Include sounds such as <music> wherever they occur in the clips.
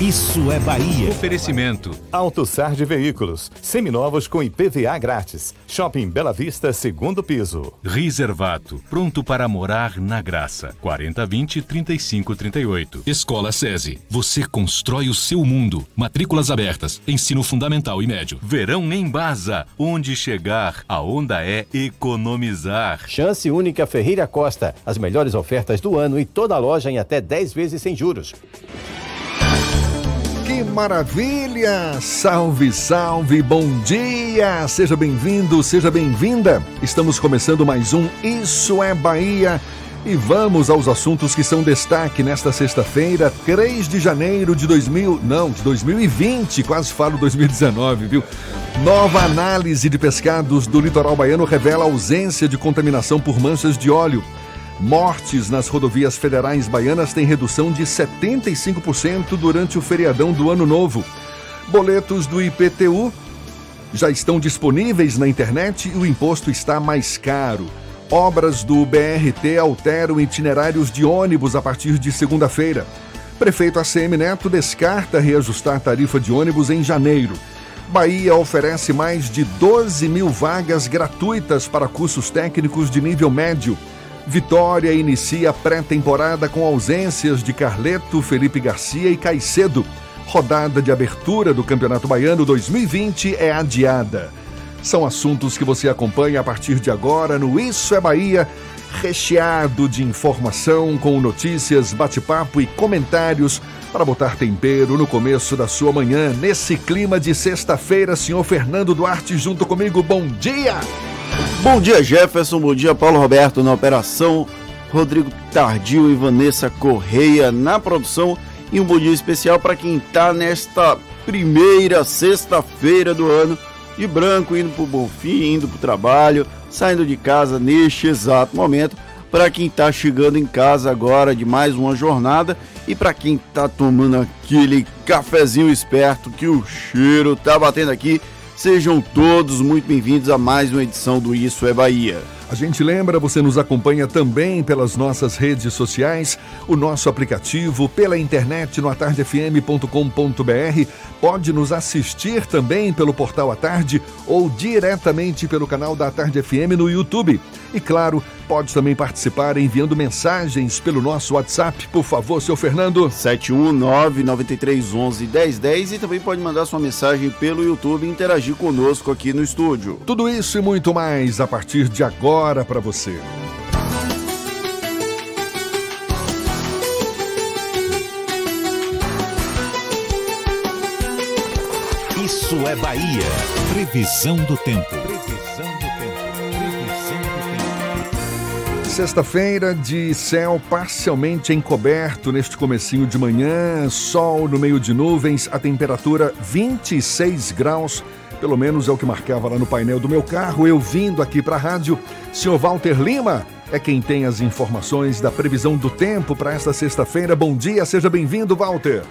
Isso é Bahia. Oferecimento. AutoSar de Veículos. Seminovos com IPVA grátis. Shopping Bela Vista, segundo piso. Reservato. Pronto para morar na graça. 4020-3538. Escola SESI. Você constrói o seu mundo. Matrículas abertas. Ensino fundamental e médio. Verão em Baza. Onde chegar, a onda é economizar. Chance única Ferreira Costa. As melhores ofertas do ano e toda a loja em até 10 vezes sem juros. Que maravilha! Salve, salve, bom dia! Seja bem-vindo, seja bem-vinda. Estamos começando mais um Isso é Bahia. E vamos aos assuntos que são destaque nesta sexta-feira, 3 de janeiro de 2000, não, de 2020, quase falo 2019, viu? Nova análise de pescados do litoral baiano revela ausência de contaminação por manchas de óleo. Mortes nas rodovias federais baianas têm redução de 75% durante o feriadão do Ano Novo. Boletos do IPTU já estão disponíveis na internet e o imposto está mais caro. Obras do BRT alteram itinerários de ônibus a partir de segunda-feira. Prefeito ACM Neto descarta reajustar tarifa de ônibus em janeiro. Bahia oferece mais de 12 mil vagas gratuitas para cursos técnicos de nível médio. Vitória inicia pré-temporada com ausências de Carleto, Felipe Garcia e Caicedo. Rodada de abertura do Campeonato Baiano 2020 é adiada. São assuntos que você acompanha a partir de agora no Isso é Bahia, recheado de informação com notícias, bate-papo e comentários para botar tempero no começo da sua manhã, nesse clima de sexta-feira. Senhor Fernando Duarte, junto comigo, bom dia! Bom dia, Jefferson. Bom dia, Paulo Roberto na operação. Rodrigo Tardio e Vanessa Correia na produção. E um bom dia especial para quem está nesta primeira sexta-feira do ano, de branco, indo para o Bonfim, indo para o trabalho, saindo de casa neste exato momento. Para quem está chegando em casa agora de mais uma jornada e para quem está tomando aquele cafezinho esperto que o cheiro tá batendo aqui Sejam todos muito bem-vindos a mais uma edição do Isso é Bahia. A gente lembra, você nos acompanha também pelas nossas redes sociais, o nosso aplicativo, pela internet no atardefm.com.br. Pode nos assistir também pelo portal A Tarde ou diretamente pelo canal da Tarde FM no YouTube. E claro, pode também participar enviando mensagens pelo nosso WhatsApp, por favor, seu Fernando. 719-9311-1010 e também pode mandar sua mensagem pelo YouTube e interagir conosco aqui no estúdio. Tudo isso e muito mais a partir de agora para você. Isso é Bahia. Previsão do tempo. Sexta-feira de céu parcialmente encoberto neste comecinho de manhã, sol no meio de nuvens, a temperatura 26 graus pelo menos é o que marcava lá no painel do meu carro, eu vindo aqui para a rádio. Senhor Walter Lima é quem tem as informações da previsão do tempo para esta sexta-feira. Bom dia, seja bem-vindo, Walter.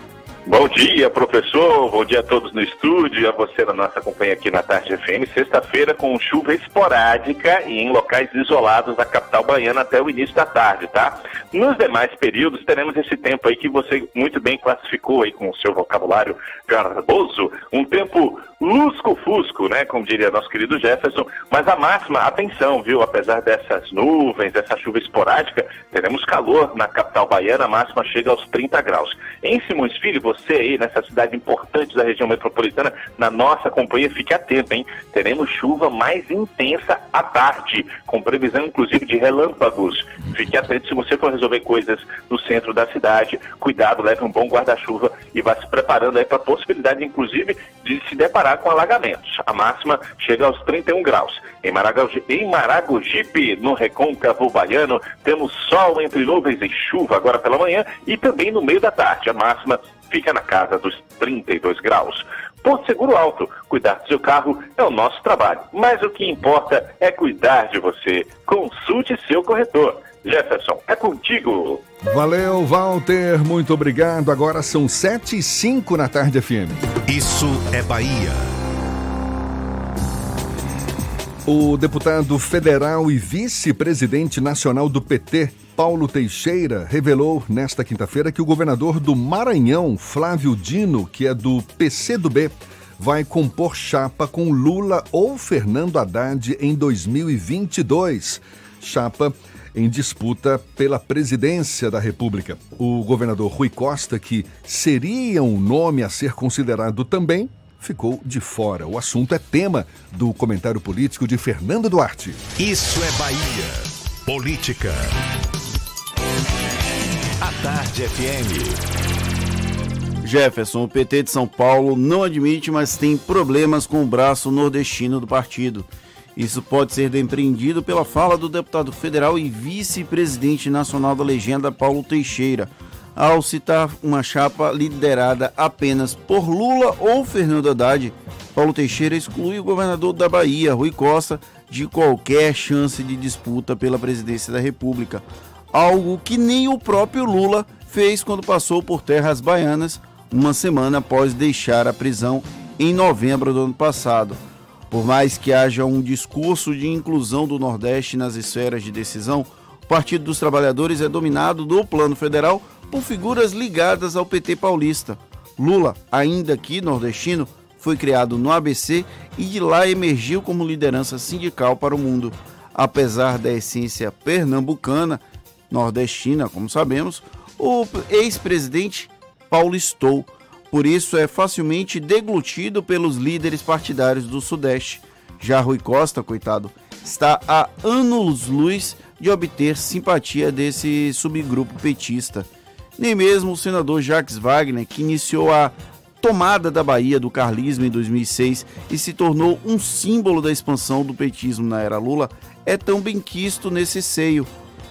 Bom dia, professor. Bom dia a todos no estúdio e a você na nossa companhia aqui na Tarde FM. Sexta-feira com chuva esporádica e em locais isolados da capital baiana até o início da tarde, tá? Nos demais períodos teremos esse tempo aí que você muito bem classificou aí com o seu vocabulário garboso, um tempo lusco-fusco, né? Como diria nosso querido Jefferson. Mas a máxima, atenção, viu? Apesar dessas nuvens, dessa chuva esporádica, teremos calor na capital baiana. A máxima chega aos 30 graus. Em Simões Filho, você aí nessa cidade importante da região metropolitana, na nossa companhia, fique atento, hein? Teremos chuva mais intensa à tarde, com previsão inclusive de relâmpagos. Fique atento se você for resolver coisas no centro da cidade. Cuidado, leve um bom guarda-chuva e vá se preparando aí para a possibilidade, inclusive, de se deparar com alagamentos. A máxima chega aos 31 graus. Em, Maragogi, em Maragogipe, no recôncavo baiano, temos sol entre nuvens e chuva agora pela manhã e também no meio da tarde. A máxima fica na casa dos 32 graus. Porto Seguro Alto, cuidar do seu carro é o nosso trabalho, mas o que importa é cuidar de você. Consulte seu corretor. Jefferson, é contigo. Valeu, Walter, muito obrigado. Agora são 7 e 5 na tarde FM. Isso é Bahia. O deputado federal e vice-presidente nacional do PT, Paulo Teixeira, revelou nesta quinta-feira que o governador do Maranhão, Flávio Dino, que é do PCdoB, vai compor chapa com Lula ou Fernando Haddad em 2022. Chapa em disputa pela presidência da República. O governador Rui Costa, que seria um nome a ser considerado também, ficou de fora. O assunto é tema do comentário político de Fernando Duarte. Isso é Bahia. Política. Tarde FM. Jefferson, o PT de São Paulo não admite, mas tem problemas com o braço nordestino do partido. Isso pode ser depreendido pela fala do deputado federal e vice-presidente nacional da legenda, Paulo Teixeira, ao citar uma chapa liderada apenas por Lula ou Fernando Haddad. Paulo Teixeira exclui o governador da Bahia, Rui Costa, de qualquer chance de disputa pela presidência da República, algo que nem o próprio Lula fez quando passou por terras baianas uma semana após deixar a prisão em novembro do ano passado. Por mais que haja um discurso de inclusão do Nordeste nas esferas de decisão, o Partido dos Trabalhadores é dominado do plano federal por figuras ligadas ao PT paulista. Lula, ainda aqui nordestino, foi criado no ABC e de lá emergiu como liderança sindical para o mundo. Apesar da essência pernambucana, nordestina, como sabemos, o ex-presidente paulistou. Por isso é facilmente deglutido pelos líderes partidários do Sudeste. Já Rui Costa, coitado, está a anos-luz de obter simpatia desse subgrupo petista. Nem mesmo o senador Jacques Wagner, que iniciou a tomada da Bahia do carlismo em 2006 e se tornou um símbolo da expansão do petismo na era Lula, é tão bem quisto nesse seio.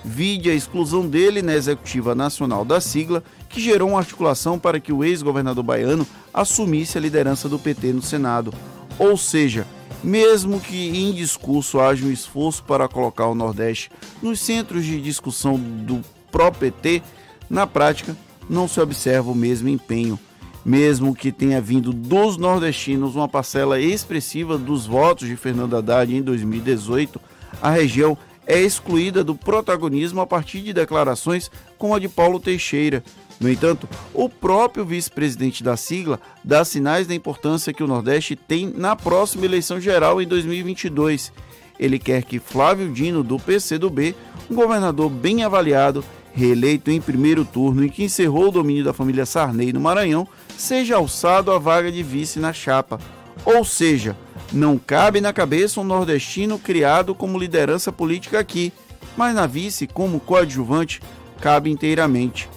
Vide a exclusão dele na executiva nacional da sigla que gerou uma articulação para que o ex-governador baiano assumisse a liderança do PT no Senado. Ou seja, mesmo que em discurso haja um esforço para colocar o Nordeste nos centros de discussão do próprio PT, na prática não se observa o mesmo empenho. Mesmo que tenha vindo dos nordestinos uma parcela expressiva dos votos de Fernando Haddad em 2018, a região é excluída do protagonismo a partir de declarações como a de Paulo Teixeira, no entanto, o próprio vice-presidente da sigla dá sinais da importância que o Nordeste tem na próxima eleição geral em 2022. Ele quer que Flávio Dino, do PCdoB, um governador bem avaliado, reeleito em primeiro turno e que encerrou o domínio da família Sarney no Maranhão, seja alçado à vaga de vice na chapa. Ou seja, não cabe na cabeça um nordestino criado como liderança política aqui, mas na vice, como coadjuvante, cabe inteiramente.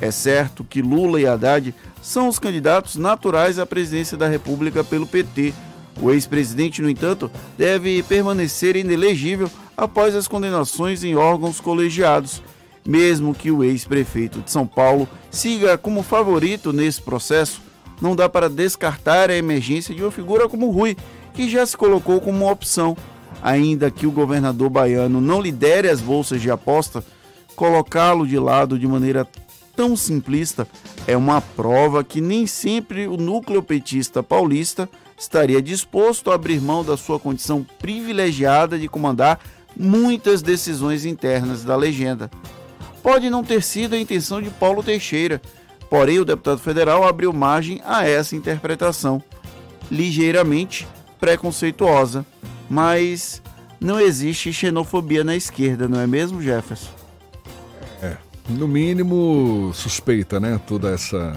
É certo que Lula e Haddad são os candidatos naturais à presidência da República pelo PT. O ex-presidente, no entanto, deve permanecer inelegível após as condenações em órgãos colegiados, mesmo que o ex-prefeito de São Paulo siga como favorito nesse processo. Não dá para descartar a emergência de uma figura como Rui, que já se colocou como uma opção. Ainda que o governador baiano não lidere as bolsas de aposta, colocá-lo de lado de maneira tão simplista é uma prova que nem sempre o núcleo petista paulista estaria disposto a abrir mão da sua condição privilegiada de comandar muitas decisões internas da legenda. Pode não ter sido a intenção de Paulo Teixeira, porém o deputado federal abriu margem a essa interpretação, ligeiramente preconceituosa, mas não existe xenofobia na esquerda, não é mesmo, Jefferson? no mínimo, suspeita, né? Toda essa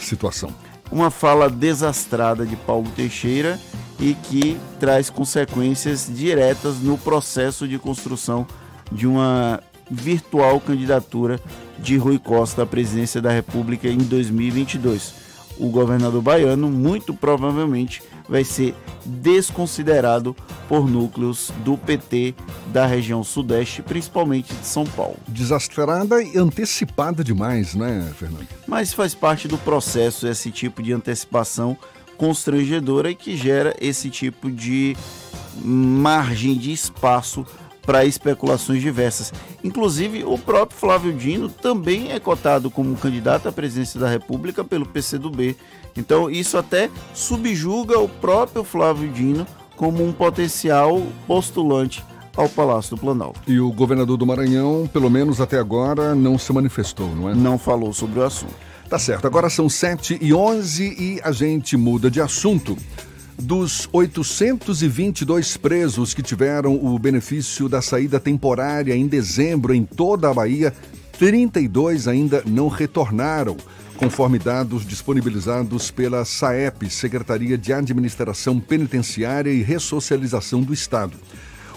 situação. Uma fala desastrada de Paulo Teixeira e que traz consequências diretas no processo de construção de uma virtual candidatura de Rui Costa à presidência da República em 2022. O governador baiano muito provavelmente vai ser desconsiderado por núcleos do PT da região sudeste, principalmente de São Paulo. Desastrada e antecipada demais, né, Fernando? Mas faz parte do processo esse tipo de antecipação constrangedora e que gera esse tipo de margem de espaço para especulações diversas. Inclusive, o próprio Flávio Dino também é cotado como candidato à presidência da República pelo PCdoB. Então, isso até subjuga o próprio Flávio Dino como um potencial postulante ao Palácio do Planalto. E o governador do Maranhão, pelo menos até agora, não se manifestou, não é? Não falou sobre o assunto. Tá certo, agora são 7 e 11 e a gente muda de assunto. Dos 822 presos que tiveram o benefício da saída temporária em dezembro em toda a Bahia, 32 ainda não retornaram, conforme dados disponibilizados pela SAEP, Secretaria de Administração Penitenciária e Ressocialização do Estado.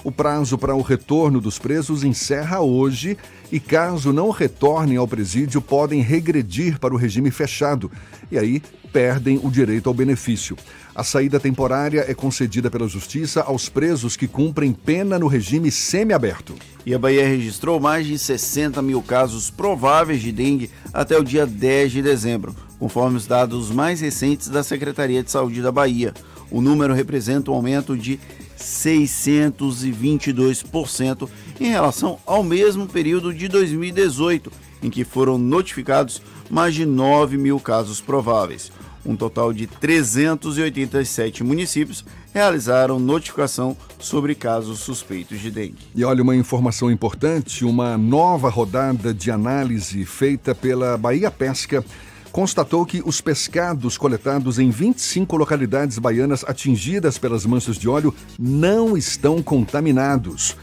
O prazo para o retorno dos presos encerra hoje e, caso não retornem ao presídio, podem regredir para o regime fechado e aí perdem o direito ao benefício. A saída temporária é concedida pela Justiça aos presos que cumprem pena no regime semiaberto. E a Bahia registrou mais de 60 mil casos prováveis de dengue até o dia 10 de dezembro, conforme os dados mais recentes da Secretaria de Saúde da Bahia. O número representa um aumento de 622% em relação ao mesmo período de 2018, em que foram notificados mais de 9 mil casos prováveis. Um total de 387 municípios realizaram notificação sobre casos suspeitos de dengue. E olha, uma informação importante: uma nova rodada de análise feita pela Bahia Pesca constatou que os pescados coletados em 25 localidades baianas atingidas pelas manchas de óleo não estão contaminados.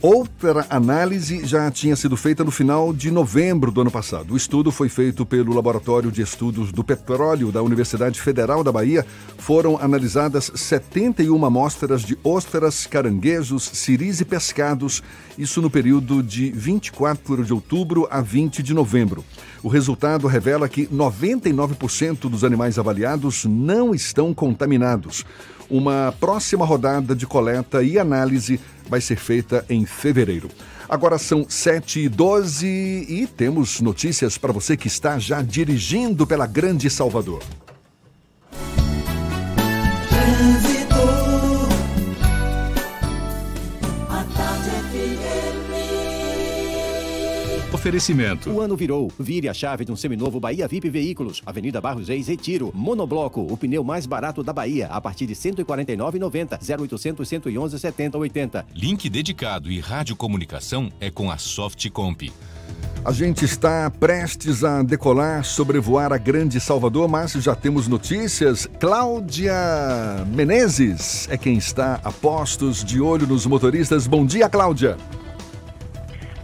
Outra análise já tinha sido feita no final de novembro do ano passado. O estudo foi feito pelo Laboratório de Estudos do Petróleo da Universidade Federal da Bahia. Foram analisadas 71 amostras de ostras, caranguejos, ciris e pescados, isso no período de 24 de outubro a 20 de novembro. O resultado revela que 99% dos animais avaliados não estão contaminados. Uma próxima rodada de coleta e análise vai ser feita em fevereiro. Agora são 7 e 12 e temos notícias para você que está já dirigindo pela Grande Salvador. Oferecimento. O ano virou. Vire a chave de um seminovo Bahia VIP Veículos. Avenida Barros Reis, Retiro. Monobloco, o pneu mais barato da Bahia, a partir de R$ 149,90. 0800 111 70 80. Link dedicado e radiocomunicação é com a Softcomp. A gente está prestes a decolar, sobrevoar a Grande Salvador, mas já temos notícias. Cláudia Menezes é quem está a postos de olho nos motoristas. Bom dia, Cláudia.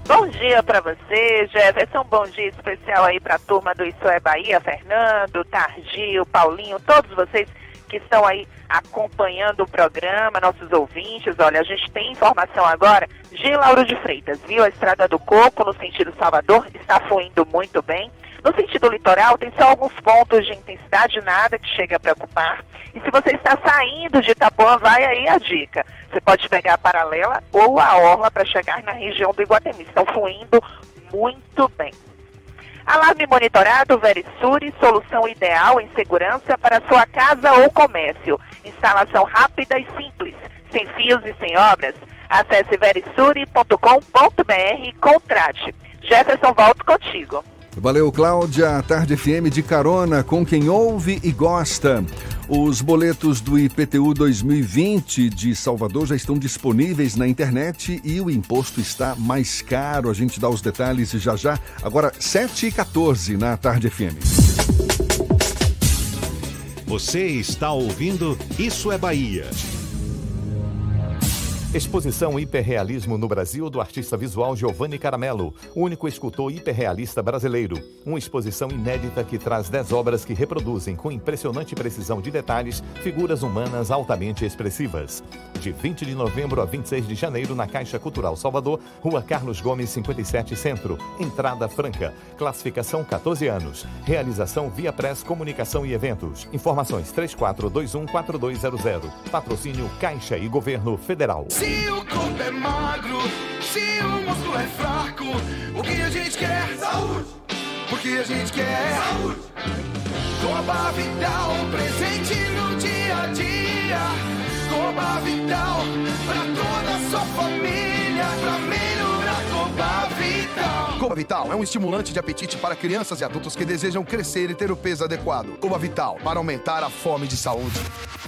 Bom dia para você, Jefferson. Bom dia especial aí para a turma do Isso é Bahia, Fernando, Tardio, Paulinho, todos vocês que estão aí acompanhando o programa, nossos ouvintes. Olha, a gente tem informação agora de Lauro de Freitas, viu? A Estrada do Coco, no sentido Salvador, está fluindo muito bem. No sentido litoral, tem só alguns pontos de intensidade, nada que chega a preocupar. E se você está saindo de Itapuã, vai aí a dica. Você pode pegar a paralela ou a orla para chegar na região do Iguatemi. Estão fluindo muito bem. Alarme monitorado Verisure, solução ideal em segurança para sua casa ou comércio. Instalação rápida e simples, sem fios e sem obras. Acesse verisure.com.br e contrate. Jefferson, volto contigo. Valeu, Cláudia. Tarde FM de carona com quem ouve e gosta. Os boletos do IPTU 2020 de Salvador já estão disponíveis na internet e o imposto está mais caro. A gente dá os detalhes já já. Agora, 7 e 14 na Tarde FM. Você está ouvindo Isso é Bahia. Exposição Hiperrealismo no Brasil do artista visual Giovanni Caramello, único escultor hiperrealista brasileiro. Uma exposição inédita que traz 10 obras que reproduzem com impressionante precisão de detalhes figuras humanas altamente expressivas. De 20 de novembro a 26 de janeiro na Caixa Cultural Salvador, Rua Carlos Gomes 57 Centro. Entrada franca. Classificação 14 anos. Realização via Press Comunicação e Eventos. Informações 3421 4200. Patrocínio Caixa e Governo Federal. Se o corpo é magro, se o músculo é fraco, o que a gente quer? Saúde! Porque a gente quer? Saúde! Coba Vital, presente no dia a dia. Coba Vital, pra toda a sua família, pra melhorar Coba Vital. Coba Vital é um estimulante de apetite para crianças e adultos que desejam crescer e ter o peso adequado. Coba Vital, para aumentar a fome de saúde.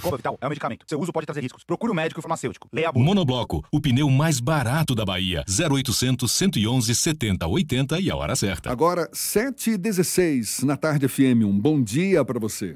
Coba Vital é um medicamento. Seu uso pode trazer riscos. Procure o um médico e farmacêutico. Leia a bula. Monobloco, o pneu mais barato da Bahia. 0800 111 70 80 e a hora certa. Agora, 7h16 na tarde FM. Um bom dia para você.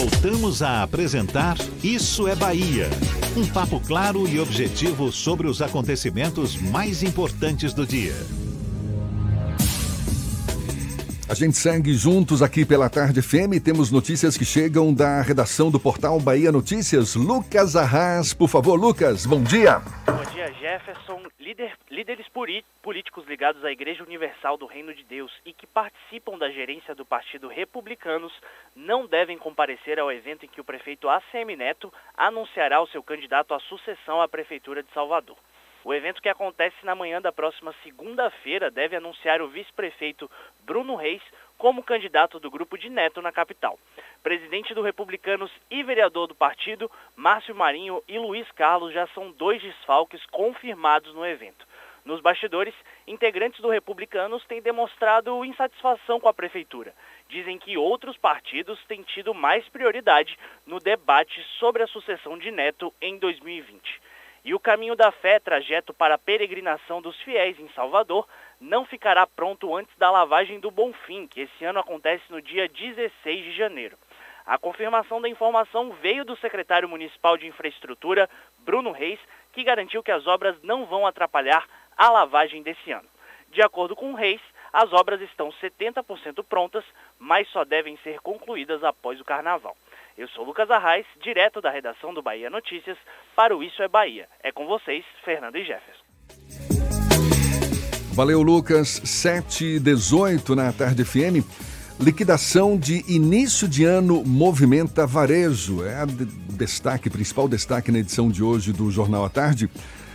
Voltamos a apresentar Isso é Bahia. Um papo claro e objetivo sobre os acontecimentos mais importantes do dia. A gente segue juntos aqui pela Tarde FM. Temos notícias que chegam da redação do portal Bahia Notícias. Lucas Arras, por favor, Lucas, bom dia. Bom dia, Jefferson. Líder, líderes políticos ligados à Igreja Universal do Reino de Deus e que participam da gerência do Partido Republicanos não devem comparecer ao evento em que o prefeito ACM Neto anunciará o seu candidato à sucessão à Prefeitura de Salvador. O evento que acontece na manhã da próxima segunda-feira deve anunciar o vice-prefeito Bruno Reis como candidato do grupo de Neto na capital. Presidente do Republicanos e vereador do partido, Márcio Marinho e Luiz Carlos já são dois desfalques confirmados no evento. Nos bastidores, integrantes do Republicanos têm demonstrado insatisfação com a prefeitura. Dizem que outros partidos têm tido mais prioridade no debate sobre a sucessão de Neto em 2020. E o caminho da fé, trajeto para a peregrinação dos fiéis em Salvador, não ficará pronto antes da lavagem do Bonfim, que esse ano acontece no dia 16 de janeiro. A confirmação da informação veio do secretário municipal de infraestrutura, Bruno Reis, que garantiu que as obras não vão atrapalhar a lavagem desse ano. De acordo com Reis, as obras estão 70% prontas, mas só devem ser concluídas após o carnaval. Eu sou Lucas Arraes, direto da redação do Bahia Notícias, para o Isso é Bahia. É com vocês, Fernando e Jefferson. Valeu, Lucas. 7h18 na Tarde FM. Liquidação de início de ano movimenta varejo. É o destaque, principal destaque na edição de hoje do Jornal à Tarde.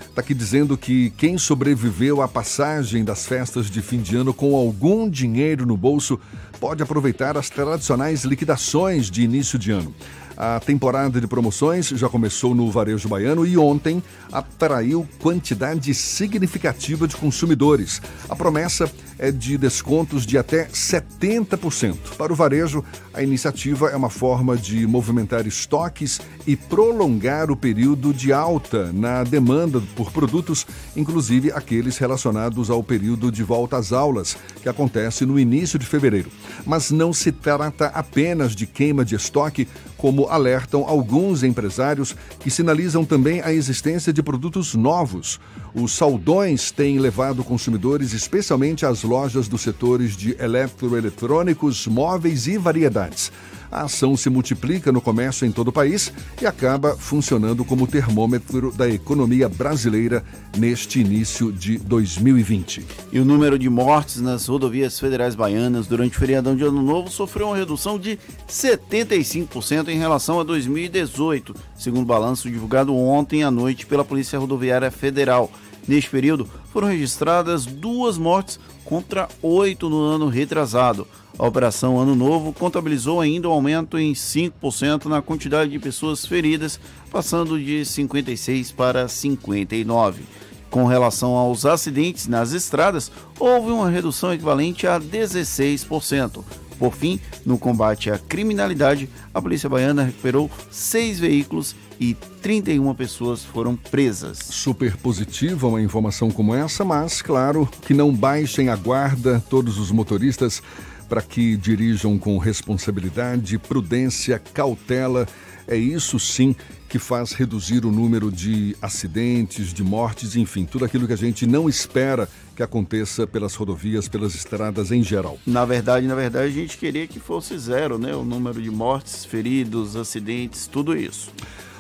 Está aqui dizendo que quem sobreviveu à passagem das festas de fim de ano com algum dinheiro no bolso pode aproveitar as tradicionais liquidações de início de ano. A temporada de promoções já começou no varejo baiano e ontem atraiu quantidade significativa de consumidores. A promessa é de descontos de até 70%. Para o varejo, a iniciativa é uma forma de movimentar estoques e prolongar o período de alta na demanda por produtos, inclusive aqueles relacionados ao período de volta às aulas, que acontece no início de fevereiro. Mas não se trata apenas de queima de estoque, como alertam alguns empresários que sinalizam também a existência de produtos novos. Os saldões têm levado consumidores especialmente às lojas dos setores de eletroeletrônicos, móveis e variedades. A ação se multiplica no comércio em todo o país e acaba funcionando como termômetro da economia brasileira neste início de 2020. E o número de mortes nas rodovias federais baianas durante o feriadão de Ano Novo sofreu uma redução de 75% em relação a 2018, segundo o balanço divulgado ontem à noite pela Polícia Rodoviária Federal. Neste período, foram registradas duas mortes contra oito no ano retrasado. A Operação Ano Novo contabilizou ainda um aumento em 5% na quantidade de pessoas feridas, passando de 56 para 59. Com relação aos acidentes nas estradas, houve uma redução equivalente a 16%. Por fim, no combate à criminalidade, a Polícia Baiana recuperou seis veículos e 31 pessoas foram presas. Super positiva uma informação como essa, mas claro que não baixem a guarda todos os motoristas para que dirijam com responsabilidade, prudência, cautela. É isso sim que faz reduzir o número de acidentes, de mortes, enfim, tudo aquilo que a gente não espera que aconteça pelas rodovias, pelas estradas em geral. Na verdade, na verdade, a gente queria que fosse zero, né? O número de mortes, feridos, acidentes, tudo isso.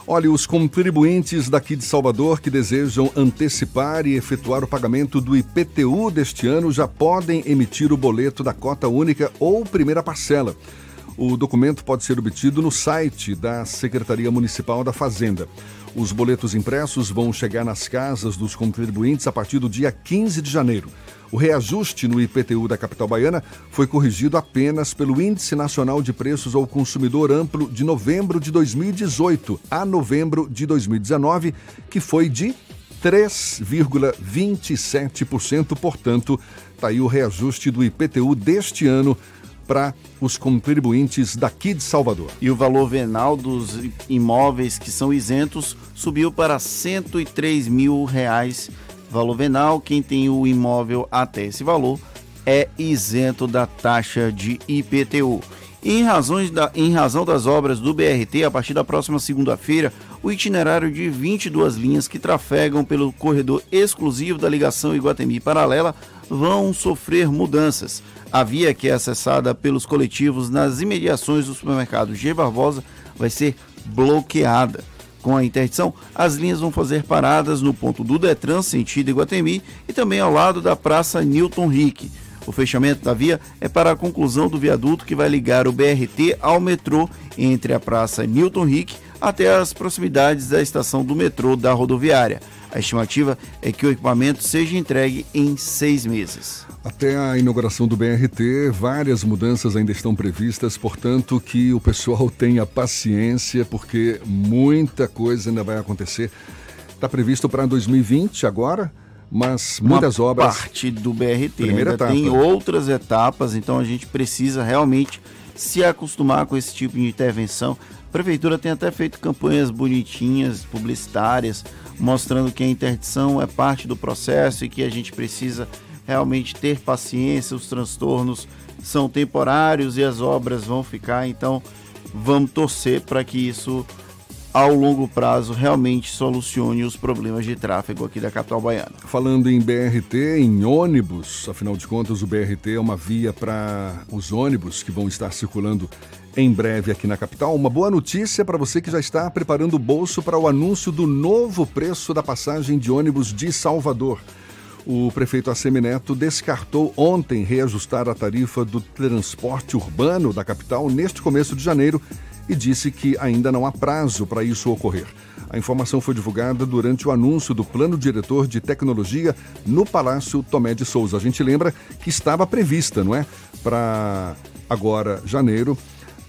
Olha, os contribuintes daqui de Salvador que desejam antecipar e efetuar o pagamento do IPTU deste ano já podem emitir o boleto da cota única ou primeira parcela. O documento pode ser obtido no site da Secretaria Municipal da Fazenda. Os boletos impressos vão chegar nas casas dos contribuintes a partir do dia 15 de janeiro. O reajuste no IPTU da capital baiana foi corrigido apenas pelo Índice Nacional de Preços ao Consumidor Amplo de novembro de 2018 a novembro de 2019, que foi de 3,27%. Portanto, está aí o reajuste do IPTU deste ano para os contribuintes daqui de Salvador. E o valor venal dos imóveis que são isentos subiu para 103 mil reais. Valor venal, quem tem o imóvel até esse valor é isento da taxa de IPTU. Em, razões da, em razão das obras do BRT, a partir da próxima segunda-feira, o itinerário de 22 linhas que trafegam pelo corredor exclusivo da ligação Iguatemi Paralela vão sofrer mudanças. A via que é acessada pelos coletivos nas imediações do supermercado G Barbosa vai ser bloqueada. Com a interdição, as linhas vão fazer paradas no ponto do Detran, sentido Iguatemi, e também ao lado da Praça Newton Rick. O fechamento da via é para a conclusão do viaduto que vai ligar o BRT ao metrô entre a Praça Newton Rick até as proximidades da estação do metrô da rodoviária. A estimativa é que o equipamento seja entregue em seis meses. Até a inauguração do BRT, várias mudanças ainda estão previstas, portanto, que o pessoal <laughs> tenha paciência, porque muita coisa ainda vai acontecer. Está previsto para 2020 agora, mas muitas Uma obras. parte do BRT. Primeira etapa. tem outras etapas, então a gente precisa realmente se acostumar com esse tipo de intervenção. Prefeitura tem até feito campanhas bonitinhas, publicitárias, mostrando que a interdição é parte do processo e que a gente precisa realmente ter paciência, os transtornos são temporários e as obras vão ficar, então vamos torcer para que isso ao longo prazo realmente solucione os problemas de tráfego aqui da capital baiana. Falando em BRT, em ônibus, afinal de contas, o BRT é uma via para os ônibus que vão estar circulando em breve aqui na capital. Uma boa notícia para você que já está preparando o bolso para o anúncio do novo preço da passagem de ônibus de Salvador. O prefeito Assemineto descartou ontem reajustar a tarifa do transporte urbano da capital neste começo de janeiro e disse que ainda não há prazo para isso ocorrer. A informação foi divulgada durante o anúncio do Plano Diretor de Tecnologia no Palácio Tomé de Souza. A gente lembra que estava prevista, não é? Para agora, janeiro,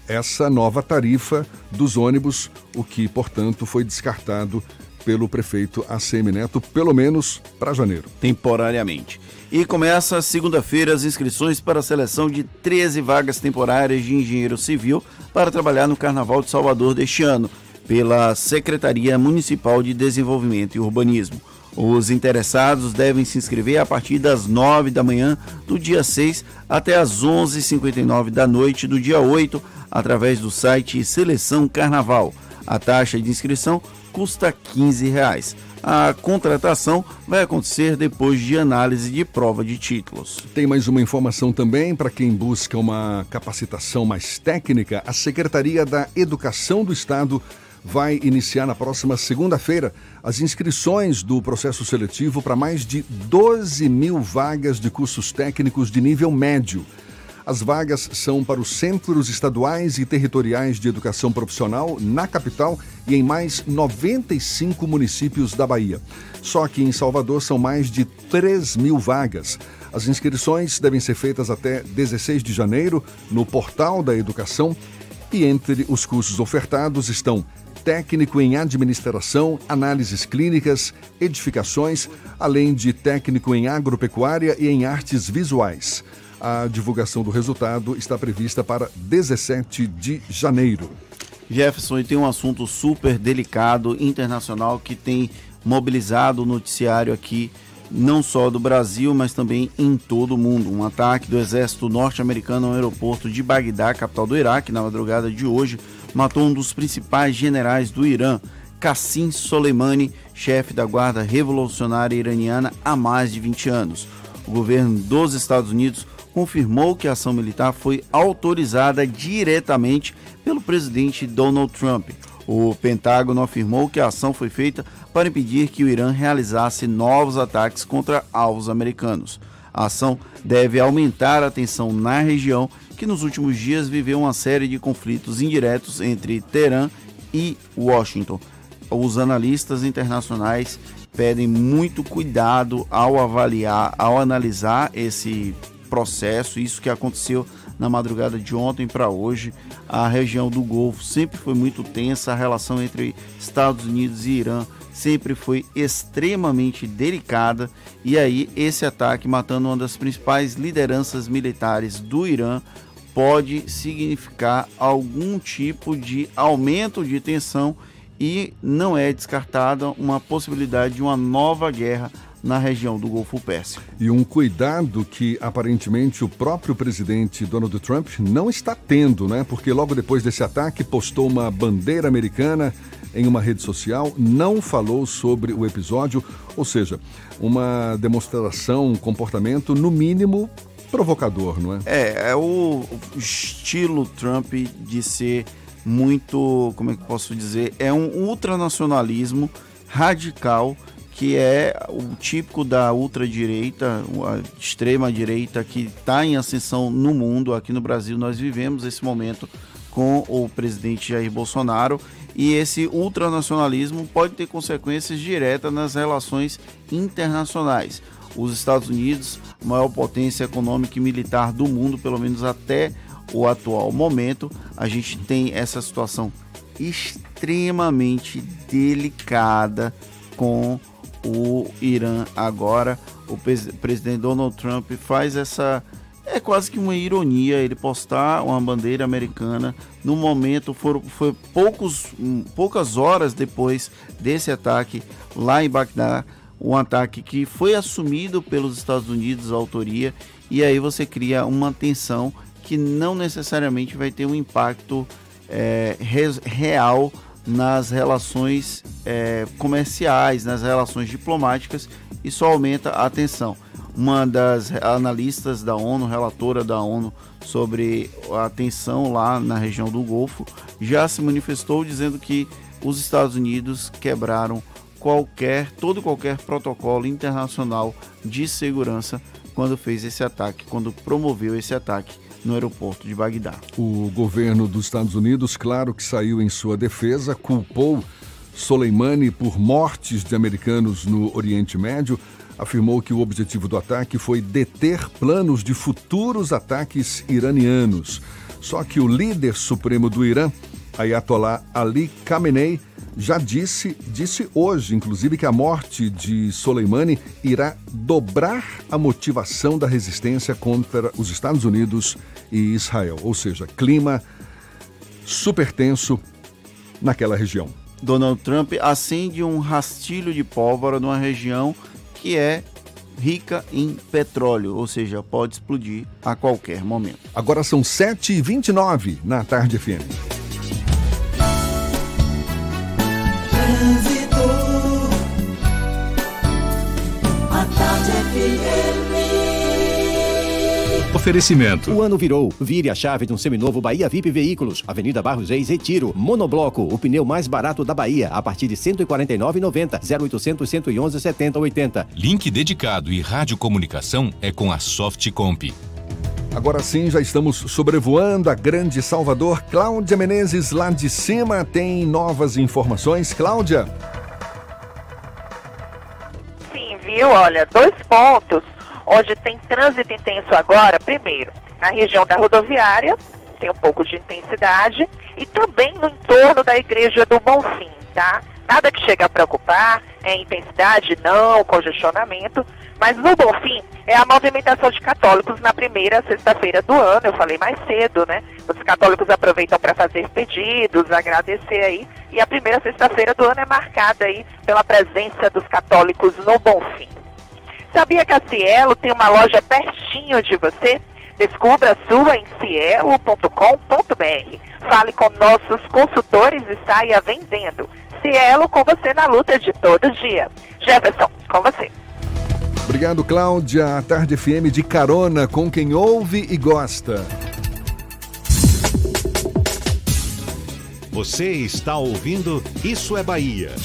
essa nova tarifa dos ônibus, o que, portanto, foi descartado pelo prefeito ACM Neto, pelo menos para janeiro. temporariamente. E começa segunda-feira as inscrições para a seleção de 13 vagas temporárias de engenheiro civil para trabalhar no Carnaval de Salvador deste ano, pela Secretaria Municipal de Desenvolvimento e Urbanismo. Os interessados devem se inscrever a partir das 9 da manhã do dia 6 até as 11h59 da noite do dia 8, através do site Seleção Carnaval. A taxa de inscrição custa 15 reais. A contratação vai acontecer depois de análise de prova de títulos. Tem mais uma informação também para quem busca uma capacitação mais técnica. A Secretaria da Educação do Estado vai iniciar na próxima segunda-feira as inscrições do processo seletivo para mais de 12 mil vagas de cursos técnicos de nível médio. As vagas são para os centros estaduais e territoriais de educação profissional na capital e em mais 95 municípios da Bahia. Só que em Salvador são mais de 3 mil vagas. As inscrições devem ser feitas até 16 de janeiro no portal da educação e entre os cursos ofertados estão técnico em administração, análises clínicas, edificações, além de técnico em agropecuária e em artes visuais. A divulgação do resultado está prevista para 17 de janeiro. Jefferson, e tem um assunto super delicado, internacional, que tem mobilizado o noticiário aqui, não só do Brasil, mas também em todo o mundo. Um ataque do exército norte-americano ao aeroporto de Bagdá, capital do Iraque, na madrugada de hoje, matou um dos principais generais do Irã, Qassim Soleimani, chefe da Guarda Revolucionária Iraniana há mais de 20 anos. O governo dos Estados Unidos confirmou que a ação militar foi autorizada diretamente pelo presidente Donald Trump. O Pentágono afirmou que a ação foi feita para impedir que o Irã realizasse novos ataques contra alvos americanos. A ação deve aumentar a tensão na região, que nos últimos dias viveu uma série de conflitos indiretos entre Teherã e Washington. Os analistas internacionais pedem muito cuidado ao avaliar, ao analisar esse processo, isso que aconteceu na madrugada de ontem para hoje. A região do Golfo sempre foi muito tensa, a relação entre Estados Unidos e Irã sempre foi extremamente delicada. E aí, esse ataque matando uma das principais lideranças militares do Irã pode significar algum tipo de aumento de tensão e não é descartada uma possibilidade de uma nova guerra na região do Golfo Pérsico. E um cuidado que aparentemente o próprio presidente Donald Trump não está tendo, né? Porque logo depois desse ataque postou uma bandeira americana em uma rede social, não falou sobre o episódio, ou seja, uma demonstração, um comportamento no mínimo provocador, não é? É, é o estilo Trump de ser muito, como é que posso dizer, é um ultranacionalismo radical que é o típico da ultradireita, a extrema direita que está em ascensão no mundo. Aqui no Brasil nós vivemos esse momento com o presidente Jair Bolsonaro e esse ultranacionalismo pode ter consequências diretas nas relações internacionais. Os Estados Unidos, maior potência econômica e militar do mundo, pelo menos até o atual momento, a gente tem essa situação extremamente delicada com o Irã agora. O presidente Donald Trump faz essa. É quase que uma ironia ele postar uma bandeira americana no momento, foram, foi poucos, poucas horas depois desse ataque lá em Bagdá, um ataque que foi assumido pelos Estados Unidos, a autoria, e aí você cria uma tensão que não necessariamente vai ter um impacto é, real nas relações é, comerciais, nas relações diplomáticas, isso aumenta a tensão. Uma das analistas da ONU, relatora da ONU sobre a tensão lá na região do Golfo, já se manifestou dizendo que os Estados Unidos quebraram qualquer, todo qualquer protocolo internacional de segurança quando fez esse ataque, quando promoveu esse ataque no aeroporto de Bagdá. O governo dos Estados Unidos, claro que saiu em sua defesa, culpou Soleimani por mortes de americanos no Oriente Médio, afirmou que o objetivo do ataque foi deter planos de futuros ataques iranianos. Só que o líder supremo do Irã, Ayatollah Ali Khamenei, já disse, disse hoje, inclusive, que a morte de Soleimani irá dobrar a motivação da resistência contra os Estados Unidos e Israel. Ou seja, clima super tenso naquela região. Donald Trump acende um rastilho de pólvora numa região que é rica em petróleo, ou seja, pode explodir a qualquer momento. Agora são 7h29 na tarde FM. Oferecimento. O ano virou. Vire a chave de um seminovo Bahia VIP Veículos. Avenida Barros Reis, Retiro. Monobloco, o pneu mais barato da Bahia, a partir de R$ 149,90. 0800 111 70 80. Link dedicado e radiocomunicação é com a Softcomp. Agora sim, já estamos sobrevoando a grande Salvador. Cláudia Menezes, lá de cima, tem novas informações. Cláudia? Olha, dois pontos. Hoje tem trânsito intenso agora. Primeiro, na região da rodoviária, tem um pouco de intensidade, e também no entorno da Igreja do Bonfim, tá? Nada que chega a preocupar, é intensidade, não, congestionamento, mas no Bonfim é a movimentação de católicos na primeira sexta-feira do ano, eu falei mais cedo, né? Os católicos aproveitam para fazer pedidos, agradecer aí, e a primeira sexta-feira do ano é marcada aí pela presença dos católicos no Bonfim. Sabia que a Cielo tem uma loja pertinho de você? Descubra a sua em cielo.com.br. Fale com nossos consultores e saia vendendo. Cielo com você na luta de todo dia. Jefferson, com você. Obrigado, Cláudia. A Tarde FM de carona com quem ouve e gosta. Você está ouvindo Isso é Bahia.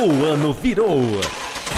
O ano virou.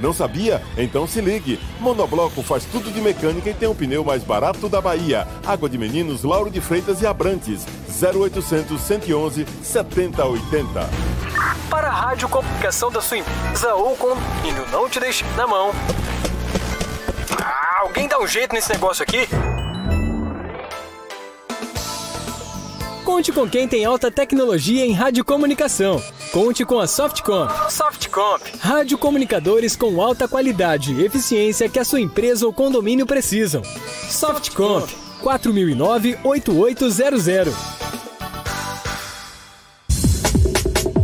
Não sabia? Então se ligue. Monobloco faz tudo de mecânica e tem o pneu mais barato da Bahia. Água de Meninos, Lauro de Freitas e Abrantes. 0800 111 7080. Para a rádio comunicação da sua empresa ou condomínio, não te deixe na mão. Ah, alguém dá um jeito nesse negócio aqui? Conte com quem tem alta tecnologia em radiocomunicação. Conte com a Softcomp. Softcomp. Radiocomunicadores com alta qualidade e eficiência que a sua empresa ou condomínio precisam. Softcomp. 4009-8800.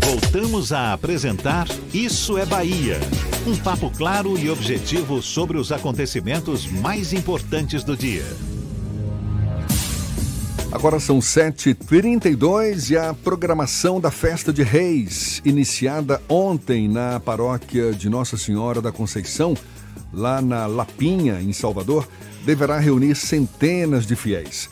Voltamos a apresentar Isso é Bahia. Um papo claro e objetivo sobre os acontecimentos mais importantes do dia. Agora são 7h32 e a programação da Festa de Reis, iniciada ontem na paróquia de Nossa Senhora da Conceição, lá na Lapinha, em Salvador, deverá reunir centenas de fiéis.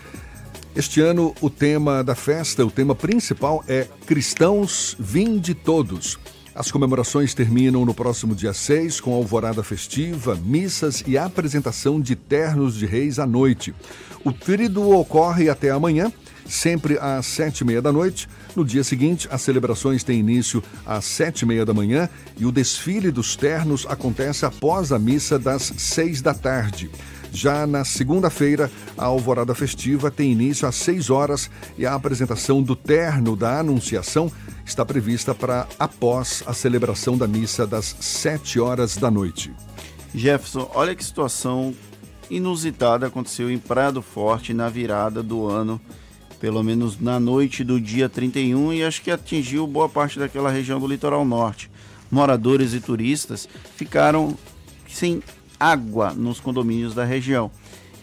Este ano, o tema da festa, o tema principal é Cristãos, Vinde Todos. As comemorações terminam no próximo dia 6 com alvorada festiva, missas e apresentação de ternos de reis à noite. O tríduo ocorre até amanhã, sempre às sete e meia da noite. No dia seguinte, as celebrações têm início às sete e meia da manhã e o desfile dos ternos acontece após a missa das seis da tarde. Já na segunda-feira, a alvorada festiva tem início às 6 horas e a apresentação do terno da Anunciação está prevista para após a celebração da missa das 7 horas da noite. Jefferson, olha que situação inusitada aconteceu em Prado Forte na virada do ano, pelo menos na noite do dia 31, e acho que atingiu boa parte daquela região do litoral norte. Moradores e turistas ficaram sem água nos condomínios da região.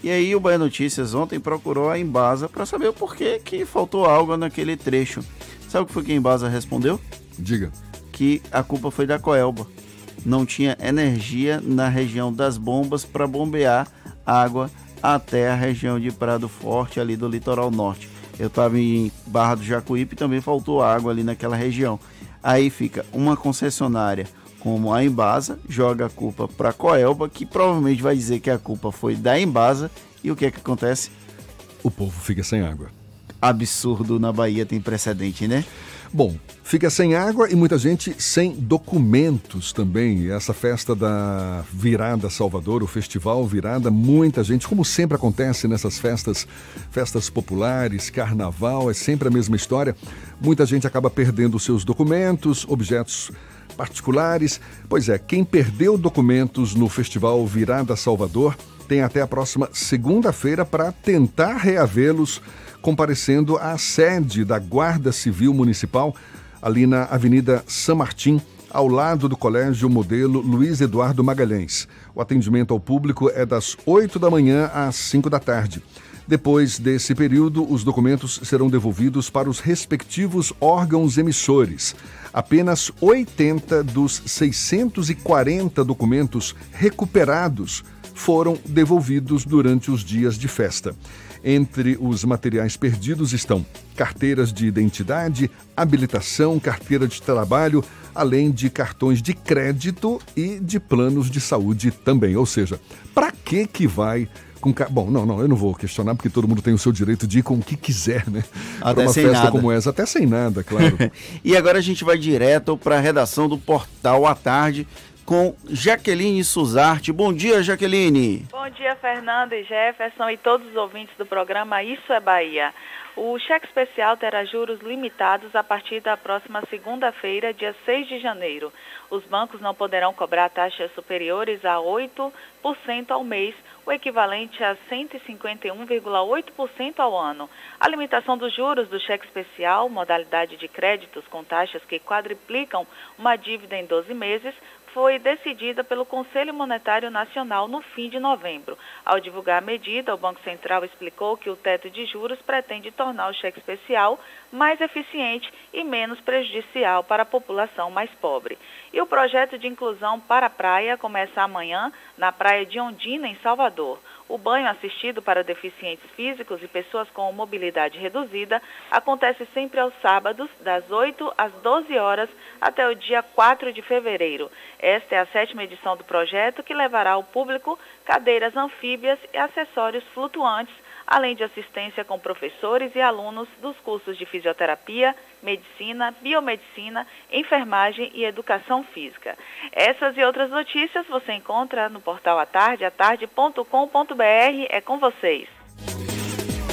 E aí o Bahia Notícias ontem procurou a Embasa para saber o porquê que faltou água naquele trecho. Sabe o que foi que a Embasa respondeu? Diga. Que a culpa foi da Coelba. Não tinha energia na região das bombas para bombear água até a região de Prado Forte, ali do litoral norte. Eu estava em Barra do Jacuípe e também faltou água ali naquela região. Aí fica uma concessionária como a Embasa joga a culpa para a Coelba, que provavelmente vai dizer que a culpa foi da Embasa. E o que é que acontece? O povo fica sem água. absurdo na Bahia tem precedente, né? Bom, fica sem água e muita gente sem documentos também. Essa festa da Virada Salvador, o Festival Virada, muita gente, como sempre acontece nessas festas, festas populares, carnaval, é sempre a mesma história. Muita gente acaba perdendo seus documentos, objetos particulares. Pois é, quem perdeu documentos no Festival Virada Salvador tem até a próxima segunda-feira para tentar reavê-los comparecendo à sede da Guarda Civil Municipal, ali na Avenida São Martim, ao lado do Colégio Modelo Luiz Eduardo Magalhães. O atendimento ao público é das 8 da manhã às 5 da tarde. Depois desse período, os documentos serão devolvidos para os respectivos órgãos emissores. Apenas 80 dos 640 documentos recuperados foram devolvidos durante os dias de festa. Entre os materiais perdidos estão carteiras de identidade, habilitação, carteira de trabalho, além de cartões de crédito e de planos de saúde também. Ou seja, para que que vai com bom não não eu não vou questionar porque todo mundo tem o seu direito de ir com o que quiser né para uma festa nada. como essa até sem nada claro <laughs> e agora a gente vai direto para a redação do portal à tarde com Jaqueline Suzarte. Bom dia, Jaqueline. Bom dia, Fernando e Jefferson e todos os ouvintes do programa Isso é Bahia. O cheque especial terá juros limitados a partir da próxima segunda-feira, dia 6 de janeiro. Os bancos não poderão cobrar taxas superiores a 8% ao mês, o equivalente a 151,8% ao ano. A limitação dos juros do cheque especial, modalidade de créditos com taxas que quadriplicam uma dívida em 12 meses, foi decidida pelo Conselho Monetário Nacional no fim de novembro. Ao divulgar a medida, o Banco Central explicou que o teto de juros pretende tornar o cheque especial mais eficiente e menos prejudicial para a população mais pobre. E o projeto de inclusão para a praia começa amanhã na praia de Ondina, em Salvador. O banho assistido para deficientes físicos e pessoas com mobilidade reduzida acontece sempre aos sábados, das 8 às 12 horas, até o dia 4 de fevereiro. Esta é a sétima edição do projeto que levará ao público cadeiras anfíbias e acessórios flutuantes além de assistência com professores e alunos dos cursos de fisioterapia, medicina, biomedicina, enfermagem e educação física. Essas e outras notícias você encontra no portal atarde, atarde.com.br. É com vocês.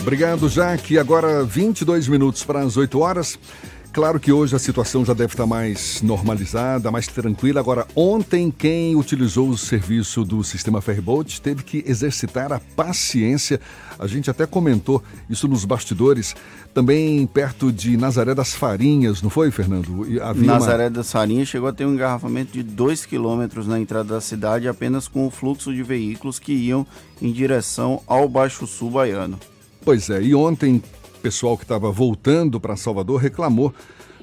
Obrigado, Jaque. Agora 22 minutos para as 8 horas. Claro que hoje a situação já deve estar mais normalizada, mais tranquila. Agora, ontem, quem utilizou o serviço do sistema Ferryboat teve que exercitar a paciência. A gente até comentou isso nos bastidores, também perto de Nazaré das Farinhas, não foi, Fernando? Havia Nazaré uma... das Farinhas chegou a ter um engarrafamento de 2 quilômetros na entrada da cidade, apenas com o fluxo de veículos que iam em direção ao Baixo Sul baiano. Pois é, e ontem pessoal que estava voltando para Salvador reclamou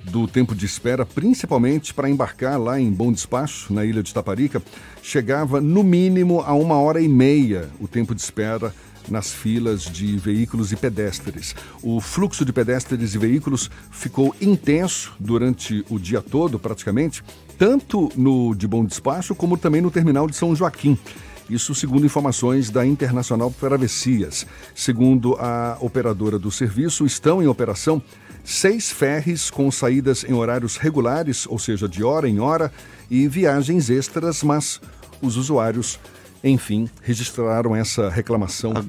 do tempo de espera, principalmente para embarcar lá em Bom Despacho, na ilha de Taparica. Chegava no mínimo a uma hora e meia o tempo de espera nas filas de veículos e pedestres. O fluxo de pedestres e veículos ficou intenso durante o dia todo, praticamente, tanto no de Bom Despacho como também no terminal de São Joaquim. Isso segundo informações da Internacional Travessias. Segundo a operadora do serviço, estão em operação seis ferres com saídas em horários regulares, ou seja, de hora em hora, e viagens extras, mas os usuários enfim, registraram essa reclamação Agora,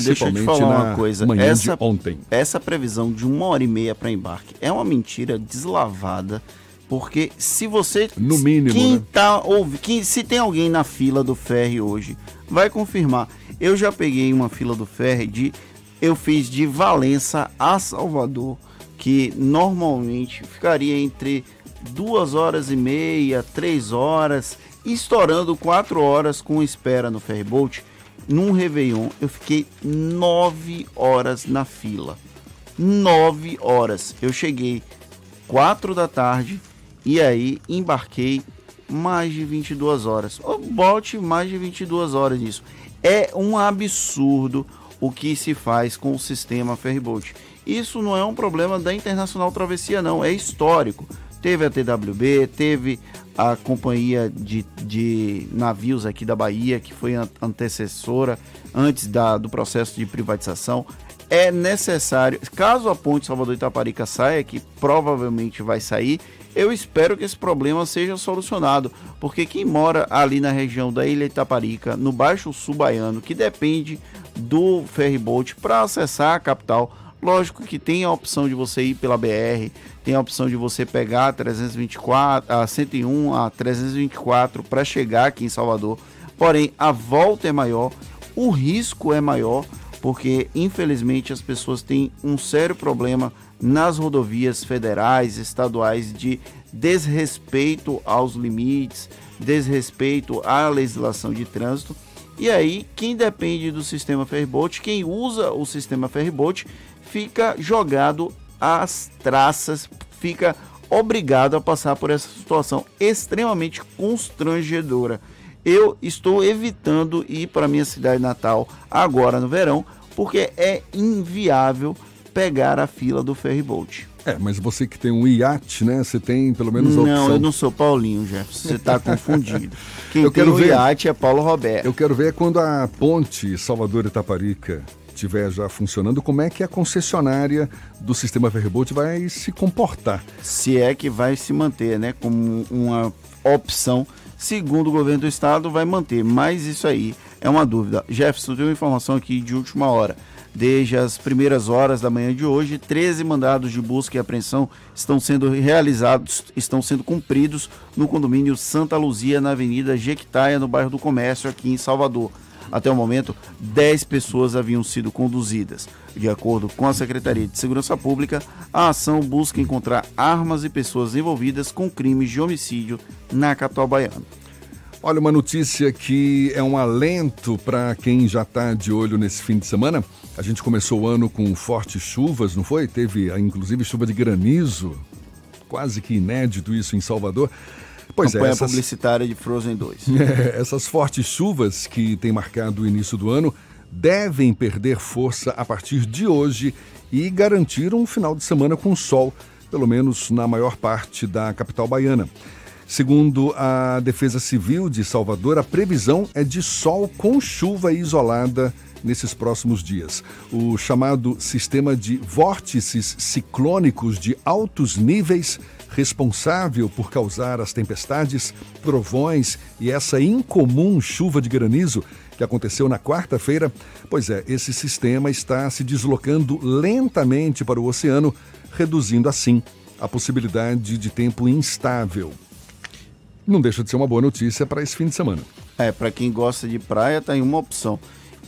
principalmente deixa eu te falar uma coisa. manhã essa, de ontem. Essa previsão de uma hora e meia para embarque é uma mentira deslavada porque se você. No mínimo. Quem né? tá ouvindo. Quem, se tem alguém na fila do ferry hoje, vai confirmar. Eu já peguei uma fila do ferry de. Eu fiz de Valença a Salvador, que normalmente ficaria entre duas horas e meia, três horas, estourando quatro horas com espera no ferryboat. Num Réveillon, eu fiquei nove horas na fila. Nove horas. Eu cheguei quatro da tarde, e aí embarquei mais de 22 horas. Bote mais de 22 horas nisso. É um absurdo o que se faz com o sistema Ferryboat. Isso não é um problema da Internacional Travessia, não, é histórico. Teve a TWB, teve a companhia de, de navios aqui da Bahia, que foi antecessora antes da, do processo de privatização. é necessário, caso a ponte Salvador Itaparica saia, que provavelmente vai sair, eu espero que esse problema seja solucionado, porque quem mora ali na região da Ilha Itaparica, no Baixo Sul Baiano, que depende do ferryboat para acessar a capital, lógico que tem a opção de você ir pela BR, tem a opção de você pegar a 324, a 101, a 324 para chegar aqui em Salvador. Porém, a volta é maior, o risco é maior, porque infelizmente as pessoas têm um sério problema nas rodovias federais, estaduais de desrespeito aos limites, desrespeito à legislação de trânsito. E aí, quem depende do sistema ferryboat, quem usa o sistema ferryboat, fica jogado às traças, fica obrigado a passar por essa situação extremamente constrangedora. Eu estou evitando ir para minha cidade natal agora no verão, porque é inviável pegar a fila do ferryboat. É, mas você que tem um iate, né? Você tem pelo menos a Não, opção. eu não sou Paulinho, Jefferson. Você está <laughs> confundido. Quem Eu tem quero o ver- iate é Paulo Roberto. Eu quero ver quando a ponte Salvador Itaparica estiver já funcionando, como é que a concessionária do sistema ferryboat vai se comportar. Se é que vai se manter, né? Como uma opção. Segundo o governo do estado, vai manter. Mas isso aí é uma dúvida. Jefferson, tem uma informação aqui de última hora. Desde as primeiras horas da manhã de hoje, 13 mandados de busca e apreensão estão sendo realizados, estão sendo cumpridos no condomínio Santa Luzia, na Avenida Jequitaia, no bairro do Comércio, aqui em Salvador. Até o momento, 10 pessoas haviam sido conduzidas. De acordo com a Secretaria de Segurança Pública, a ação busca encontrar armas e pessoas envolvidas com crimes de homicídio na capital baiana. Olha, uma notícia que é um alento para quem já está de olho nesse fim de semana. A gente começou o ano com fortes chuvas, não foi? Teve ah, inclusive chuva de granizo, quase que inédito isso em Salvador. Pois Campanha é, essas... publicitária de Frozen 2. <laughs> É, essas fortes chuvas que têm marcado o início do ano devem perder força a partir de hoje e garantir um final de semana com sol, pelo menos na maior parte da capital baiana. Segundo a Defesa Civil de Salvador, a previsão é de sol com chuva isolada nesses próximos dias. O chamado sistema de vórtices ciclônicos de altos níveis, responsável por causar as tempestades, trovões e essa incomum chuva de granizo que aconteceu na quarta-feira, pois é, esse sistema está se deslocando lentamente para o oceano, reduzindo assim a possibilidade de tempo instável. Não deixa de ser uma boa notícia para esse fim de semana. É, para quem gosta de praia, tem uma opção.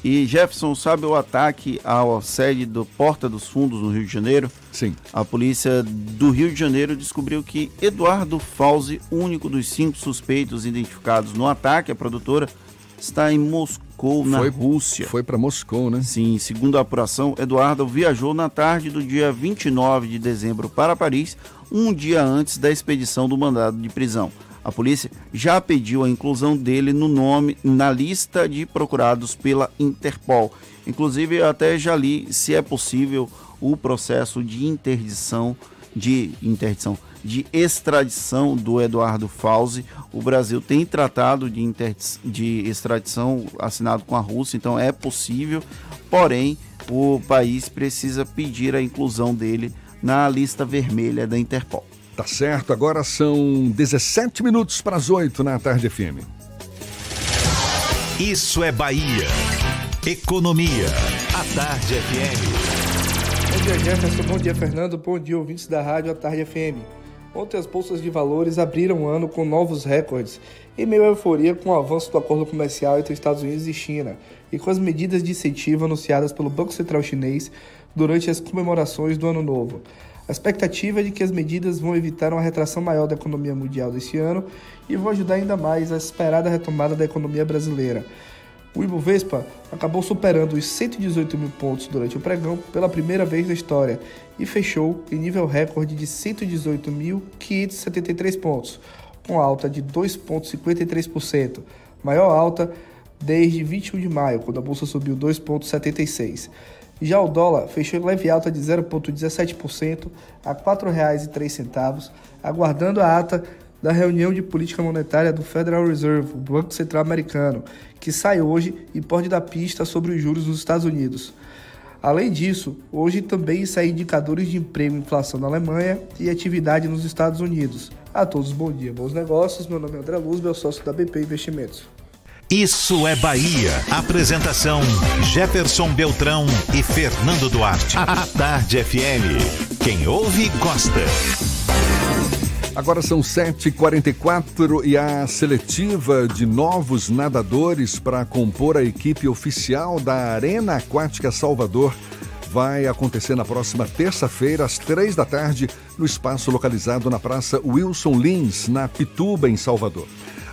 E Jefferson, sabe o ataque à sede do Porta dos Fundos no Rio de Janeiro? Sim. A polícia do Rio de Janeiro descobriu que Eduardo Fauzi, único dos cinco suspeitos identificados no ataque à produtora, está em Moscou, na Foi- Rússia. Foi para Moscou, né? Sim, segundo a apuração, Eduardo viajou na tarde do dia 29 de dezembro para Paris, um dia antes da expedição do mandado de prisão. A polícia já pediu a inclusão dele no nome na lista de procurados pela Interpol. Inclusive, eu até já li se é possível o processo de interdição de interdição de extradição do Eduardo Fauzi. O Brasil tem tratado de, de extradição assinado com a Rússia, então é possível, porém o país precisa pedir a inclusão dele na lista vermelha da Interpol. Tá certo, agora são 17 minutos para as 8 na tarde FM. Isso é Bahia. Economia. A Tarde FM. Bom dia, Jefferson. Bom dia, Fernando. Bom dia, ouvintes da Rádio A Tarde FM. Ontem as bolsas de valores abriram o ano com novos recordes, em meio à euforia com o avanço do acordo comercial entre Estados Unidos e China e com as medidas de incentivo anunciadas pelo Banco Central Chinês durante as comemorações do Ano Novo. A expectativa é de que as medidas vão evitar uma retração maior da economia mundial desse ano e vão ajudar ainda mais a esperada retomada da economia brasileira. O Ibovespa acabou superando os 118 mil pontos durante o pregão pela primeira vez na história e fechou em nível recorde de 118.573 pontos, com alta de 2,53%, maior alta desde 21 de maio, quando a bolsa subiu 2,76%. Já o dólar fechou em leve alta de 0,17% a R$ 4,03, aguardando a ata da reunião de política monetária do Federal Reserve, o Banco Central Americano, que sai hoje e pode dar pista sobre os juros nos Estados Unidos. Além disso, hoje também saem indicadores de emprego e inflação na Alemanha e atividade nos Estados Unidos. A todos, bom dia, bons negócios. Meu nome é André Luz, meu sócio da BP Investimentos. Isso é Bahia. Apresentação: Jefferson Beltrão e Fernando Duarte. A Tarde FM. Quem ouve, gosta. Agora são 7h44 e a seletiva de novos nadadores para compor a equipe oficial da Arena Aquática Salvador vai acontecer na próxima terça-feira, às três da tarde, no espaço localizado na Praça Wilson Lins, na Pituba, em Salvador.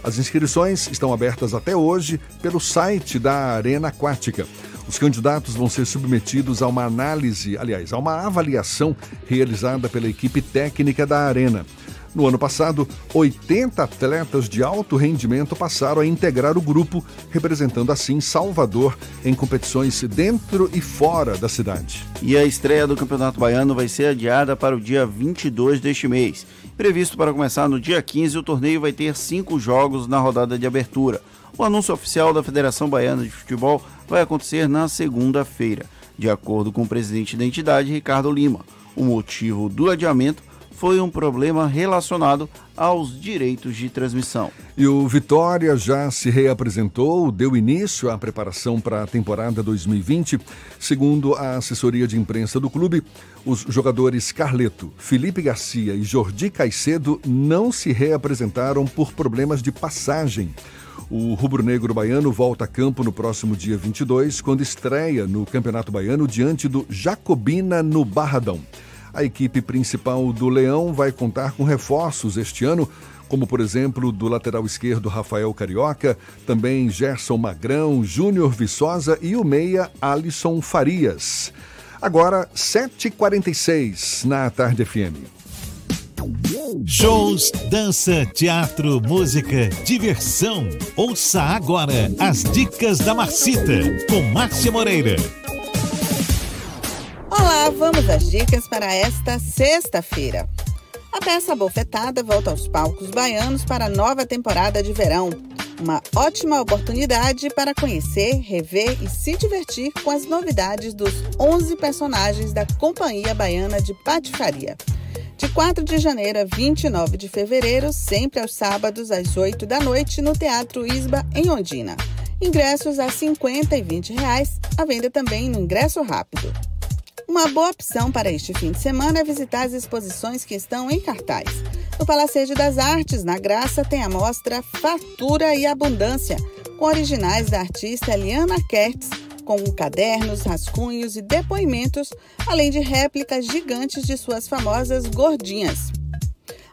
As inscrições estão abertas até hoje pelo site da Arena Aquática. Os candidatos vão ser submetidos a uma análise, aliás, a uma avaliação realizada pela equipe técnica da Arena. No ano passado, 80 atletas de alto rendimento passaram a integrar o grupo, representando assim Salvador em competições dentro e fora da cidade. E a estreia do Campeonato Baiano vai ser adiada para o dia 22 deste mês. Previsto para começar no dia 15, o torneio vai ter cinco jogos na rodada de abertura. O anúncio oficial da Federação Baiana de Futebol vai acontecer na segunda-feira, de acordo com o presidente da entidade, Ricardo Lima. O motivo do adiamento foi um problema relacionado aos direitos de transmissão. E o Vitória já se reapresentou, deu início à preparação para a temporada 2020. Segundo a assessoria de imprensa do clube, os jogadores Carleto, Felipe Garcia e Jordi Caicedo não se reapresentaram por problemas de passagem. O rubro-negro baiano volta a campo no próximo dia 22, quando estreia no Campeonato Baiano diante do Jacobina no Barradão. A equipe principal do Leão vai contar com reforços este ano, como por exemplo do lateral esquerdo Rafael Carioca, também Gerson Magrão, Júnior Viçosa e o meia Alisson Farias. Agora, 7h46 na Tarde FM. Shows, dança, teatro, música, diversão. Ouça agora as dicas da Marcita com Márcia Moreira. Olá, vamos às dicas para esta sexta-feira. A peça Bofetada volta aos palcos baianos para a nova temporada de verão. Uma ótima oportunidade para conhecer, rever e se divertir com as novidades dos 11 personagens da Companhia Baiana de Patifaria. De 4 de janeiro a 29 de fevereiro, sempre aos sábados às 8 da noite, no Teatro Isba, em Ondina. Ingressos a R$ 50 e 20 reais, a venda também no Ingresso Rápido. Uma boa opção para este fim de semana é visitar as exposições que estão em cartaz. No Palacete das Artes, na Graça, tem a mostra Fatura e Abundância, com originais da artista Eliana Kertz, com cadernos, rascunhos e depoimentos, além de réplicas gigantes de suas famosas gordinhas.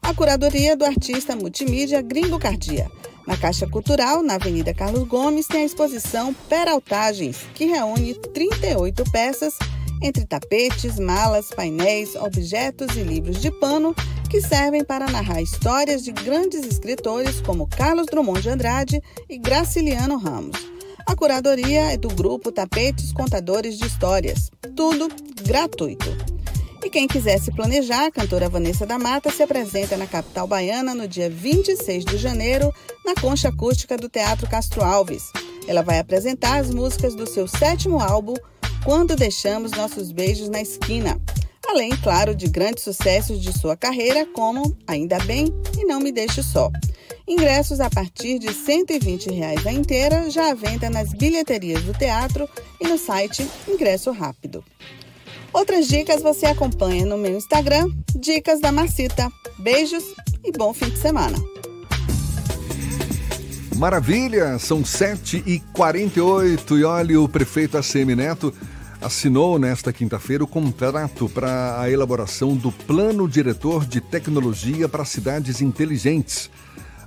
A curadoria do artista multimídia Gringo Cardia. Na Caixa Cultural, na Avenida Carlos Gomes, tem a exposição Peraltagens, que reúne 38 peças entre tapetes, malas, painéis, objetos e livros de pano que servem para narrar histórias de grandes escritores como Carlos Drummond de Andrade e Graciliano Ramos. A curadoria é do grupo Tapetes Contadores de Histórias. Tudo gratuito. E quem quiser se planejar, a cantora Vanessa da Mata se apresenta na capital baiana no dia 26 de janeiro, na concha acústica do Teatro Castro Alves. Ela vai apresentar as músicas do seu sétimo álbum, quando deixamos nossos beijos na esquina. Além, claro, de grandes sucessos de sua carreira, como Ainda Bem e Não Me Deixe Só. Ingressos a partir de 120 reais a inteira, já à venda nas bilheterias do teatro e no site Ingresso Rápido. Outras dicas você acompanha no meu Instagram, Dicas da Marcita. Beijos e bom fim de semana. Maravilha, são 7h48 e olha, o prefeito ACM Neto assinou nesta quinta-feira o contrato para a elaboração do Plano Diretor de Tecnologia para Cidades Inteligentes.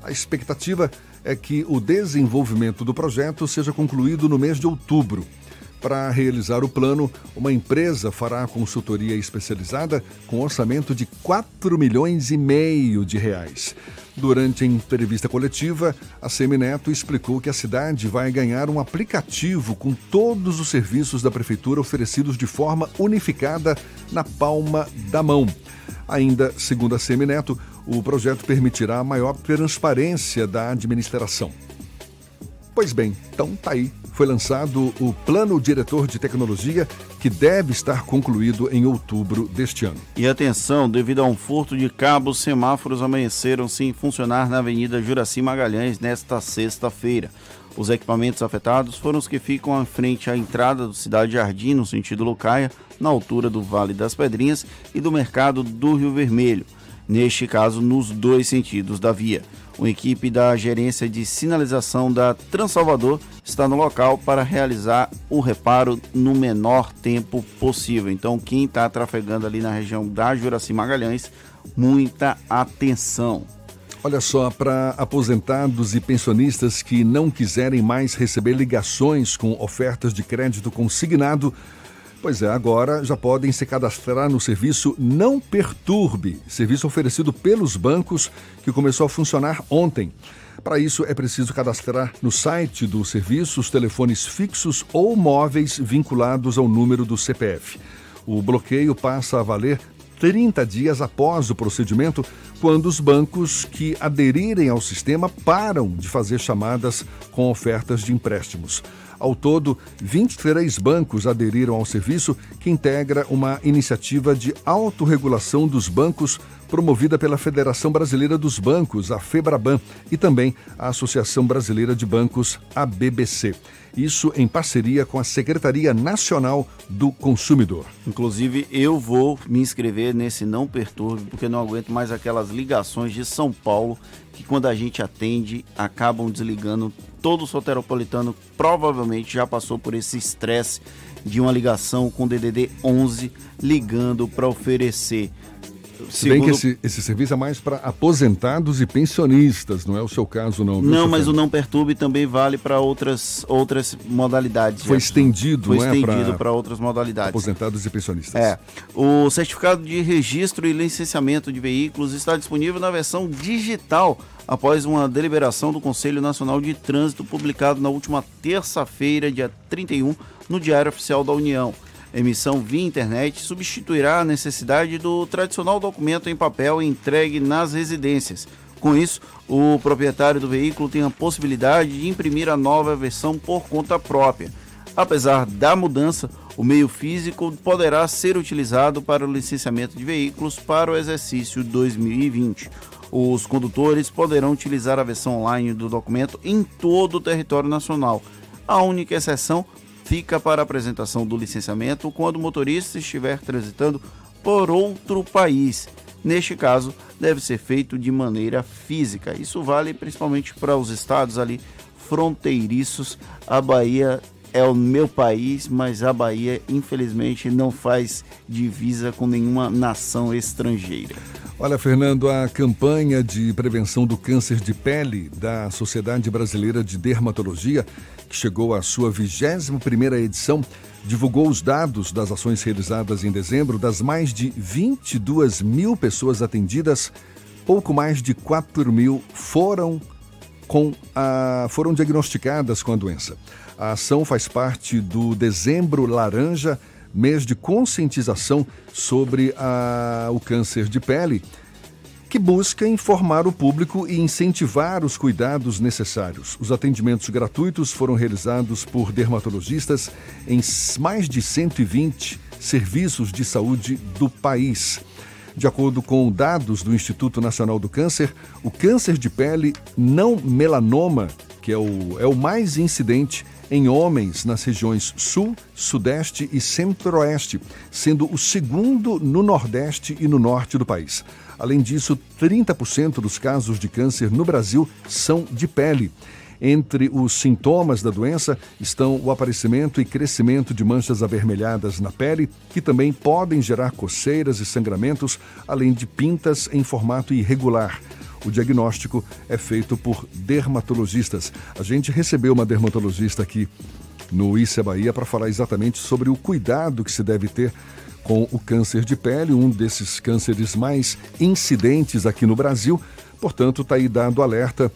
A expectativa é que o desenvolvimento do projeto seja concluído no mês de outubro. Para realizar o plano, uma empresa fará consultoria especializada com orçamento de 4 milhões e meio de reais. Durante a entrevista coletiva, a Semineto explicou que a cidade vai ganhar um aplicativo com todos os serviços da prefeitura oferecidos de forma unificada na palma da mão. Ainda, segundo a Semineto, o projeto permitirá maior transparência da administração. Pois bem, então tá aí. Foi lançado o Plano Diretor de Tecnologia, que deve estar concluído em outubro deste ano. E atenção, devido a um furto de cabos, semáforos amanheceram sem funcionar na Avenida Juraci Magalhães nesta sexta-feira. Os equipamentos afetados foram os que ficam à frente à entrada do Cidade Jardim, no sentido Lucaia, na altura do Vale das Pedrinhas e do Mercado do Rio Vermelho, neste caso nos dois sentidos da via. Uma equipe da Gerência de Sinalização da Transalvador está no local para realizar o reparo no menor tempo possível. Então, quem está trafegando ali na região da Juraci Magalhães, muita atenção. Olha só, para aposentados e pensionistas que não quiserem mais receber ligações com ofertas de crédito consignado, Pois é, agora já podem se cadastrar no serviço Não Perturbe, serviço oferecido pelos bancos que começou a funcionar ontem. Para isso, é preciso cadastrar no site do serviço os telefones fixos ou móveis vinculados ao número do CPF. O bloqueio passa a valer 30 dias após o procedimento, quando os bancos que aderirem ao sistema param de fazer chamadas com ofertas de empréstimos. Ao todo, 23 bancos aderiram ao serviço, que integra uma iniciativa de autorregulação dos bancos promovida pela Federação Brasileira dos Bancos, a FEBRABAN, e também a Associação Brasileira de Bancos, a BBC. Isso em parceria com a Secretaria Nacional do Consumidor. Inclusive, eu vou me inscrever nesse Não Perturbe, porque não aguento mais aquelas ligações de São Paulo que, quando a gente atende, acabam desligando. Todo soteropolitano provavelmente já passou por esse estresse de uma ligação com DDD 11 ligando para oferecer se bem que esse, esse serviço é mais para aposentados e pensionistas, não é o seu caso, não. Viu, não, mas o Não Perturbe também vale para outras, outras modalidades. Foi estendido, Foi não é? estendido para outras modalidades. Aposentados e pensionistas. É. O certificado de registro e licenciamento de veículos está disponível na versão digital após uma deliberação do Conselho Nacional de Trânsito publicado na última terça-feira, dia 31, no Diário Oficial da União emissão via internet substituirá a necessidade do tradicional documento em papel entregue nas residências. Com isso, o proprietário do veículo tem a possibilidade de imprimir a nova versão por conta própria. Apesar da mudança, o meio físico poderá ser utilizado para o licenciamento de veículos para o exercício 2020. Os condutores poderão utilizar a versão online do documento em todo o território nacional. A única exceção fica para apresentação do licenciamento quando o motorista estiver transitando por outro país. Neste caso, deve ser feito de maneira física. Isso vale principalmente para os estados ali fronteiriços. A Bahia é o meu país, mas a Bahia, infelizmente, não faz divisa com nenhuma nação estrangeira. Olha, Fernando, a campanha de prevenção do câncer de pele da Sociedade Brasileira de Dermatologia que chegou à sua 21ª edição, divulgou os dados das ações realizadas em dezembro. Das mais de 22 mil pessoas atendidas, pouco mais de 4 mil foram, com a, foram diagnosticadas com a doença. A ação faz parte do Dezembro Laranja, mês de conscientização sobre a, o câncer de pele que busca informar o público e incentivar os cuidados necessários. Os atendimentos gratuitos foram realizados por dermatologistas em mais de 120 serviços de saúde do país. De acordo com dados do Instituto Nacional do Câncer, o câncer de pele não melanoma, que é o, é o mais incidente em homens nas regiões Sul, Sudeste e Centro-Oeste, sendo o segundo no Nordeste e no Norte do país. Além disso, 30% dos casos de câncer no Brasil são de pele. Entre os sintomas da doença estão o aparecimento e crescimento de manchas avermelhadas na pele, que também podem gerar coceiras e sangramentos, além de pintas em formato irregular. O diagnóstico é feito por dermatologistas. A gente recebeu uma dermatologista aqui no Issa Bahia para falar exatamente sobre o cuidado que se deve ter com o câncer de pele, um desses cânceres mais incidentes aqui no Brasil. Portanto, está aí dado alerta.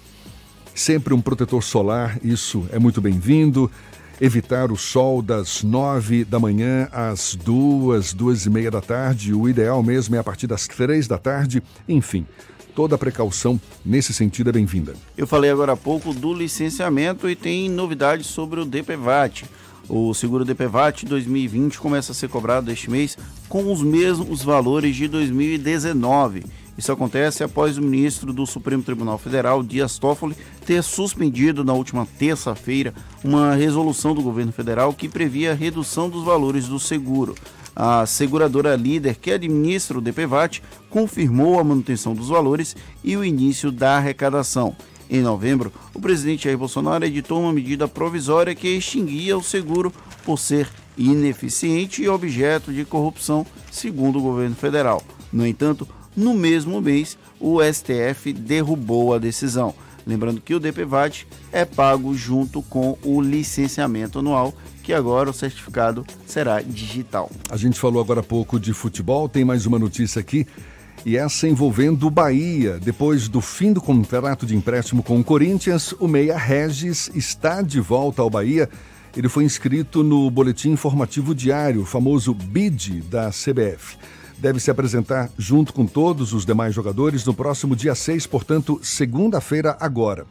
Sempre um protetor solar, isso é muito bem-vindo. Evitar o sol das nove da manhã às duas, duas e meia da tarde. O ideal mesmo é a partir das três da tarde. Enfim, toda precaução nesse sentido é bem-vinda. Eu falei agora há pouco do licenciamento e tem novidades sobre o DPVAT. O seguro DPVAT 2020 começa a ser cobrado este mês com os mesmos valores de 2019. Isso acontece após o ministro do Supremo Tribunal Federal, Dias Toffoli, ter suspendido na última terça-feira uma resolução do governo federal que previa a redução dos valores do seguro. A seguradora líder que administra o DPVAT confirmou a manutenção dos valores e o início da arrecadação. Em novembro, o presidente Jair Bolsonaro editou uma medida provisória que extinguia o seguro por ser ineficiente e objeto de corrupção, segundo o governo federal. No entanto, no mesmo mês, o STF derrubou a decisão. Lembrando que o DPVAT é pago junto com o licenciamento anual, que agora o certificado será digital. A gente falou agora há pouco de futebol, tem mais uma notícia aqui e essa envolvendo o Bahia. Depois do fim do contrato de empréstimo com o Corinthians, o Meia Regis está de volta ao Bahia. Ele foi inscrito no Boletim Informativo Diário, famoso BID da CBF. Deve se apresentar junto com todos os demais jogadores no próximo dia 6, portanto, segunda-feira agora.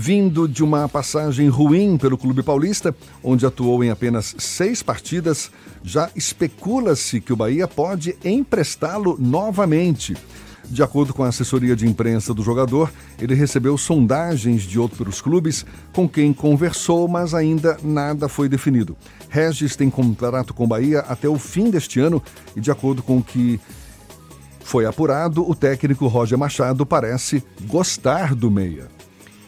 Vindo de uma passagem ruim pelo Clube Paulista, onde atuou em apenas seis partidas, já especula-se que o Bahia pode emprestá-lo novamente. De acordo com a assessoria de imprensa do jogador, ele recebeu sondagens de outros clubes com quem conversou, mas ainda nada foi definido. Regis tem contrato com o Bahia até o fim deste ano e, de acordo com o que foi apurado, o técnico Roger Machado parece gostar do meia.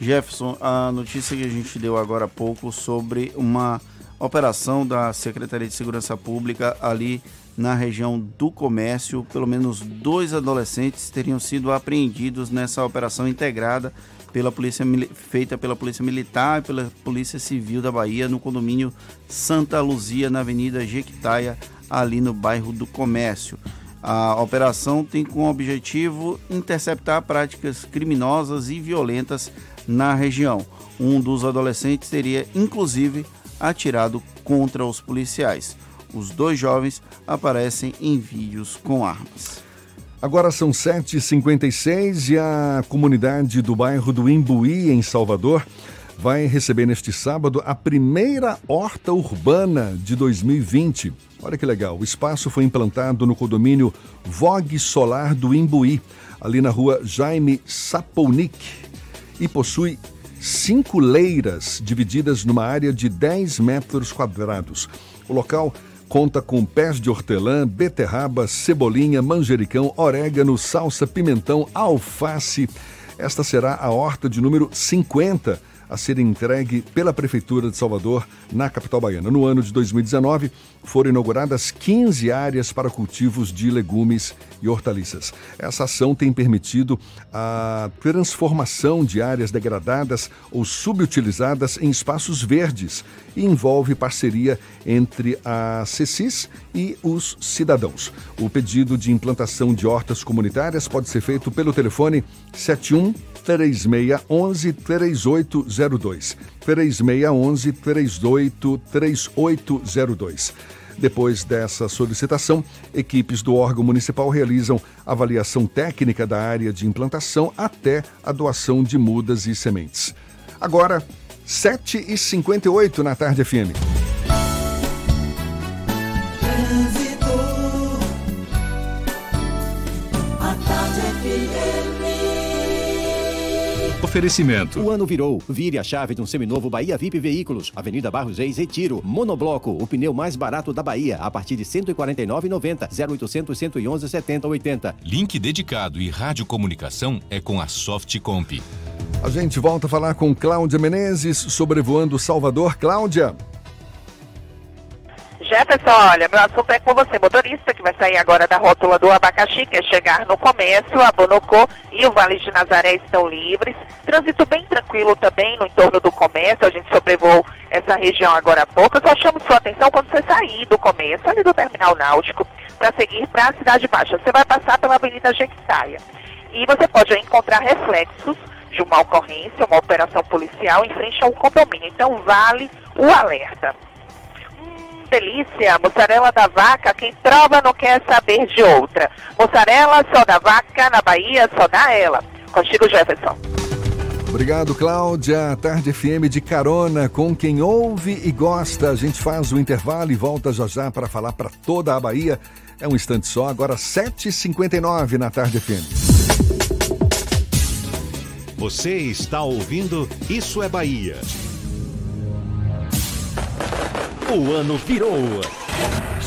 Jefferson, a notícia que a gente deu agora há pouco sobre uma operação da Secretaria de Segurança Pública ali na região do comércio. Pelo menos dois adolescentes teriam sido apreendidos nessa operação integrada pela polícia feita pela Polícia Militar e pela Polícia Civil da Bahia no condomínio Santa Luzia, na Avenida Jequitaia, ali no bairro do Comércio. A operação tem como objetivo interceptar práticas criminosas e violentas na região. Um dos adolescentes teria, inclusive, atirado contra os policiais. Os dois jovens aparecem em vídeos com armas. Agora são 7h56 e a comunidade do bairro do Imbuí, em Salvador, vai receber neste sábado a primeira horta urbana de 2020. Olha que legal, o espaço foi implantado no condomínio Vogue Solar do Imbuí, ali na rua Jaime Sapolnik, e possui cinco leiras divididas numa área de 10 metros quadrados. O local conta com pés de hortelã, beterraba, cebolinha, manjericão, orégano, salsa, pimentão, alface. Esta será a horta de número 50 a ser entregue pela Prefeitura de Salvador, na capital baiana. No ano de 2019, foram inauguradas 15 áreas para cultivos de legumes e hortaliças. Essa ação tem permitido a transformação de áreas degradadas ou subutilizadas em espaços verdes e envolve parceria entre a CECIS e os cidadãos. O pedido de implantação de hortas comunitárias pode ser feito pelo telefone 71 3611 3802. 3611 3802. Depois dessa solicitação, equipes do órgão municipal realizam avaliação técnica da área de implantação até a doação de mudas e sementes. Agora, 7h58 na tarde FM. Oferecimento. O ano virou. Vire a chave de um seminovo Bahia VIP Veículos. Avenida Barros Reis, Retiro. Monobloco, o pneu mais barato da Bahia, a partir de R$ 149,90. 0800 111 70 80. Link dedicado e radiocomunicação é com a Softcomp. A gente volta a falar com Cláudia Menezes, sobrevoando Salvador. Cláudia. Jefferson, olha, meu assunto é com você, motorista, que vai sair agora da rótula do abacaxi, quer chegar no comércio, a Bonocô e o Vale de Nazaré estão livres. Trânsito bem tranquilo também no entorno do comércio, a gente sobrevoou essa região agora há pouco. Eu só chamo sua atenção quando você sair do comércio, ali do terminal náutico, para seguir para a Cidade Baixa. Você vai passar pela Avenida Jequitaia. E você pode encontrar reflexos de uma ocorrência, uma operação policial em frente a um condomínio. Então, vale o alerta. Delícia, mussarela da vaca, quem prova não quer saber de outra. Mussarela só da vaca, na Bahia só dá ela. Contigo, Jefferson. Obrigado, Cláudia. Tarde FM de carona com quem ouve e gosta. A gente faz o intervalo e volta já já para falar para toda a Bahia. É um instante só, agora 7h59 na Tarde FM. Você está ouvindo Isso é Bahia. O ano virou.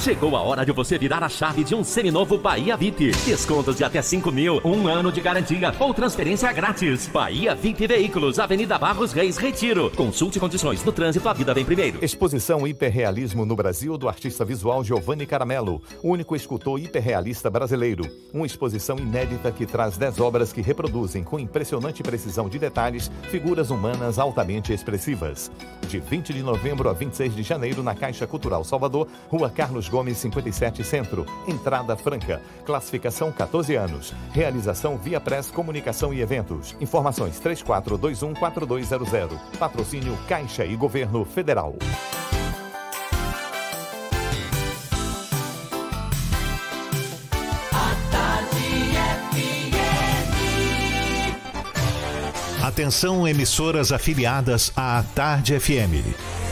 Chegou a hora de você virar a chave de um seminovo Bahia VIP. Descontos de até 5 mil, um ano de garantia ou transferência grátis. Bahia VIP Veículos, Avenida Barros Reis, Retiro. Consulte condições no trânsito, a vida vem primeiro. Exposição Hiperrealismo no Brasil do artista visual Giovanni Caramelo, único escultor hiperrealista brasileiro. Uma exposição inédita que traz 10 obras que reproduzem com impressionante precisão de detalhes figuras humanas altamente expressivas. De 20 de novembro a 26 de janeiro na Caixa Cultural Salvador, Rua Carlos Gomes 57 Centro, entrada franca, classificação 14 anos, realização via Press Comunicação e Eventos. Informações 34214200. Patrocínio Caixa e Governo Federal. Atenção, emissoras afiliadas à Tarde FM.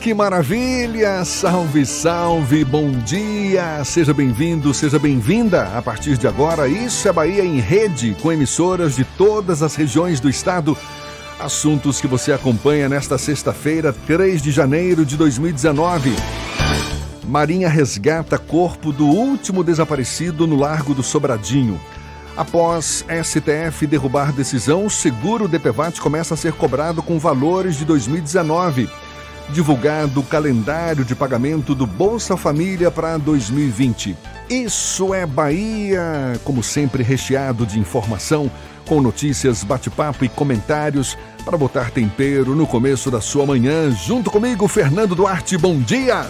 Que maravilha! Salve, salve, bom dia! Seja bem-vindo, seja bem-vinda. A partir de agora, Isso é Bahia em rede, com emissoras de todas as regiões do estado. Assuntos que você acompanha nesta sexta-feira, 3 de janeiro de 2019. Marinha resgata corpo do último desaparecido no Largo do Sobradinho. Após STF derrubar decisão, o seguro DPVAT começa a ser cobrado com valores de 2019 divulgado o calendário de pagamento do Bolsa Família para 2020. Isso é Bahia, como sempre recheado de informação, com notícias, bate-papo e comentários para botar tempero no começo da sua manhã. Junto comigo, Fernando Duarte. Bom dia.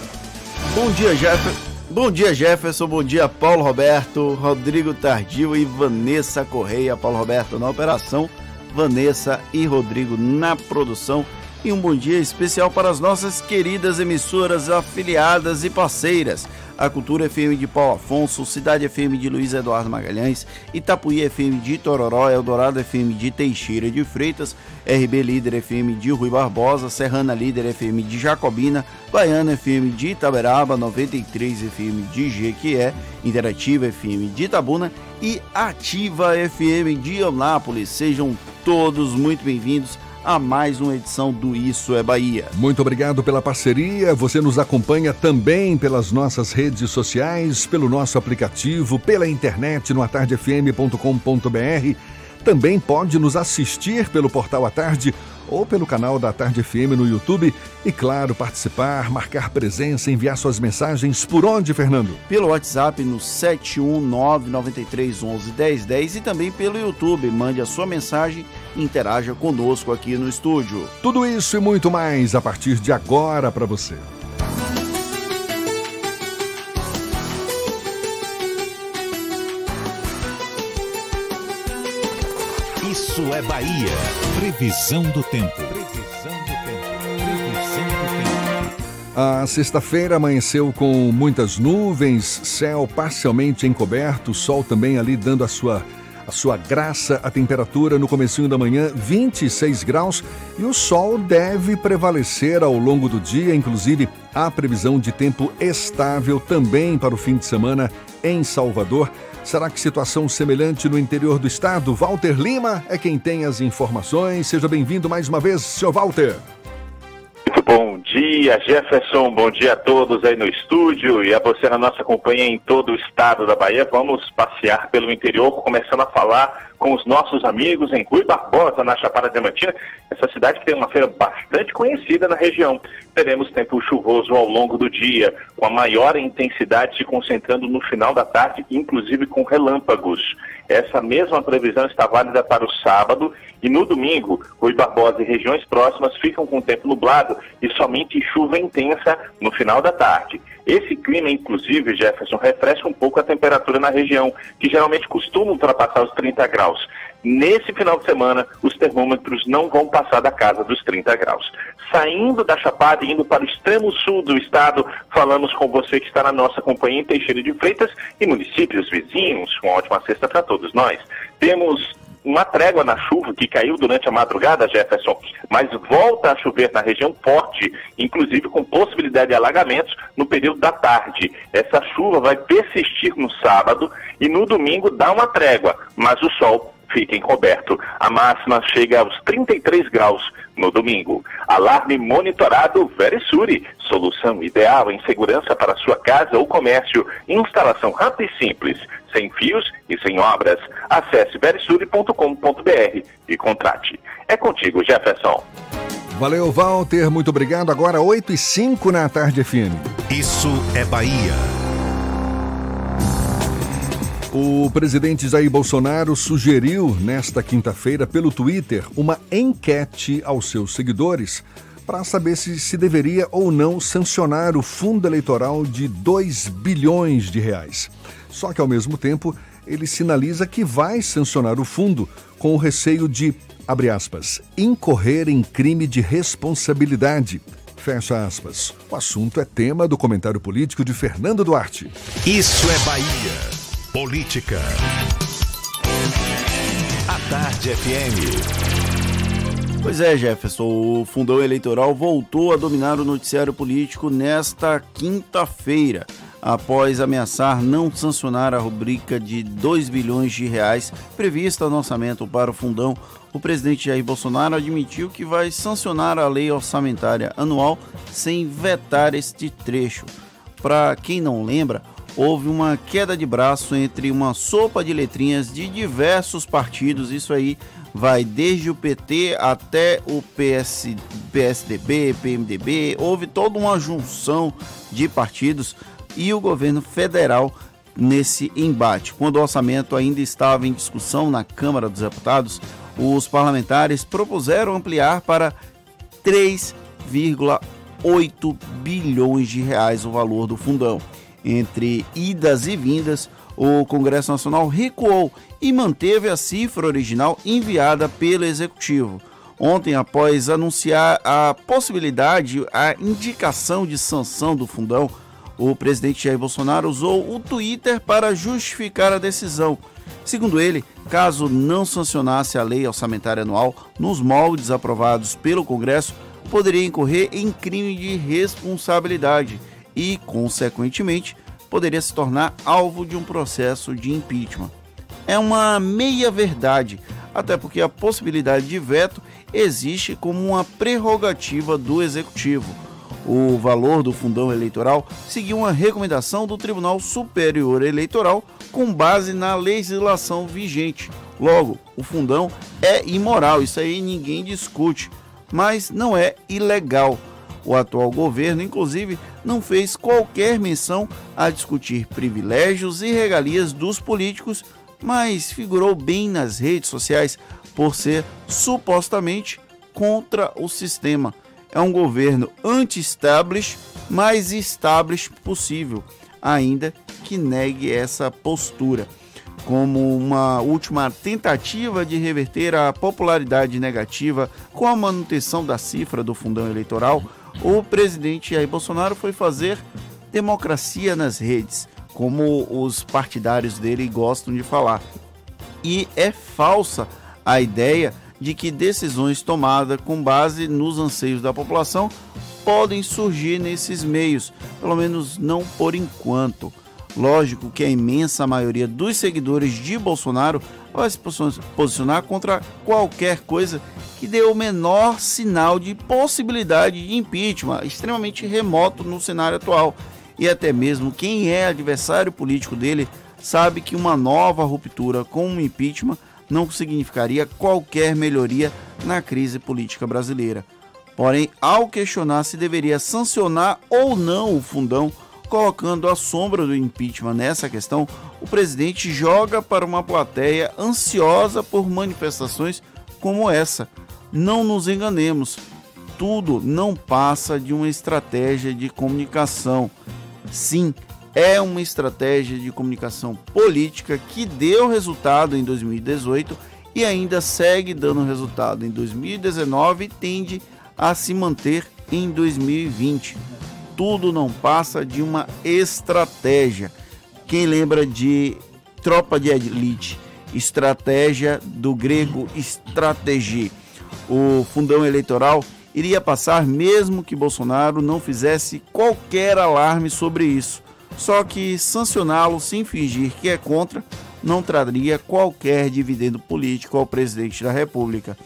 Bom dia, Jefferson. Bom dia, Jefferson. Bom dia, Paulo Roberto, Rodrigo Tardio e Vanessa Correia. Paulo Roberto na operação, Vanessa e Rodrigo na produção e um bom dia especial para as nossas queridas emissoras afiliadas e parceiras. A Cultura FM de Paulo Afonso, Cidade FM de Luiz Eduardo Magalhães, Itapuí FM de Tororó, Eldorado FM de Teixeira de Freitas, RB Líder FM de Rui Barbosa, Serrana Líder FM de Jacobina, Baiana FM de Itaberaba, 93 FM de Jequié, Interativa FM de Itabuna e Ativa FM de Eunápolis. Sejam todos muito bem-vindos a mais uma edição do Isso é Bahia. Muito obrigado pela parceria. Você nos acompanha também pelas nossas redes sociais, pelo nosso aplicativo, pela internet no atardefm.com.br. Também pode nos assistir pelo portal à tarde ou pelo canal da Tarde FM no YouTube e, claro, participar, marcar presença, enviar suas mensagens por onde, Fernando? Pelo WhatsApp no 71993111010 e também pelo YouTube. Mande a sua mensagem e interaja conosco aqui no estúdio. Tudo isso e muito mais a partir de agora para você. Isso é Bahia. Previsão do tempo. Previsão do tempo. A sexta-feira amanheceu com muitas nuvens, céu parcialmente encoberto, sol também ali dando a sua a sua graça, a temperatura no comecinho da manhã 26 graus e o sol deve prevalecer ao longo do dia, inclusive há previsão de tempo estável também para o fim de semana em Salvador. Será que situação semelhante no interior do estado? Walter Lima é quem tem as informações. Seja bem-vindo mais uma vez, senhor Walter. Bom dia, Jefferson. Bom dia a todos aí no estúdio e a você na nossa companhia em todo o estado da Bahia. Vamos passear pelo interior, começando a falar com os nossos amigos em Rui Barbosa, na Chapada Diamantina, essa cidade que tem uma feira bastante conhecida na região. Teremos tempo chuvoso ao longo do dia, com a maior intensidade se concentrando no final da tarde, inclusive com relâmpagos. Essa mesma previsão está válida para o sábado e no domingo, Rui Barbosa e regiões próximas ficam com tempo nublado e somente chuva intensa no final da tarde. Esse clima, inclusive, Jefferson, refresca um pouco a temperatura na região, que geralmente costuma ultrapassar os 30 graus. Nesse final de semana, os termômetros não vão passar da casa dos 30 graus. Saindo da Chapada e indo para o extremo sul do estado, falamos com você que está na nossa companhia em Teixeira de Freitas e municípios vizinhos. Uma ótima sexta para todos nós. Temos uma trégua na chuva que caiu durante a madrugada, Jefferson, mas volta a chover na região forte, inclusive com possibilidade de alagamentos no período da tarde. Essa chuva vai persistir no sábado e no domingo dá uma trégua, mas o sol fica encoberto. A máxima chega aos 33 graus no domingo. Alarme monitorado Verisuri, solução ideal em segurança para sua casa ou comércio. Instalação rápida e simples, sem fios e sem obras. Acesse verisuri.com.br e contrate. É contigo, Jefferson. Valeu, Walter. Muito obrigado. Agora 8 e 5 na tarde FM. Isso é Bahia. O presidente Jair Bolsonaro sugeriu nesta quinta-feira pelo Twitter uma enquete aos seus seguidores para saber se se deveria ou não sancionar o fundo eleitoral de 2 bilhões de reais. Só que ao mesmo tempo, ele sinaliza que vai sancionar o fundo com o receio de, abre aspas, incorrer em crime de responsabilidade. Fecha aspas. O assunto é tema do comentário político de Fernando Duarte. Isso é Bahia. Política. A Tarde FM. Pois é, Jefferson, o fundão eleitoral voltou a dominar o noticiário político nesta quinta-feira, após ameaçar não sancionar a rubrica de 2 bilhões de reais prevista no orçamento para o fundão. O presidente Jair Bolsonaro admitiu que vai sancionar a lei orçamentária anual sem vetar este trecho. Para quem não lembra, houve uma queda de braço entre uma sopa de letrinhas de diversos partidos. Isso aí vai desde o PT até o PS, PSDB, PMDB. Houve toda uma junção de partidos e o governo federal nesse embate. Quando o orçamento ainda estava em discussão na Câmara dos Deputados, os parlamentares propuseram ampliar para 3,8 bilhões de reais o valor do fundão entre idas e vindas, o Congresso Nacional recuou e manteve a cifra original enviada pelo Executivo. Ontem, após anunciar a possibilidade, a indicação de sanção do fundão, o presidente Jair Bolsonaro usou o Twitter para justificar a decisão. Segundo ele, caso não sancionasse a lei orçamentária anual nos moldes aprovados pelo Congresso, poderia incorrer em crime de responsabilidade e, consequentemente, poderia se tornar alvo de um processo de impeachment. É uma meia-verdade, até porque a possibilidade de veto existe como uma prerrogativa do executivo. O valor do fundão eleitoral seguiu uma recomendação do Tribunal Superior Eleitoral com base na legislação vigente. Logo, o fundão é imoral, isso aí ninguém discute, mas não é ilegal. O atual governo, inclusive, não fez qualquer menção a discutir privilégios e regalias dos políticos, mas figurou bem nas redes sociais por ser supostamente contra o sistema. É um governo anti-establish, mais establish possível, ainda que negue essa postura. Como uma última tentativa de reverter a popularidade negativa com a manutenção da cifra do fundão eleitoral, o presidente Jair Bolsonaro foi fazer democracia nas redes, como os partidários dele gostam de falar. E é falsa a ideia de que decisões tomadas com base nos anseios da população podem surgir nesses meios, pelo menos não por enquanto. Lógico que a imensa maioria dos seguidores de Bolsonaro vai se posicionar contra qualquer coisa que dê o menor sinal de possibilidade de impeachment, extremamente remoto no cenário atual. E até mesmo quem é adversário político dele sabe que uma nova ruptura com um impeachment não significaria qualquer melhoria na crise política brasileira. Porém, ao questionar se deveria sancionar ou não o fundão, colocando a sombra do impeachment nessa questão, o presidente joga para uma plateia ansiosa por manifestações como essa. Não nos enganemos, tudo não passa de uma estratégia de comunicação. Sim, é uma estratégia de comunicação política que deu resultado em 2018 e ainda segue dando resultado em 2019 e tende a se manter em 2020 tudo não passa de uma estratégia. Quem lembra de tropa de elite, estratégia do grego estratégia, o fundão eleitoral iria passar mesmo que Bolsonaro não fizesse qualquer alarme sobre isso. Só que sancioná-lo sem fingir que é contra não traria qualquer dividendo político ao presidente da República.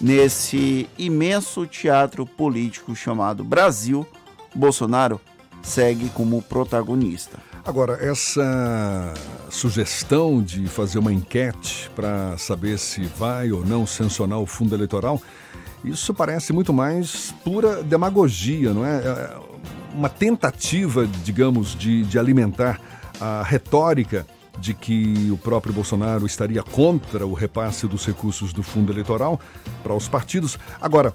Nesse imenso teatro político chamado Brasil, Bolsonaro segue como protagonista. Agora, essa sugestão de fazer uma enquete para saber se vai ou não sancionar o fundo eleitoral, isso parece muito mais pura demagogia, não é? Uma tentativa, digamos, de, de alimentar a retórica de que o próprio Bolsonaro estaria contra o repasse dos recursos do fundo eleitoral para os partidos. Agora,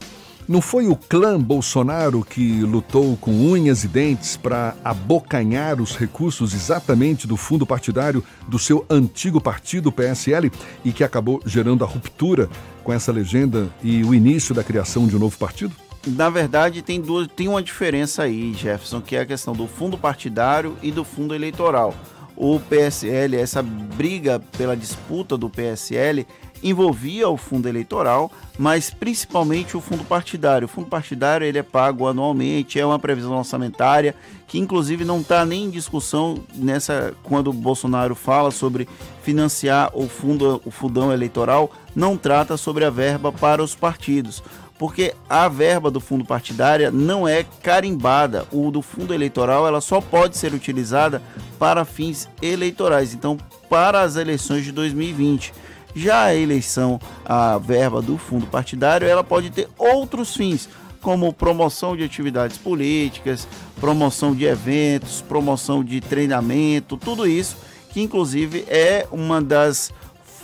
não foi o clã Bolsonaro que lutou com unhas e dentes para abocanhar os recursos exatamente do fundo partidário do seu antigo partido, PSL, e que acabou gerando a ruptura com essa legenda e o início da criação de um novo partido? Na verdade, tem, duas, tem uma diferença aí, Jefferson, que é a questão do fundo partidário e do fundo eleitoral. O PSL, essa briga pela disputa do PSL, envolvia o fundo eleitoral, mas principalmente o fundo partidário. O fundo partidário ele é pago anualmente, é uma previsão orçamentária que inclusive não está nem em discussão nessa quando o Bolsonaro fala sobre financiar o fundo o fundão eleitoral, não trata sobre a verba para os partidos porque a verba do fundo partidário não é carimbada. O do fundo eleitoral ela só pode ser utilizada para fins eleitorais. Então, para as eleições de 2020. Já a eleição, a verba do fundo partidário, ela pode ter outros fins, como promoção de atividades políticas, promoção de eventos, promoção de treinamento, tudo isso que inclusive é uma das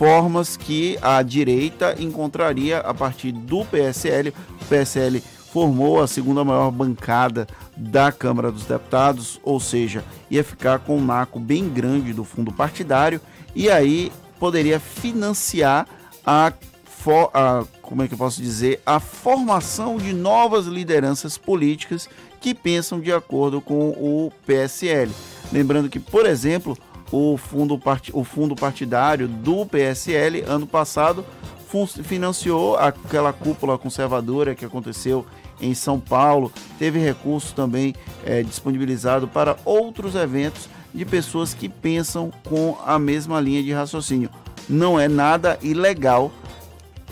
formas que a direita encontraria a partir do PSL. O PSL formou a segunda maior bancada da Câmara dos Deputados, ou seja, ia ficar com um naco bem grande do fundo partidário, e aí poderia financiar a, a, como é que eu posso dizer, a formação de novas lideranças políticas que pensam de acordo com o PSL. Lembrando que, por exemplo, o fundo, part... o fundo partidário do PSL, ano passado, financiou aquela cúpula conservadora que aconteceu em São Paulo, teve recurso também é, disponibilizado para outros eventos de pessoas que pensam com a mesma linha de raciocínio. Não é nada ilegal.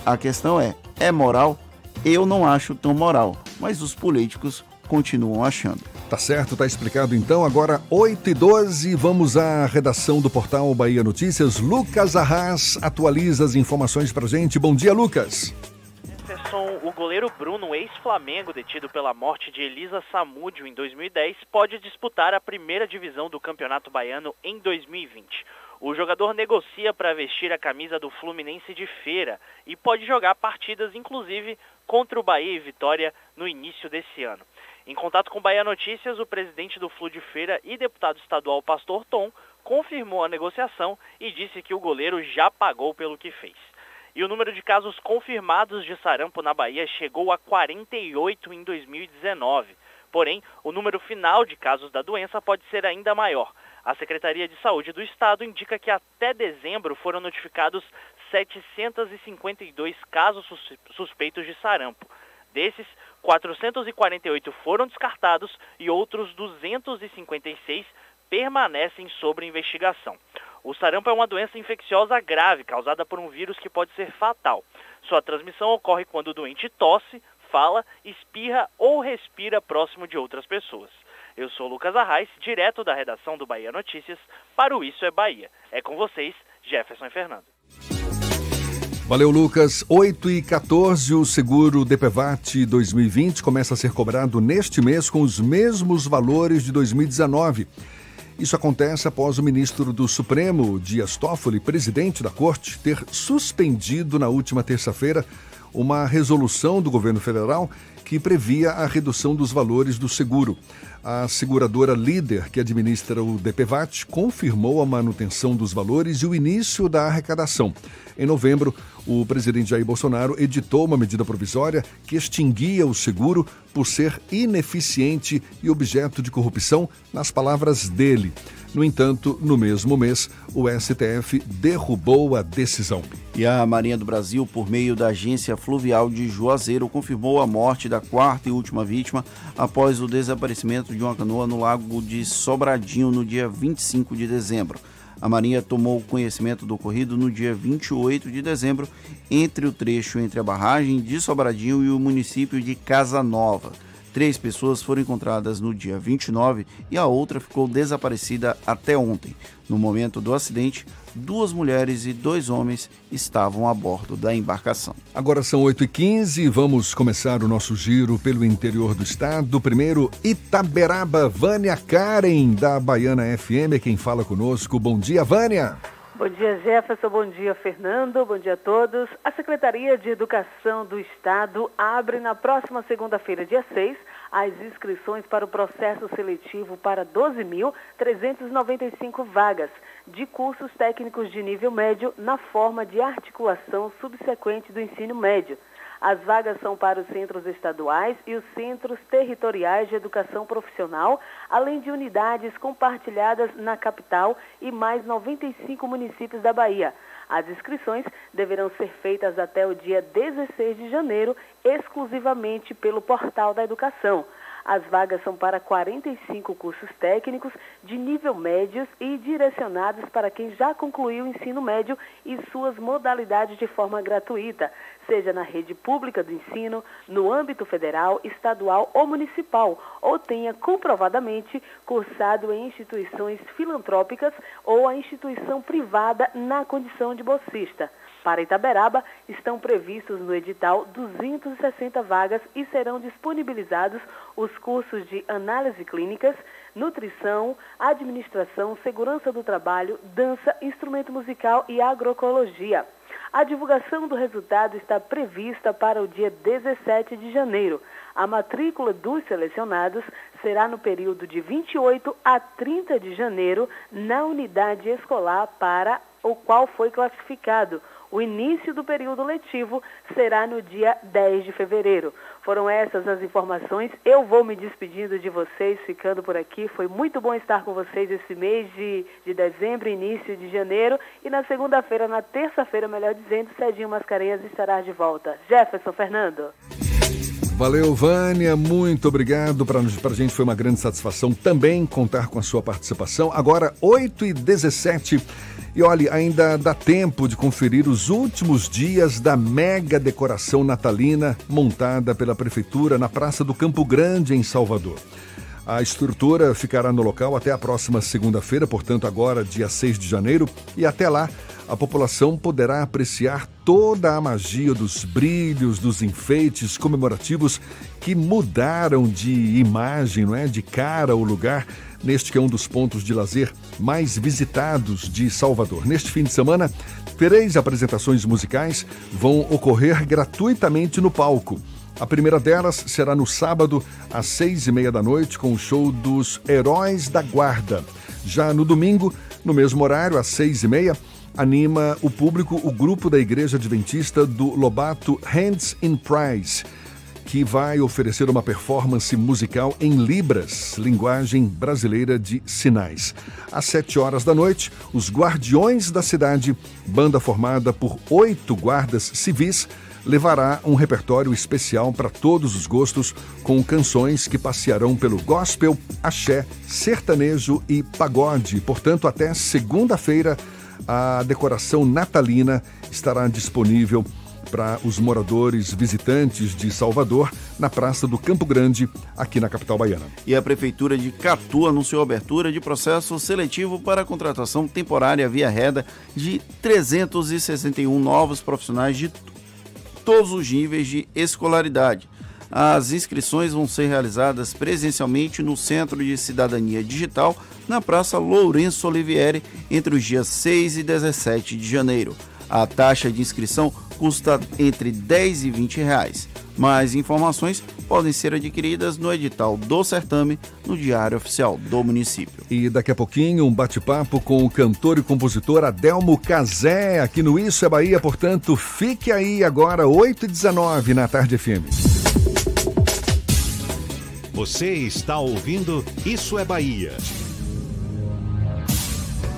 A questão é: é moral? Eu não acho tão moral, mas os políticos continuam achando. Tá certo, tá explicado então. Agora 8 e 12 vamos à redação do portal Bahia Notícias. Lucas Arras atualiza as informações pra gente. Bom dia, Lucas. O goleiro Bruno, ex-Flamengo, detido pela morte de Elisa Samúdio em 2010, pode disputar a primeira divisão do Campeonato Baiano em 2020. O jogador negocia para vestir a camisa do Fluminense de feira e pode jogar partidas, inclusive, contra o Bahia e Vitória no início desse ano. Em contato com Bahia Notícias, o presidente do Flu de Feira e deputado estadual Pastor Tom confirmou a negociação e disse que o goleiro já pagou pelo que fez. E o número de casos confirmados de sarampo na Bahia chegou a 48 em 2019. Porém, o número final de casos da doença pode ser ainda maior. A Secretaria de Saúde do Estado indica que até dezembro foram notificados 752 casos suspeitos de sarampo. Desses, 448 foram descartados e outros 256 permanecem sob investigação. O sarampo é uma doença infecciosa grave causada por um vírus que pode ser fatal. Sua transmissão ocorre quando o doente tosse, fala, espirra ou respira próximo de outras pessoas. Eu sou Lucas Arraes, direto da redação do Bahia Notícias, para o Isso é Bahia. É com vocês, Jefferson e Fernando. Valeu, Lucas. 8 e 14, o seguro DPVAT 2020 começa a ser cobrado neste mês com os mesmos valores de 2019. Isso acontece após o ministro do Supremo, Dias Toffoli, presidente da corte, ter suspendido na última terça-feira uma resolução do governo federal que previa a redução dos valores do seguro. A seguradora líder que administra o DPVAT confirmou a manutenção dos valores e o início da arrecadação. Em novembro, o presidente Jair Bolsonaro editou uma medida provisória que extinguia o seguro por ser ineficiente e objeto de corrupção, nas palavras dele. No entanto, no mesmo mês, o STF derrubou a decisão. E a Marinha do Brasil, por meio da Agência Fluvial de Juazeiro, confirmou a morte da quarta e última vítima após o desaparecimento de uma canoa no lago de Sobradinho no dia 25 de dezembro. A Marinha tomou conhecimento do ocorrido no dia 28 de dezembro, entre o trecho entre a barragem de Sobradinho e o município de Casa Nova. Três pessoas foram encontradas no dia 29 e a outra ficou desaparecida até ontem. No momento do acidente, duas mulheres e dois homens estavam a bordo da embarcação. Agora são 8h15 e vamos começar o nosso giro pelo interior do estado. Primeiro, Itaberaba, Vânia Karen, da Baiana FM, é quem fala conosco. Bom dia, Vânia. Bom dia, Jefferson. Bom dia, Fernando. Bom dia a todos. A Secretaria de Educação do Estado abre na próxima segunda-feira, dia 6, as inscrições para o processo seletivo para 12.395 vagas de cursos técnicos de nível médio na forma de articulação subsequente do ensino médio. As vagas são para os centros estaduais e os centros territoriais de educação profissional, além de unidades compartilhadas na capital e mais 95 municípios da Bahia. As inscrições deverão ser feitas até o dia 16 de janeiro, exclusivamente pelo Portal da Educação. As vagas são para 45 cursos técnicos de nível médio e direcionados para quem já concluiu o ensino médio e suas modalidades de forma gratuita, seja na rede pública do ensino, no âmbito federal, estadual ou municipal, ou tenha comprovadamente cursado em instituições filantrópicas ou a instituição privada na condição de bolsista. Para Itaberaba, estão previstos no edital 260 vagas e serão disponibilizados os cursos de análise clínicas, nutrição, administração, segurança do trabalho, dança, instrumento musical e agroecologia. A divulgação do resultado está prevista para o dia 17 de janeiro. A matrícula dos selecionados será no período de 28 a 30 de janeiro na unidade escolar para o qual foi classificado. O início do período letivo será no dia 10 de fevereiro. Foram essas as informações. Eu vou me despedindo de vocês, ficando por aqui. Foi muito bom estar com vocês esse mês de, de dezembro, início de janeiro. E na segunda-feira, na terça-feira, melhor dizendo, Cedinho Mascarenhas estará de volta. Jefferson Fernando. Valeu, Vânia, muito obrigado. Para a gente foi uma grande satisfação também contar com a sua participação. Agora, 8 e 17 e olhe, ainda dá tempo de conferir os últimos dias da mega decoração natalina montada pela Prefeitura na Praça do Campo Grande, em Salvador. A estrutura ficará no local até a próxima segunda-feira, portanto, agora, dia 6 de janeiro, e até lá a população poderá apreciar toda a magia dos brilhos, dos enfeites comemorativos que mudaram de imagem, não é? De cara o lugar neste que é um dos pontos de lazer mais visitados de Salvador. Neste fim de semana, três apresentações musicais vão ocorrer gratuitamente no palco. A primeira delas será no sábado, às seis e meia da noite, com o show dos Heróis da Guarda. Já no domingo, no mesmo horário, às seis e meia, anima o público o grupo da Igreja Adventista do Lobato Hands in Prize, que vai oferecer uma performance musical em Libras, linguagem brasileira de sinais. Às sete horas da noite, os Guardiões da Cidade, banda formada por oito guardas civis, levará um repertório especial para todos os gostos, com canções que passearão pelo gospel, axé, sertanejo e pagode. Portanto, até segunda-feira, a decoração natalina estará disponível para os moradores visitantes de Salvador na Praça do Campo Grande, aqui na capital baiana. E a Prefeitura de Catu anunciou a abertura de processo seletivo para a contratação temporária via reda de 361 novos profissionais de todos os níveis de escolaridade. As inscrições vão ser realizadas presencialmente no Centro de Cidadania Digital, na Praça Lourenço Olivieri, entre os dias 6 e 17 de janeiro. A taxa de inscrição custa entre 10 e 20 reais. Mais informações podem ser adquiridas no edital do certame no Diário Oficial do município. E daqui a pouquinho um bate-papo com o cantor e compositor Adelmo Cazé aqui no Isso é Bahia, portanto fique aí agora 8 e 19 na Tarde FM. Você está ouvindo Isso é Bahia.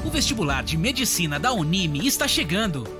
O vestibular de medicina da Unime está chegando.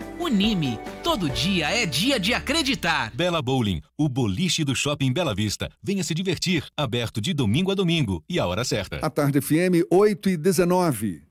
Unime. Todo dia é dia de acreditar. Bela Bowling, o boliche do Shopping Bela Vista. Venha se divertir. Aberto de domingo a domingo e a hora certa. A Tarde FM 8 e 19.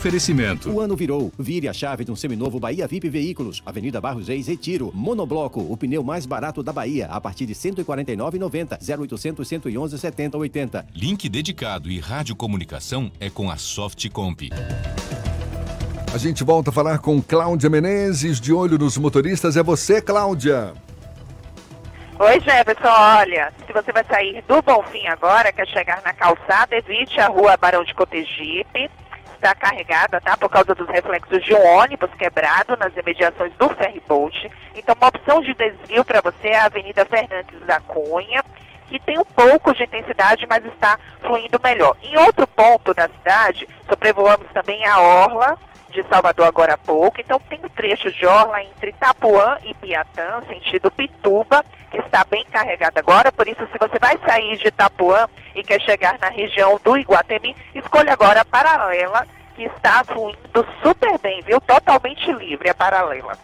Oferecimento. O ano virou. Vire a chave de um seminovo Bahia VIP Veículos. Avenida Barros Reis, Retiro. Monobloco, o pneu mais barato da Bahia, a partir de R$ 149,90. 0800 111 70 80. Link dedicado e radiocomunicação é com a Softcomp. A gente volta a falar com Cláudia Menezes, de olho nos motoristas. É você, Cláudia. Oi, Jefferson. Olha, se você vai sair do Bonfim agora, quer chegar na calçada, evite a rua Barão de Cotegipe. Está carregada, tá? Por causa dos reflexos de um ônibus quebrado nas imediações do ferryboat. Então, uma opção de desvio para você é a Avenida Fernandes da Cunha, que tem um pouco de intensidade, mas está fluindo melhor. Em outro ponto da cidade, sobrevoamos também a Orla, de Salvador agora há pouco. Então tem um trecho de orla entre Itapuã e Piatã, sentido Pituba, que está bem carregado agora. Por isso, se você vai sair de Itapuã e quer chegar na região do Iguatemi, escolha agora a paralela, que está fluindo super bem, viu? Totalmente livre a paralela.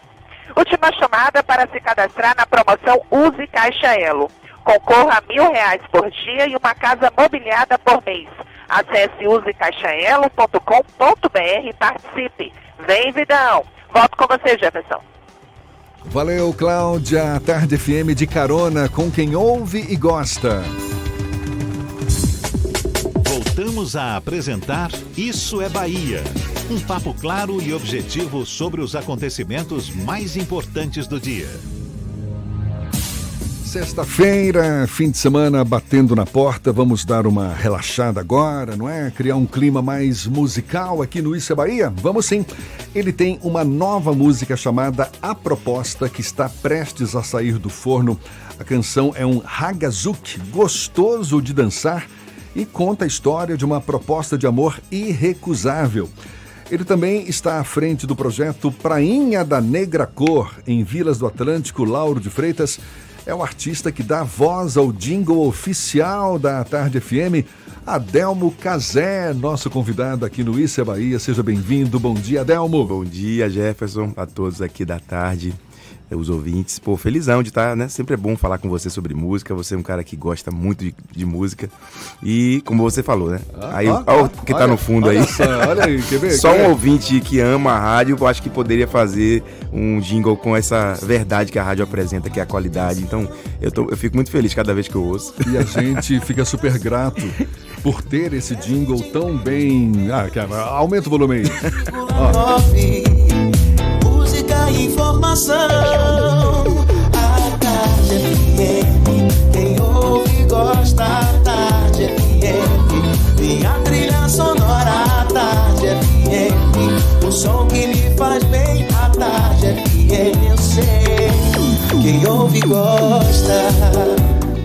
Última chamada para se cadastrar na promoção Use Caixa Elo. Concorra a mil reais por dia e uma casa mobiliada por mês. Acesse usecaixaelo.com.br e participe. Vem, Vidão! Volto com você, Jefferson. Valeu, Cláudia. Tarde FM de carona com quem ouve e gosta. Voltamos a apresentar Isso é Bahia. Um papo claro e objetivo sobre os acontecimentos mais importantes do dia. Sexta-feira, fim de semana batendo na porta, vamos dar uma relaxada agora, não é? Criar um clima mais musical aqui no Isso é Bahia? Vamos sim. Ele tem uma nova música chamada A Proposta que está prestes a sair do forno. A canção é um ragazuk gostoso de dançar e conta a história de uma proposta de amor irrecusável. Ele também está à frente do projeto Prainha da Negra Cor, em Vilas do Atlântico, Lauro de Freitas é o artista que dá voz ao jingle oficial da Tarde FM, Adelmo Cazé, nosso convidado aqui no Isso é Bahia. Seja bem-vindo. Bom dia, Adelmo. Bom dia, Jefferson, a todos aqui da tarde. Os ouvintes. Pô, felizão de estar, né? Sempre é bom falar com você sobre música. Você é um cara que gosta muito de, de música. E como você falou, né? Ah, aí, ah, ó, ah, que tá olha, no fundo olha aí. só, olha aí, quer ver? <laughs> Só Quer um ver? ouvinte que ama a rádio, eu acho que poderia fazer um jingle com essa verdade que a rádio apresenta, que é a qualidade. Então, eu, tô, eu fico muito feliz cada vez que eu ouço. E a gente fica super grato por ter esse jingle tão bem. Ah, cara, aumenta o volume aí. Ó. E informação. A Tarde FM. Quem ouve gosta. A Tarde FM. Minha trilha sonora. A Tarde FM. O som que me faz bem. A Tarde FM. Eu sei. Quem ouve gosta.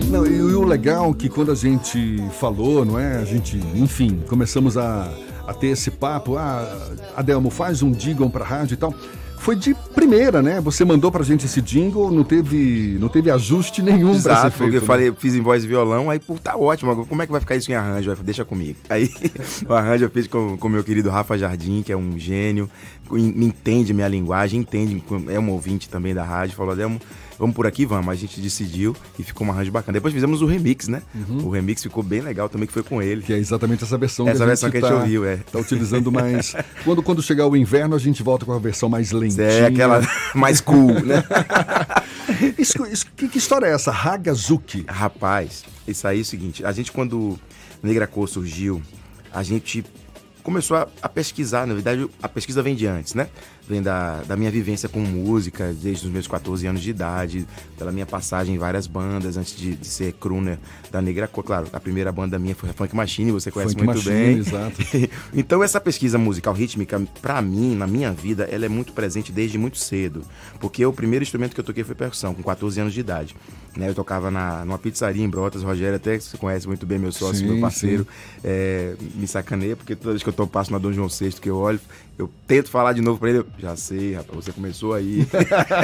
Não, e o legal é que quando a gente falou, não é? A gente, enfim, começamos a, a ter esse papo. Ah, Adelmo, faz um jingle pra rádio e tal. Foi de primeira, né? Você mandou pra gente esse jingle, não teve, não teve ajuste nenhum pra ser Exato, feito. porque eu né? falei, fiz em voz e violão, aí, pô, tá ótimo, como é que vai ficar isso em arranjo? Falei, deixa comigo. Aí, <laughs> o arranjo eu fiz com o meu querido Rafa Jardim, que é um gênio, me entende minha linguagem, entende, é um ouvinte também da rádio, falou, Adelmo, vamos por aqui, vamos. A gente decidiu e ficou um arranjo bacana. Depois fizemos o remix, né? Uhum. O remix ficou bem legal também, que foi com ele. Que é exatamente essa versão Essa que a versão que a gente tá- ouviu, é. Tá utilizando mais. <laughs> quando, quando chegar o inverno, a gente volta com a versão mais lentinha. É, aquela mais cool, né? <laughs> isso, isso- que, que história é essa? Hagazuki. Rapaz, isso aí é o seguinte, a gente quando Negra Cor surgiu, a gente começou a, a pesquisar, na verdade a pesquisa vem de antes, né? Vem da, da minha vivência com música, desde os meus 14 anos de idade, pela minha passagem em várias bandas, antes de, de ser crooner da Negra Cor. Claro, a primeira banda minha foi a Funk Machine, você conhece Funk muito Machine, bem. exato. <laughs> então essa pesquisa musical rítmica, pra mim, na minha vida, ela é muito presente desde muito cedo. Porque o primeiro instrumento que eu toquei foi percussão, com 14 anos de idade. Né, eu tocava na, numa pizzaria em Brotas, Rogério, até que você conhece muito bem, meu sócio, Sim, meu parceiro, é, me sacaneia, porque toda vez que eu tô, passo na Dom João VI, que eu olho, eu tento falar de novo pra ele, já sei, rapaz, você começou aí,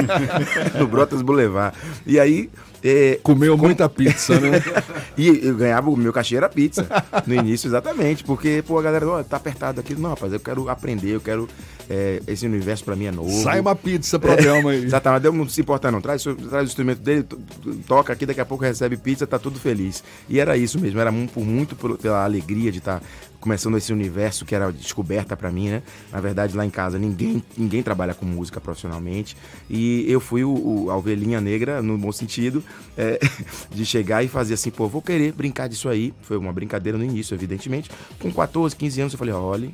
<laughs> no Brotas Boulevard. E aí... é, Comeu muita pizza, né? <laughs> e eu ganhava, o meu cachê era pizza. No início, exatamente. Porque, pô, a galera, ó, tá apertado aqui. Não, rapaz, eu quero aprender, eu quero. é, esse universo pra mim é novo. Sai uma pizza pro Adelmo aí. Exatamente, Adelmo não se importa, não. Traz, o- traz o instrumento dele, to- to- toca aqui, daqui a pouco recebe pizza, tá tudo feliz. E era isso mesmo, era por muito pela alegria de estar começando esse universo que era descoberta pra mim, né? Na verdade, lá em casa, ninguém, ninguém trabalha com música profissionalmente. E eu fui o, o- a ovelhinha negra, no bom sentido, é, <laughs> de chegar e fazer assim, pô, vou querer brincar disso aí. Foi uma brincadeira no início, evidentemente. Com 14, 15 anos, eu falei, olha,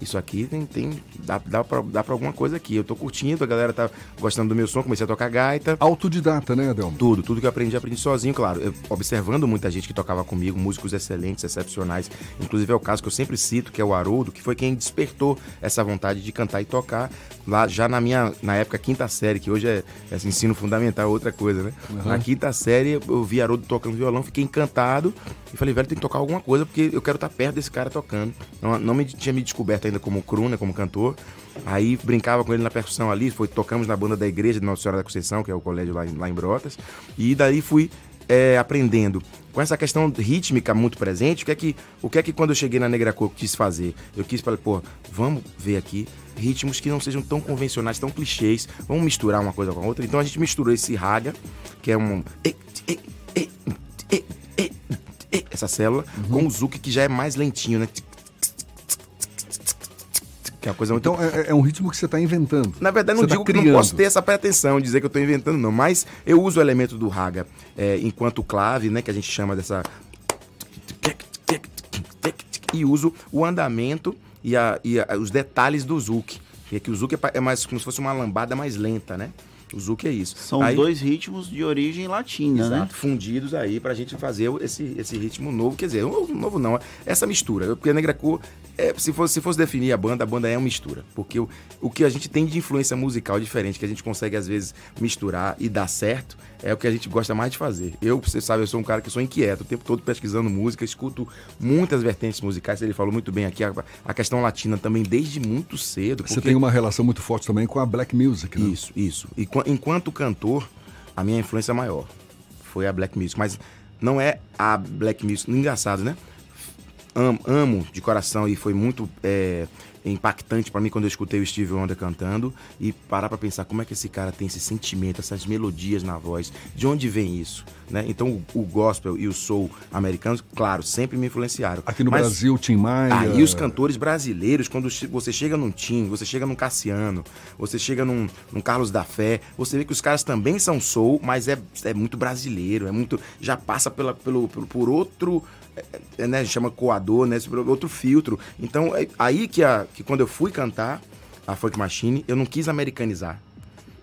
isso aqui tem, tem dá, dá, pra, dá pra alguma coisa aqui. Eu tô curtindo, a galera tá gostando do meu som, comecei a tocar gaita. Autodidata, né, Adelmo? Tudo, tudo que eu aprendi, aprendi sozinho, claro. Eu, observando muita gente que tocava comigo, músicos excelentes, excepcionais. Inclusive é o caso que eu sempre cito, que é o Haroldo, que foi quem despertou essa vontade de cantar e tocar lá já na minha, na época, quinta série, que hoje é, é ensino fundamental, outra coisa, né? Uhum. Na quinta série eu vi Haroldo tocando violão, fiquei encantado e falei, velho, tem que tocar alguma coisa, porque eu quero estar perto desse cara tocando. Não, não me tinha me descoberto ainda como crooner, como cantor. Aí brincava com ele na percussão ali, foi, tocamos na banda da igreja de Nossa Senhora da Conceição, que é o colégio lá em, lá em Brotas. E daí fui é, aprendendo. Com essa questão rítmica muito presente, o que é que, o que, é que quando eu cheguei na Negra Cor quis fazer? Eu quis falar, pô, vamos ver aqui ritmos que não sejam tão convencionais, tão clichês, vamos misturar uma coisa com a outra. Então a gente misturou esse raga, que é um. Essa célula, com o Zuki, que já é mais lentinho, né? Que é uma coisa muito. Então é, é um ritmo que você está inventando. Na verdade, não tá digo que não criando. posso ter essa pretensão, dizer que eu estou inventando, não. Mas eu uso o elemento do raga é, enquanto clave, né? Que a gente chama dessa. E uso o andamento e, a- e a- os detalhes do Zouk. É que o Zouk é é mais como se fosse uma lambada mais lenta, né? O Zouk é isso. São Aí- dois ritmos de origem latina, né? Exato, fundidos aí pra gente fazer esse, esse ritmo novo. Quer dizer, um novo não, essa mistura. Porque a Negra Cor, é, se, fosse, se fosse definir a banda, a banda é uma mistura. Porque o, o que a gente tem de influência musical diferente, que a gente consegue às vezes misturar e dar certo, é o que a gente gosta mais de fazer. Eu, você sabe, eu sou um cara que sou inquieto, o tempo todo pesquisando música, escuto muitas vertentes musicais. Ele falou muito bem aqui, a, a questão latina também desde muito cedo. Você porque- tem uma relação muito forte também com a black music, né? isso, isso. E qua- enquanto cantor, a minha influência maior foi a black music, mas não é a black music. Engraçado, né? am- amo de coração e foi muito é, impactante pra mim quando eu escutei o Steve Wonder cantando e parar pra pensar como é que esse cara tem esse sentimento, essas melodias na voz, de onde vem isso, né? Então o, o gospel e o soul americanos, claro, sempre me influenciaram. Aqui no Mas- Brasil, Tim Maia. Aí os cantores brasileiros, quando você chega num Tim, você chega num Cassiano, você chega num, num Carlos da Fé, você vê que os caras também são soul, mas é, é muito brasileiro, é muito. Já passa pela, pelo, pelo- por outro. É, é, né, chama coador, né? Outro filtro. Então, é aí que, a, que quando eu fui cantar a Funk Machine, eu não quis americanizar.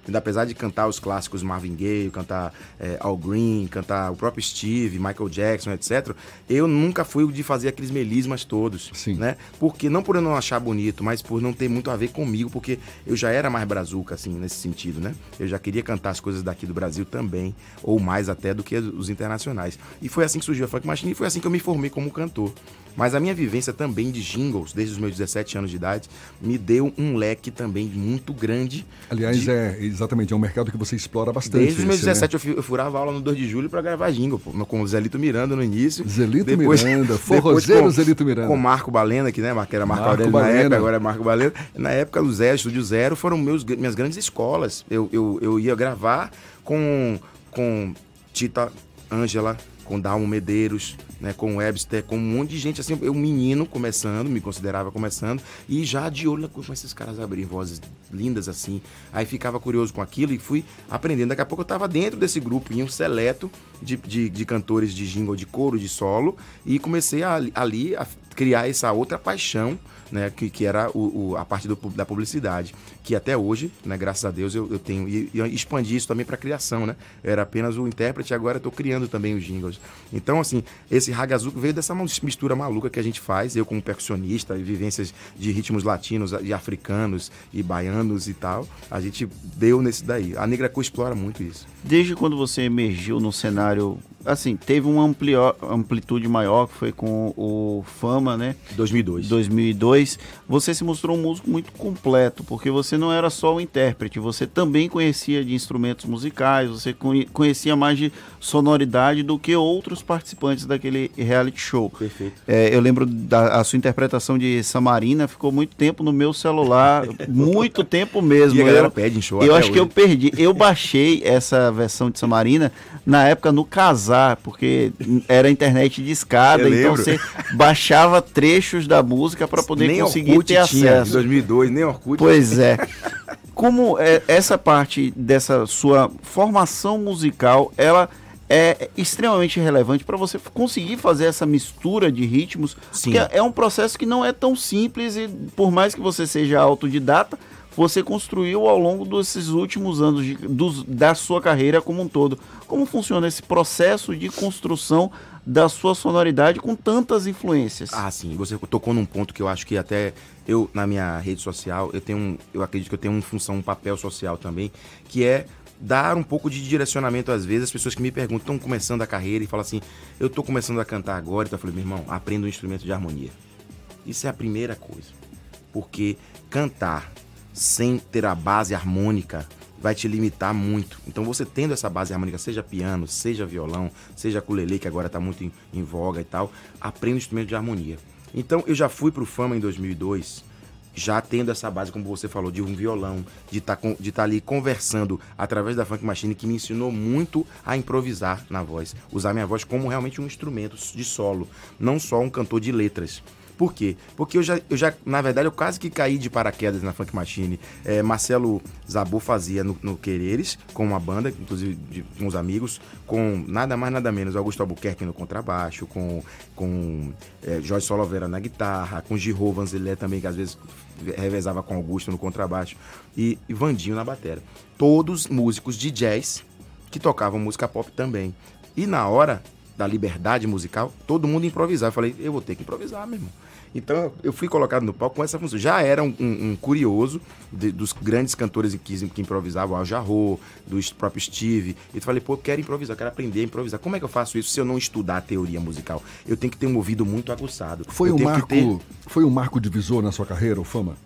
Ainda Apesar de cantar os clássicos Marvin Gaye, cantar é, Al Green, cantar o próprio Steve, Michael Jackson, etc., eu nunca fui de fazer aqueles melismas todos, né? Porque não por eu não achar bonito, mas por não ter muito a ver comigo, porque eu já era mais brazuca, assim, nesse sentido, né? Eu já queria cantar as coisas daqui do Brasil também, ou mais até do que os internacionais. E foi assim que surgiu a Funk Machine e foi assim que eu me formei como cantor. Mas a minha vivência também de jingles, desde os meus 17 anos de idade, me deu um leque também muito grande. Aliás, de- é exatamente, é um mercado que você explora bastante. Desde os meus esse, né? 17 eu, furava aula no 2 de julho pra gravar jingle, pô, com o Zelito Miranda no início. Zelito Miranda, <laughs> forrozeiro Zelito Miranda. Com Marco Balena, que né, era Marco, Marco Aurélio na Balena. época, agora é Marco Balena. Na época do Zero, Estúdio Zero, foram meus, minhas grandes escolas. Eu, eu, eu ia gravar com, com Tita Ângela, com Dalmo Medeiros, né, com Webster, com um monte de gente, assim, eu menino começando, me considerava começando, e já de olho como esses caras abrem vozes lindas assim. Aí ficava curioso com aquilo e fui aprendendo. Daqui a pouco eu estava dentro desse grupo, em um seleto de, de, de cantores de jingle, de coro, de solo, e comecei a, ali a criar essa outra paixão, né, que, que era o, o- a parte do da publicidade, que até hoje, né, graças a Deus, eu, eu tenho, e, expandi isso também para criação, né, eu era apenas o intérprete, agora estou criando também os jingles. Então, assim, esse ragazuco veio dessa mistura maluca que a gente faz, eu como percussionista, vivências de ritmos latinos, e africanos, e baianos e tal, a gente deu nesse daí. A Negra Co explora muito isso. Desde quando você emergiu no cenário, assim, teve uma amplio- amplitude maior, que foi com o Fama, né? 2002. 2002. Você se mostrou um músico muito completo, porque você não era só o intérprete, você também conhecia de instrumentos musicais, você conhe- conhecia mais de sonoridade do que outros participantes daquele reality show. Perfeito. É, eu lembro da a sua interpretação de Samarina, ficou muito tempo no meu celular, <laughs> muito tempo mesmo. E a galera eu, pede em show Eu acho que eu hoje. perdi. Eu baixei essa versão de Samarina na época no Casar, porque era internet de escada, Eu então lembro. você baixava trechos da música para poder nem conseguir Orkut ter tinha, acesso. em 2002, nem Orkut. Pois é. Como é, essa parte dessa sua formação musical, ela é extremamente relevante para você conseguir fazer essa mistura de ritmos, Sim. porque é um processo que não é tão simples e por mais que você seja autodidata, você construiu ao longo desses últimos anos de- da sua carreira como um todo. Como funciona esse processo de construção da sua sonoridade com tantas influências? Ah, sim. Você tocou num ponto que eu acho que até eu, na minha rede social, eu tenho um, eu acredito que eu tenho uma função, um papel social também, que é dar um pouco de direcionamento às vezes às pessoas que me perguntam, estão começando a carreira e falam assim, eu tô começando a cantar agora, então eu falei, meu irmão, aprenda um instrumento de harmonia. Isso é a primeira coisa. Porque cantar sem ter a base harmônica vai te limitar muito. Então você tendo essa base harmônica, seja piano, seja violão, seja ukulele, que agora está muito em, em voga e tal, aprenda o instrumento de harmonia. Então eu já fui pro Fama em 2002, já tendo essa base, como você falou, de um violão, de estar de tá ali conversando através da Funk Machine, que me ensinou muito a improvisar na voz. Usar minha voz como realmente um instrumento de solo, não só um cantor de letras. Por quê? Porque eu já, eu já, na verdade, eu quase que caí de paraquedas na Funk Machine. É, Marcelo Zabu fazia no, no Quereres, com uma banda, inclusive de, uns amigos, com nada mais, nada menos Augusto Albuquerque no contrabaixo, com, com é, Jorge Solovera na guitarra, com Giro Vanzilé também, que às vezes revezava com Augusto no contrabaixo, e, e Vandinho na batera. Todos músicos de jazz que tocavam música pop também. E na hora da liberdade musical, todo mundo improvisava. Eu falei, eu vou ter que improvisar, meu irmão. Então eu fui colocado no palco com essa função. Já era um, um- um curioso de- dos grandes cantores que, que improvisavam, Al Jarreau, do próprio Steve. E eu falei, pô, eu quero improvisar, eu quero aprender a improvisar. Como é que eu faço isso se eu não estudar a teoria musical? Eu tenho que ter um ouvido muito aguçado. Foi um, marco, ter- foi um marco divisor na sua carreira, o Fama?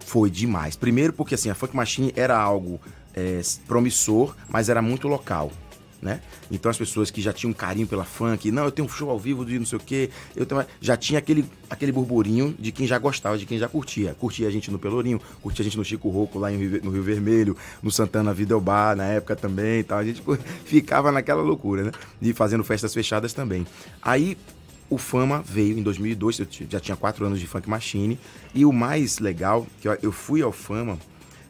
Foi demais. Primeiro porque assim, a Funk Machine era algo é, promissor, mas era muito local. Né? Então as pessoas que já tinham carinho pela funk, não, eu tenho um show ao vivo de não sei o quê, eu tenho... já tinha aquele, aquele burburinho de quem já gostava, de quem já curtia. Curtia a gente no Pelourinho, curtia a gente no Chico Roco, lá Rio- no Rio Vermelho, no Santana Videobar, na época também e tal. A gente <laughs> ficava naquela loucura, né? E fazendo festas fechadas também. Aí o Fama veio em 2002, eu já tinha quatro anos de Funk Machine. E o mais legal, que eu fui ao Fama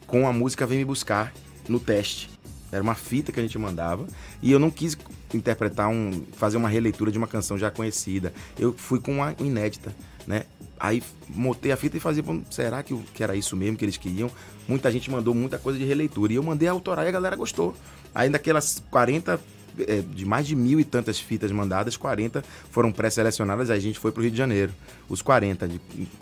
com a música Vem Me Buscar no teste. Era uma fita que a gente mandava e eu não quis interpretar um, fazer uma releitura de uma canção já conhecida. Eu fui com uma inédita, né? Aí montei a fita e fazia, "Pô, será que, que era isso mesmo que eles queriam? Muita gente mandou muita coisa de releitura e eu mandei a autoral e a galera gostou. Aí daquelas 40 é, de mais de mil e tantas fitas mandadas, 40 foram pré-selecionadas, a gente foi pro Rio de Janeiro. Os 40, de,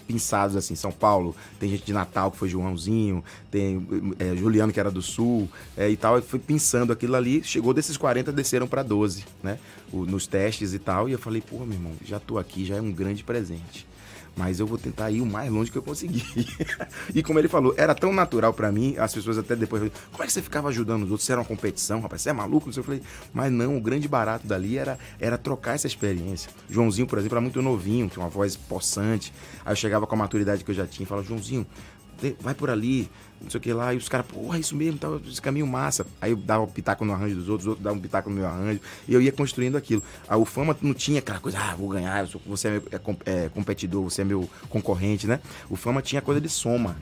pinçados assim, São Paulo, tem gente de Natal que foi Joãozinho, tem é, Juliano que era do Sul é, e tal, e foi pinçando aquilo ali, chegou desses 40, desceram para 12, né? O- nos testes e tal, e eu falei, pô, meu irmão, já tô aqui, já é um grande presente. Mas eu vou tentar ir o mais longe que eu conseguir. <laughs> e como ele falou, era tão natural pra mim, as pessoas até depois falaram, como é que você ficava ajudando os outros? Você era uma competição, rapaz, você é maluco? Eu falei, mas não, o grande barato dali era, era trocar essa experiência. Joãozinho, por exemplo, era muito novinho, tinha uma voz possante. Aí eu chegava com a maturidade que eu já tinha e falava, Joãozinho, vai por ali, não sei o que lá, e os caras, porra, é isso mesmo, tá, esse caminho massa. Aí eu dava um pitaco no arranjo dos outros, os outros davam um pitaco no meu arranjo, e eu ia construindo aquilo. A Ufama não tinha aquela coisa, ah, vou ganhar, sou- você é, meu, é é competidor, você é meu concorrente, né? O Fama tinha coisa de soma.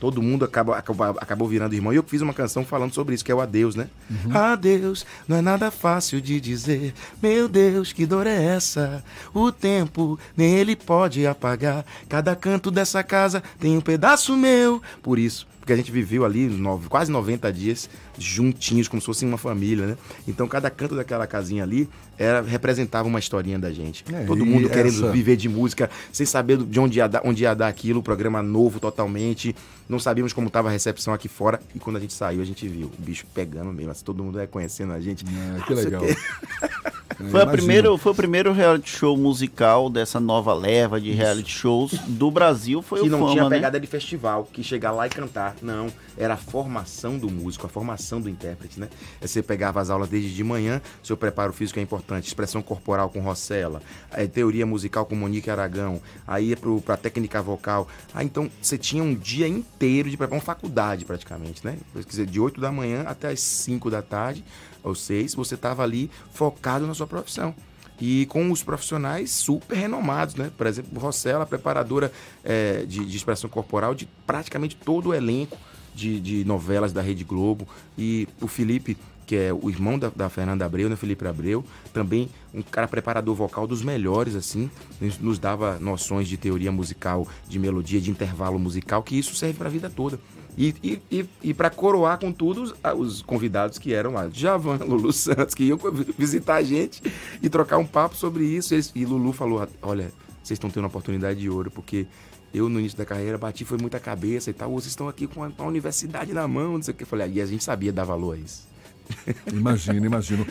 Todo mundo acaba, acaba- acabou virando irmão. E eu fiz uma canção falando sobre isso, que é o Adeus, né? Adeus, não é nada fácil de dizer. Meu Deus, que dor é essa? O tempo, nem ele pode apagar. Cada canto dessa casa tem um pedaço meu. Por isso, porque a gente viveu ali nove- quase 90 dias juntinhos, como se fosse uma família, né? Então cada canto daquela casinha ali era, representava uma historinha da gente. É, Todo mundo querendo essa- viver de música, sem saber de onde ia dar, onde ia dar aquilo, programa novo totalmente. Não sabíamos como estava a recepção aqui fora. E quando a gente saiu, a gente viu o bicho pegando mesmo. assim, todo mundo reconhecendo a gente. É, que legal. <laughs> Foi, a primeiro, foi o primeiro reality show musical dessa nova leva de reality shows do Brasil. Foi que o não Fama, tinha né? pegada de festival, que chegar lá e cantar. Não, era a formação do músico, a formação do intérprete, né? Você pegava as aulas desde de manhã, seu preparo físico é importante, expressão corporal com Rossella, eh, teoria musical com Monique Aragão, aí ia pro, pra técnica vocal. Ah, então você tinha um dia inteiro de preparo, uma faculdade praticamente, né? Quer dizer, de 8 da manhã até as 5 da tarde, ou 6, você tava ali focado na sua profissão e com os profissionais super renomados, né? Por exemplo, Rossella, preparadora eh, de, de expressão corporal de praticamente todo o elenco de, de novelas da Rede Globo. E o Felipe, que é o irmão da, da Fernanda Abreu, né? Felipe Abreu, também um cara preparador vocal dos melhores, assim, nos dava noções de teoria musical, de melodia, de intervalo musical, que isso serve para a vida toda. E, e, e, e para coroar com tudo, os, os convidados que eram lá, Javan, <laughs> Lulu Santos, que iam <laughs> visitar a gente e trocar um papo sobre isso. Eles- e Lulu falou: Olha, vocês estão tendo uma oportunidade de ouro, porque eu no início da carreira bati, foi muita cabeça e tal. Vocês estão aqui com a, com a universidade na mão, não sei o que. Eu falei: "Ah, E a gente sabia dar valor a isso. <laughs> Imagino, imagino.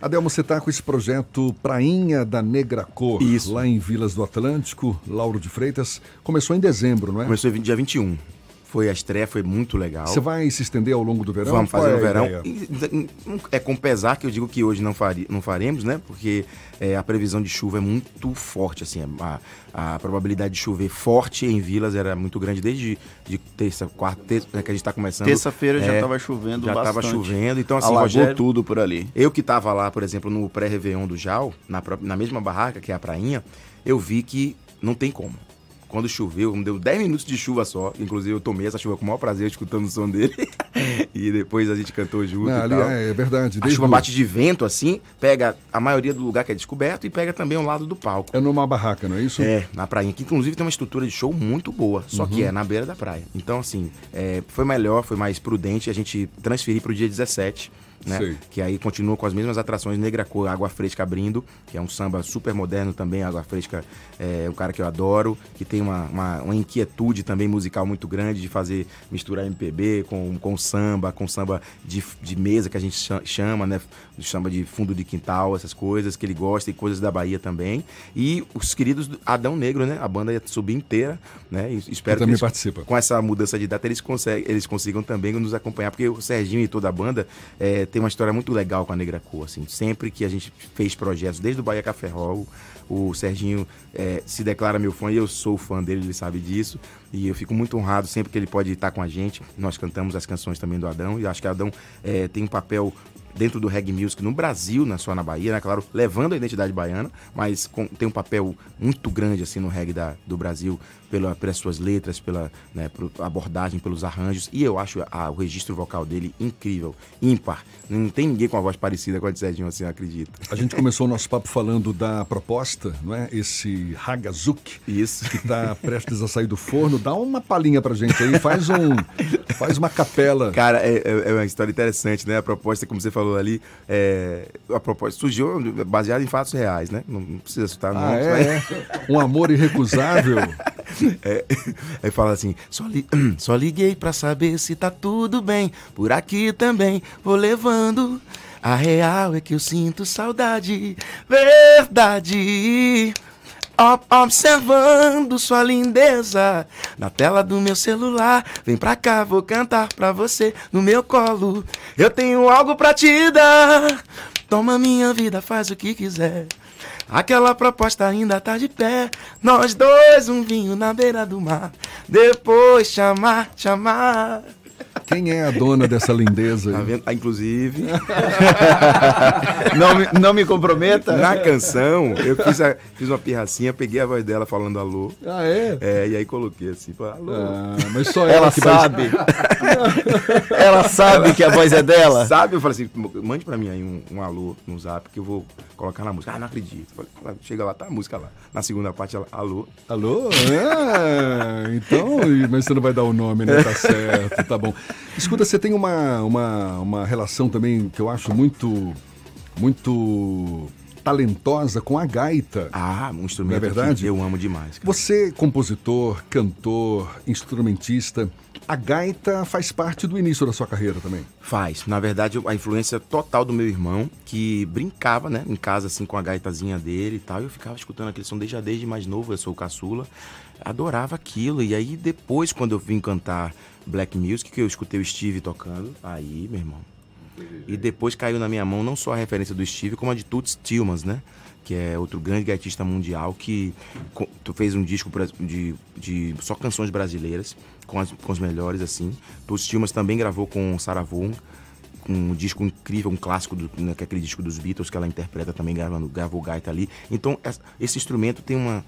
Adelmo, você está com esse projeto Prainha da Negra Cor, Isso. lá em Vilas do Atlântico, Lauro de Freitas. Começou em dezembro, não é? Começou dia 21. Foi a estreia, foi muito legal. Você vai se estender ao longo do verão? Vamos fazer é no verão. E, É com pesar que eu digo que hoje não, fari, não faremos, né? Porque é, a previsão de chuva é muito forte, assim. A, a probabilidade de chover forte em Vilas era muito grande desde de terça, quarta, terça, né, que a gente está começando. Terça-feira já É, tava chovendo Já estava bastante. chovendo. Então, assim, Alagou Rogério, tudo por ali. Eu que estava lá, por exemplo, no pré-réveillon do Jal, na, na mesma barraca, que é a prainha, eu vi que não tem como. Quando choveu, deu 10 minutos de chuva só. Inclusive, eu tomei essa chuva com o maior prazer, escutando o som dele. <laughs> e depois a gente cantou junto Não, ali é, é verdade. A chuva bate de vento, assim, pega a maioria do lugar que é descoberto e pega também o lado do palco. É numa barraca, não é isso? É, na praia, que inclusive tem uma estrutura de show muito boa, só que Uhum. é na beira da praia. Então, assim, é, foi melhor, foi mais prudente a gente transferir para o dia 17, né? Sei. Que aí continua com as mesmas atrações, Negra Cor, Água Fresca abrindo, que é um samba super moderno também, Água Fresca é um cara que eu adoro, que tem uma, uma, uma inquietude também musical muito grande de fazer, misturar MPB com, com samba, com samba de, de mesa que a gente cha- chama, né? Samba de fundo de quintal, essas coisas que ele gosta e coisas da Bahia também. E os queridos do Adão Negro, né? A banda ia subir inteira, né? E espero também eles- participa. com essa mudança de data eles, conseguem, eles consigam também nos acompanhar, porque o Serginho e toda a banda é, tem uma história muito legal com a Negra Cor, assim. Sempre que a gente fez projetos, desde o Bahia Café Roll, o Serginho é, se declara meu fã e eu sou fã dele, ele sabe disso. E eu fico muito honrado sempre que ele pode estar com a gente. Nós cantamos as canções também do Adão e acho que o Adão é, tem um papel dentro do reggae music no Brasil, não só na Bahia, né? Claro, levando a identidade baiana, mas com- tem um papel muito grande assim no reggae da, do Brasil pela, pelas suas letras, pela né, abordagem, pelos arranjos. E eu acho a- o registro vocal dele incrível, ímpar. Não tem ninguém com a voz parecida com a de Serginho, assim, eu acredito. A gente começou o nosso papo falando da proposta, não é? Esse Hagazuk. Isso. Que está prestes a sair do forno. Dá uma palhinha pra gente aí, faz um. faz uma capela. Cara, é, é- é uma história interessante, né? A proposta, como você falou ali, é, a proposta surgiu baseada em fatos reais, né? Não, precisa citar Ah, nomes, é, mas- Um amor irrecusável. <laughs> <laughs> É, aí fala assim: só, li- <clears throat> só liguei pra saber se tá tudo bem. Por aqui também vou levando. A real é que eu sinto saudade, verdade. Ob- Observando sua lindeza na tela do meu celular. Vem pra cá, vou cantar pra você no meu colo. Eu tenho algo pra te dar. Toma minha vida, faz o que quiser. Aquela proposta ainda tá de pé. Nós dois, um vinho na beira do mar. Depois chamar, chamar. Quem é a dona dessa lindeza aí? Tá vendo? Ah, inclusive. <laughs> Não me, não me comprometa. Na canção, eu fiz, a- fiz uma pirracinha, peguei a voz dela falando alô. Ah, é? É, e aí coloquei assim, alô. Ah, mas só Ela sabe. <laughs> Ela sabe que a voz é dela. Sabe? Eu falei assim, mande pra mim aí um, um alô no zap que eu vou colocar na música. Ah, não acredito. Falei, Chega lá, tá a música lá. Na segunda parte, ela, alô. Alô? Ah, então, mas você não vai dar o nome, né? Tá certo, tá bom. Escuta, você tem uma, uma, uma relação também que eu acho muito, muito talentosa com a gaita. Ah, um Não é instrumento verdade? que eu amo demais. cara. Você, compositor, cantor, instrumentista, a gaita faz parte do início da sua carreira também. Faz. Na verdade, a influência total do meu irmão, que brincava, né, em casa, assim, com a gaitazinha dele e tal. E eu ficava escutando aquele som desde, desde mais novo, eu sou o caçula. Adorava aquilo. E aí, depois, quando eu vim cantar Black Music, que eu escutei o Steve tocando, aí, meu irmão. E depois caiu na minha mão não só a referência do Steve, como a de Toots Tillmans, né? Que é outro grande gaitista mundial que fez um disco de, de só canções brasileiras, com, as, com os melhores, assim. Toots Tillmans também gravou com Sarah Vaughan, um disco incrível, um clássico, do, né, que é aquele disco dos Beatles que ela interpreta também, gravando, gravou gaita ali. Então, es- esse instrumento tem uma.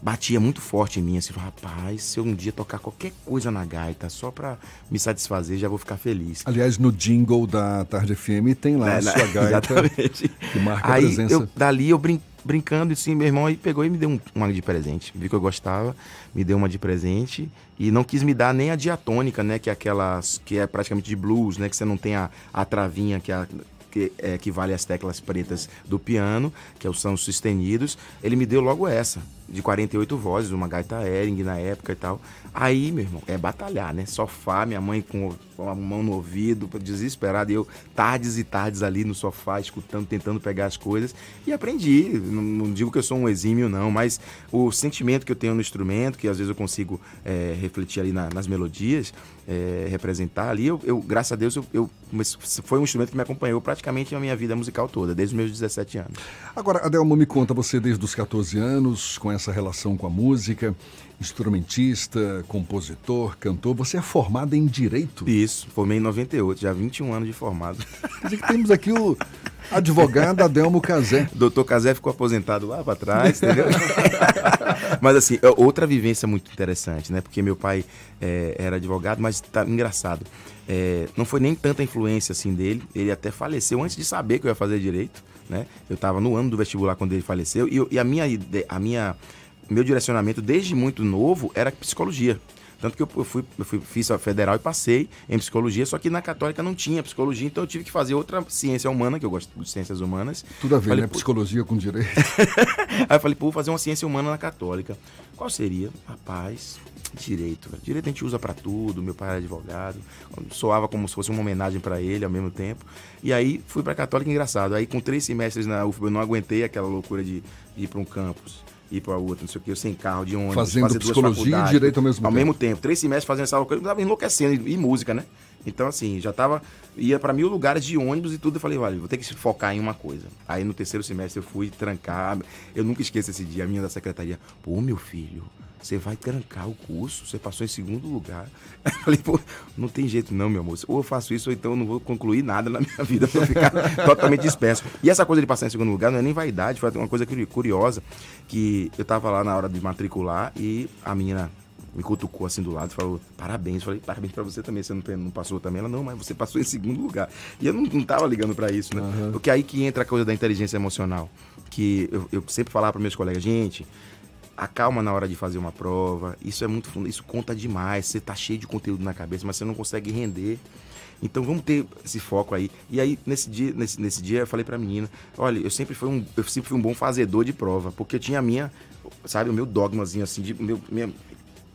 Batia muito forte em mim, assim, rapaz, se eu um dia tocar qualquer coisa na gaita, só pra me satisfazer, já vou ficar feliz. Aliás, no jingle da Tarde FM tem lá a Né, sua <laughs> gaita Exatamente. que marca a aí, presença. eu, dali eu brin- brincando, assim, meu irmão aí pegou e me deu um- uma de presente. Viu que eu gostava, me deu uma de presente e não quis me dar nem a diatônica, né? Que é aquelas que é praticamente de blues, né? Que você não tem a, a travinha que é a- que é, equivale às teclas pretas do piano, que é são os sustenidos. Ele me deu logo essa, de 48 vozes, uma gaita Ering na época e tal. Aí, meu irmão, é batalhar, né? Sofá, minha mãe com a mão no ouvido, desesperada, e eu tardes e tardes ali no sofá, escutando, tentando pegar as coisas, e aprendi. Não, não digo que eu sou um exímio, não, mas o sentimento que eu tenho no instrumento, que às vezes eu consigo é, refletir ali na- nas melodias, é, representar ali, eu, eu, graças a Deus, eu, eu- foi um instrumento que me acompanhou praticamente a minha vida musical toda, desde os meus 17 anos. Agora, Adelmo, me conta, você desde os 14 anos, com essa relação com a música, instrumentista, compositor, cantor, você é formado em Direito? Isso, formei em 98, já 21 anos de formado. Quer dizer que temos aqui o advogado Adelmo Cazé. Doutor Casé ficou aposentado lá pra trás, entendeu? <laughs> mas assim, é outra vivência muito interessante, né? Porque meu pai é, era advogado, mas tá engraçado. É, não foi nem tanta influência assim dele. Ele até faleceu antes de saber que eu ia fazer direito, né? Eu tava no ano do vestibular quando ele faleceu e, eu- e a minha a minha meu direcionamento desde muito novo era psicologia. Tanto que eu fui, eu fui, fiz a federal e passei em psicologia, só que na católica não tinha psicologia, então eu tive que fazer outra ciência humana, que eu gosto de ciências humanas. Tudo a ver, Falei, né? Psicologia com direito. <laughs> Aí eu falei, pô, vou fazer uma ciência humana na católica. Qual seria? Rapaz, direito. velho. Direito a gente usa pra tudo. Meu pai era advogado. Soava como se fosse uma homenagem pra ele ao mesmo tempo. E aí fui pra católica, engraçado. Aí com três semestres na UFB eu não aguentei aquela loucura de ir pra um campus. Ir pra outro, não sei o que, eu sem carro, de ônibus. Fazendo fazer duas psicologia e direito ao mesmo Ao tempo. mesmo tempo. Três semestres fazendo essa loucura, eu tava enlouquecendo. E, e música, né? Então, assim, já tava. ia para mil lugares de ônibus e tudo. Eu falei, olha, vou ter que focar em uma coisa. Aí no terceiro semestre eu fui trancar. Eu nunca esqueço esse dia, a minha da secretaria. Pô, meu filho, você vai trancar o curso, você passou em segundo lugar. <laughs> Eu falei, pô, não tem jeito não, meu amor. Ou eu faço isso, ou então eu não vou concluir nada na minha <laughs> vida eu ficar <laughs> totalmente disperso. E essa coisa de passar em segundo lugar não é nem vaidade, foi uma coisa curiosa, que eu tava lá na hora de matricular e a menina me cutucou assim do lado e falou, parabéns. Eu falei, parabéns pra você também, você não, não passou também? Ela, não, mas você passou em segundo lugar. E eu não, não tava ligando para isso, né? Uhum. Porque aí que entra a coisa da inteligência emocional. Que eu, eu sempre falava para meus colegas, gente, acalma na hora de fazer uma prova. Isso é muito isso conta demais. Você tá cheio de conteúdo na cabeça, mas você não consegue render. Então vamos ter esse foco aí. E aí nesse dia, nesse, nesse dia eu falei pra menina, olha, eu sempre fui um eu sempre fui um bom fazedor de prova, porque eu tinha a minha, sabe, o meu dogmazinho assim de meu minha,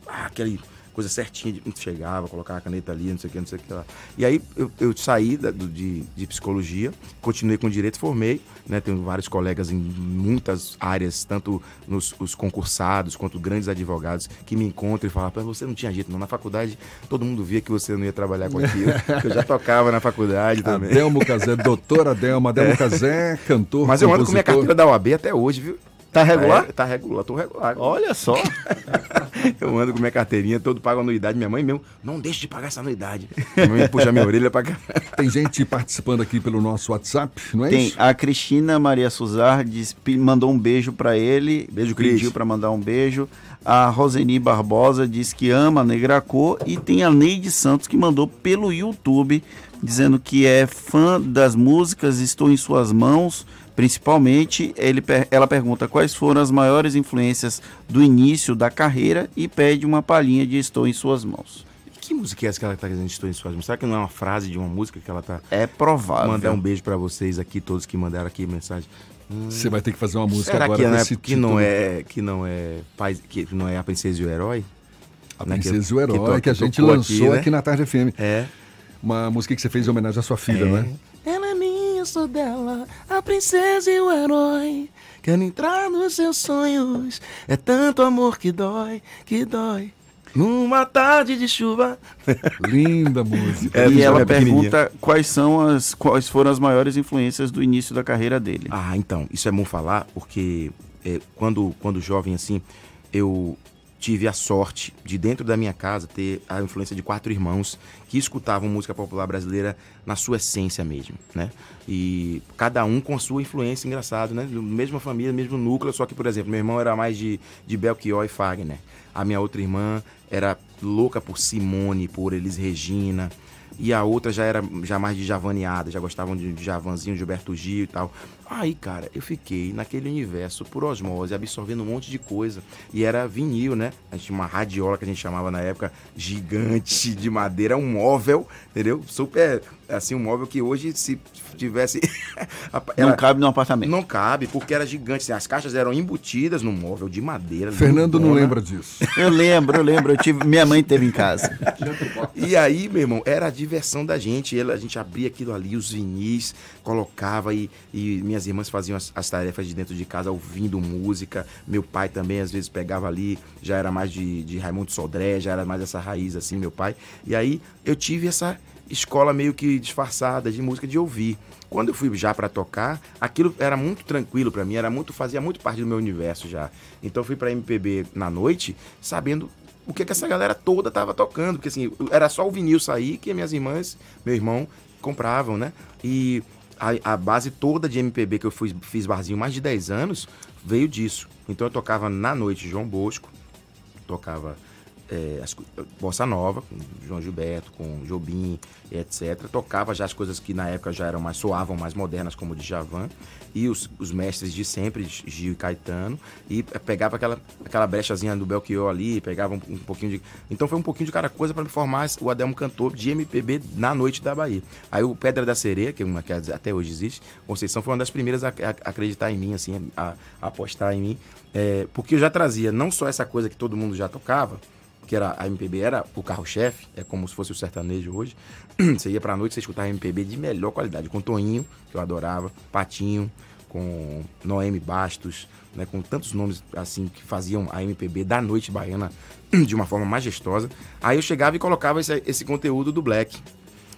ah, aquele coisa certinha, de, chegava, colocava a caneta ali, não sei o que, não sei o que lá. E aí eu, eu saí da, do, de, de psicologia, continuei com direito, formei, né? Tenho vários colegas em muitas áreas, tanto nos os concursados quanto grandes advogados, que me encontram e falam, você não tinha jeito, não. Na faculdade todo mundo via que você não ia trabalhar com aquilo. <laughs> eu já tocava na faculdade também. Adelmo Cazé, doutora Adelmo, Adelmo <laughs> é. Cazé, cantor. Mas eu ando com minha carteira da OAB até hoje, viu? Tá regular? É, tá regular, tô regular. Olha só. <laughs> eu ando com minha carteirinha, todo pago anuidade. Minha mãe mesmo, não deixe de pagar essa anuidade. Minha mãe puxa minha orelha pra cá. Tem gente participando aqui pelo nosso WhatsApp, não é Tem. isso? A Cristina Maria Suzar diz, mandou um beijo para ele. Beijo, Cris. Pediu para mandar um beijo. A Roseni Barbosa diz que ama a Negracô. E tem a Neide Santos que mandou pelo YouTube, dizendo que é fã das músicas, estou em suas mãos Principalmente, ele, ela pergunta quais foram as maiores influências do início da carreira e pede uma palhinha de Estou em Suas Mãos. Que música é essa que ela está dizendo Estou em Suas Mãos? Será que não é uma frase de uma música que ela está... É provável. Mandar um beijo para vocês aqui, todos que mandaram aqui mensagem. Você vai ter que fazer uma música será agora que, não é, que não é que não é que não é a princesa e o herói? A né? princesa e o herói que, que a gente lançou aqui, né? aqui, na Tarde FM. É. Uma música que você fez em homenagem à sua filha, é. não eu sou dela, a princesa e o herói. Quero entrar nos seus sonhos. É tanto amor que dói, que dói. Numa tarde de chuva. <laughs> Linda música. É, e ela é pergunta quais são as quais foram as maiores influências do início da carreira dele. Ah, então, isso é bom falar, porque é, quando, quando jovem assim, eu tive a sorte de, dentro da minha casa, ter a influência de quatro irmãos que escutavam música popular brasileira na sua essência mesmo, né? E cada um com a sua influência, engraçado, né? Mesma família, mesmo núcleo, só que, por exemplo, meu irmão era mais de, de Belchior e Fagner. A minha outra irmã era louca por Simone, por Elis Regina. E a outra já era já mais de javaneada, já gostavam de, de Javanzinho, Gilberto Gil e tal. Aí, cara, eu fiquei naquele universo por osmose, absorvendo um monte de coisa. E era vinil, né? A gente tinha uma radiola que a gente chamava na época gigante de madeira, um móvel, entendeu? Super, assim, um móvel que hoje, se tivesse. <laughs> Ela... Não cabe no apartamento. Não cabe, porque era gigante. Assim, as caixas eram embutidas no móvel de madeira. Fernando não lembra disso. <laughs> Eu lembro, eu lembro. Eu tive, minha mãe teve em casa. e aí, meu irmão, era a diversão da gente. A gente abria aquilo ali, os vinis, colocava e, e minhas irmãs faziam as, as, tarefas de dentro de casa ouvindo música. Meu pai também, às vezes, pegava ali, já era mais de, de Raimundo Sodré, já era mais essa raiz, assim, meu pai. E aí eu tive essa escola meio que disfarçada de música de ouvir. Quando eu fui já para tocar, aquilo era muito tranquilo para mim, era muito fazia muito parte do meu universo já. Então eu fui para MPB na noite, sabendo o que, que essa galera toda tava tocando, porque assim, era só o vinil sair que minhas irmãs, meu irmão compravam, né? E a, a, base toda de MPB que eu fui, fiz barzinho mais de 10 anos veio disso. Então eu tocava na noite João Bosco, tocava é, as, Bossa Nova, com João Gilberto, com Jobim, etc. Tocava já as coisas que na época já eram mais, soavam mais modernas, como o Djavan, e os, os mestres de sempre, Gil e Caetano, e pegava aquela, aquela brechazinha do Belchior ali, pegava um, um pouquinho de... Então foi um pouquinho de cada coisa para me formar o Adelmo Cantor de MPB na noite da Bahia. Aí o Pedra da Sereia, que, é uma, que até hoje existe, Conceição foi uma das primeiras a, a acreditar em mim, assim, a, a apostar em mim, é, porque eu já trazia não só essa coisa que todo mundo já tocava, que era a MPB era o carro-chefe, é como se fosse o sertanejo hoje. <clears throat> Você ia pra noite, você escutava MPB de melhor qualidade, com Toinho, que eu adorava, Patinho, com Noemi Bastos, né, com tantos nomes assim que faziam a MPB da noite baiana <clears throat> de uma forma majestosa. Aí eu chegava e colocava esse, esse conteúdo do Black.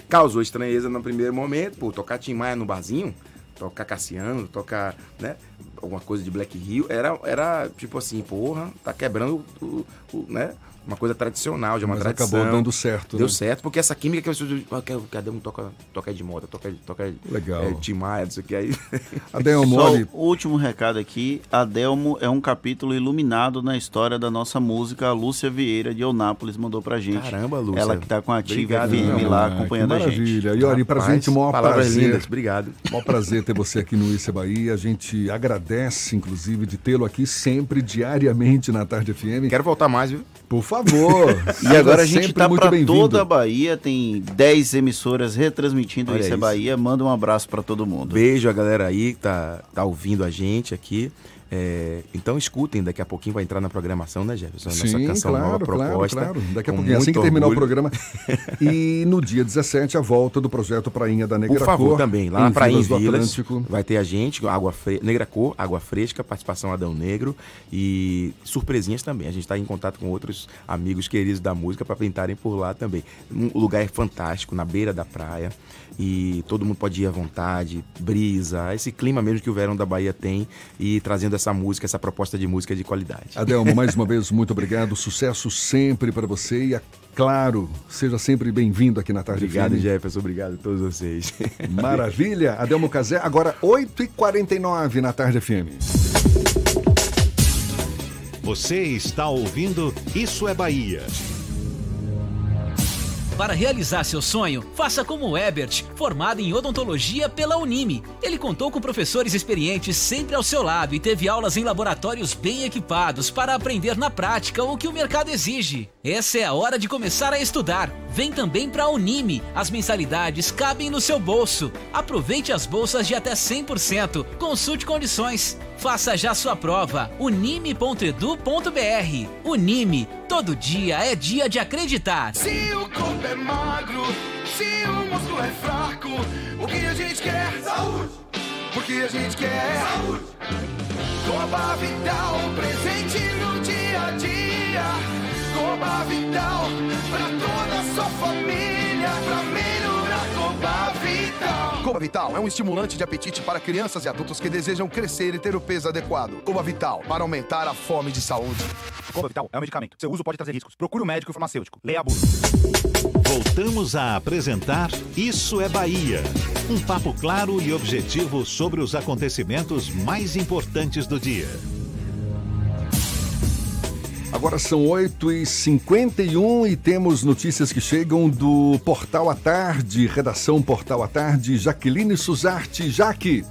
Causou estranheza no primeiro momento, pô, tocar Tim Maia no barzinho, tocar Cassiano, tocar, né? Alguma coisa de Black Hill, era, era tipo assim, porra, tá quebrando o, o né? Uma coisa tradicional, de uma Mas tradição. acabou dando certo, Deu né? certo, porque essa química que eu cadê um toca, toca de moda, toca, toca Legal. é, Tim Maia, não sei o que aí. <laughs> Só o último recado aqui. Adelmo é um capítulo iluminado na história da nossa música. A Lúcia Vieira de Eunápolis mandou pra gente. Caramba, Lúcia. Ela que tá com a Ativa FM lá acompanhando que a gente. maravilha. E olha, pra gente, maior palavras prazer. lindas, obrigado. Maior prazer ter você aqui no Isso é Bahia. A gente agradece, inclusive, de tê-lo aqui sempre, diariamente na Tarde FM. Quero voltar mais, viu? Por favor. <laughs> E agora a gente tá pra bem-vindo. toda a Bahia, tem 10 emissoras retransmitindo Olha Isso é. Bahia. Manda um abraço pra todo mundo. Beijo a galera aí que tá, tá ouvindo a gente aqui. É, então escutem, daqui a pouquinho vai entrar na programação, né, Jefferson? A nossa Sim, canção claro, nova claro, proposta. claro. Daqui a pouquinho, assim que muito terminar o orgulho. programa. <laughs> E no dia 17, a volta do projeto Prainha da Negra Por favor, Cor, também, lá em pra em Vilas Atlântico. vai ter a gente, água fre... Negra Cor, Água Fresca, participação Adão Negro e surpresinhas também. A gente está em contato com outros amigos queridos da música para pintarem por lá também. O lugar é fantástico, na beira da praia e todo mundo pode ir à vontade, brisa, esse clima mesmo que o verão da Bahia tem e trazendo essa música, essa proposta de música de qualidade. Adelmo, mais uma <laughs> vez, muito obrigado. Sucesso sempre para você e, é claro, seja sempre bem-vindo aqui na Tarde Obrigado, FM. Jefferson, obrigado a todos vocês. <laughs> Maravilha. Adelmo Casé, agora 8h49 na Tarde FM. Você está ouvindo Isso é Bahia. Para realizar seu sonho, faça como o Ebert, formado em odontologia pela Unime. Ele contou com professores experientes sempre ao seu lado e teve aulas em laboratórios bem equipados para aprender na prática o que o mercado exige. Essa é a hora de começar a estudar. Vem também para a Unime. As mensalidades cabem no seu bolso. Aproveite as bolsas de até 100%. Consulte condições. Faça já sua prova. unime.edu.br. Unime. Todo dia é dia de acreditar. Se o corpo é magro, se o músculo é fraco, o que a gente quer? Saúde! Porque a gente quer? Saúde! Coba Vital, presente no dia a dia. Coba Vital, pra toda a sua família, pra melhorar Coba Vital. Coba Vital é um estimulante de apetite para crianças e adultos que desejam crescer e ter o peso adequado. Coba Vital, para aumentar a fome de saúde. Coba Vital é um medicamento. Seu uso pode trazer riscos. Procure o médico e o farmacêutico. Leia a bula. Voltamos a apresentar Isso é Bahia. Um papo claro e objetivo sobre os acontecimentos mais importantes do dia. Agora são 8h51 e temos notícias que chegam do Portal à Tarde, redação Portal à Tarde, Jaqueline Suzarte. Jaque.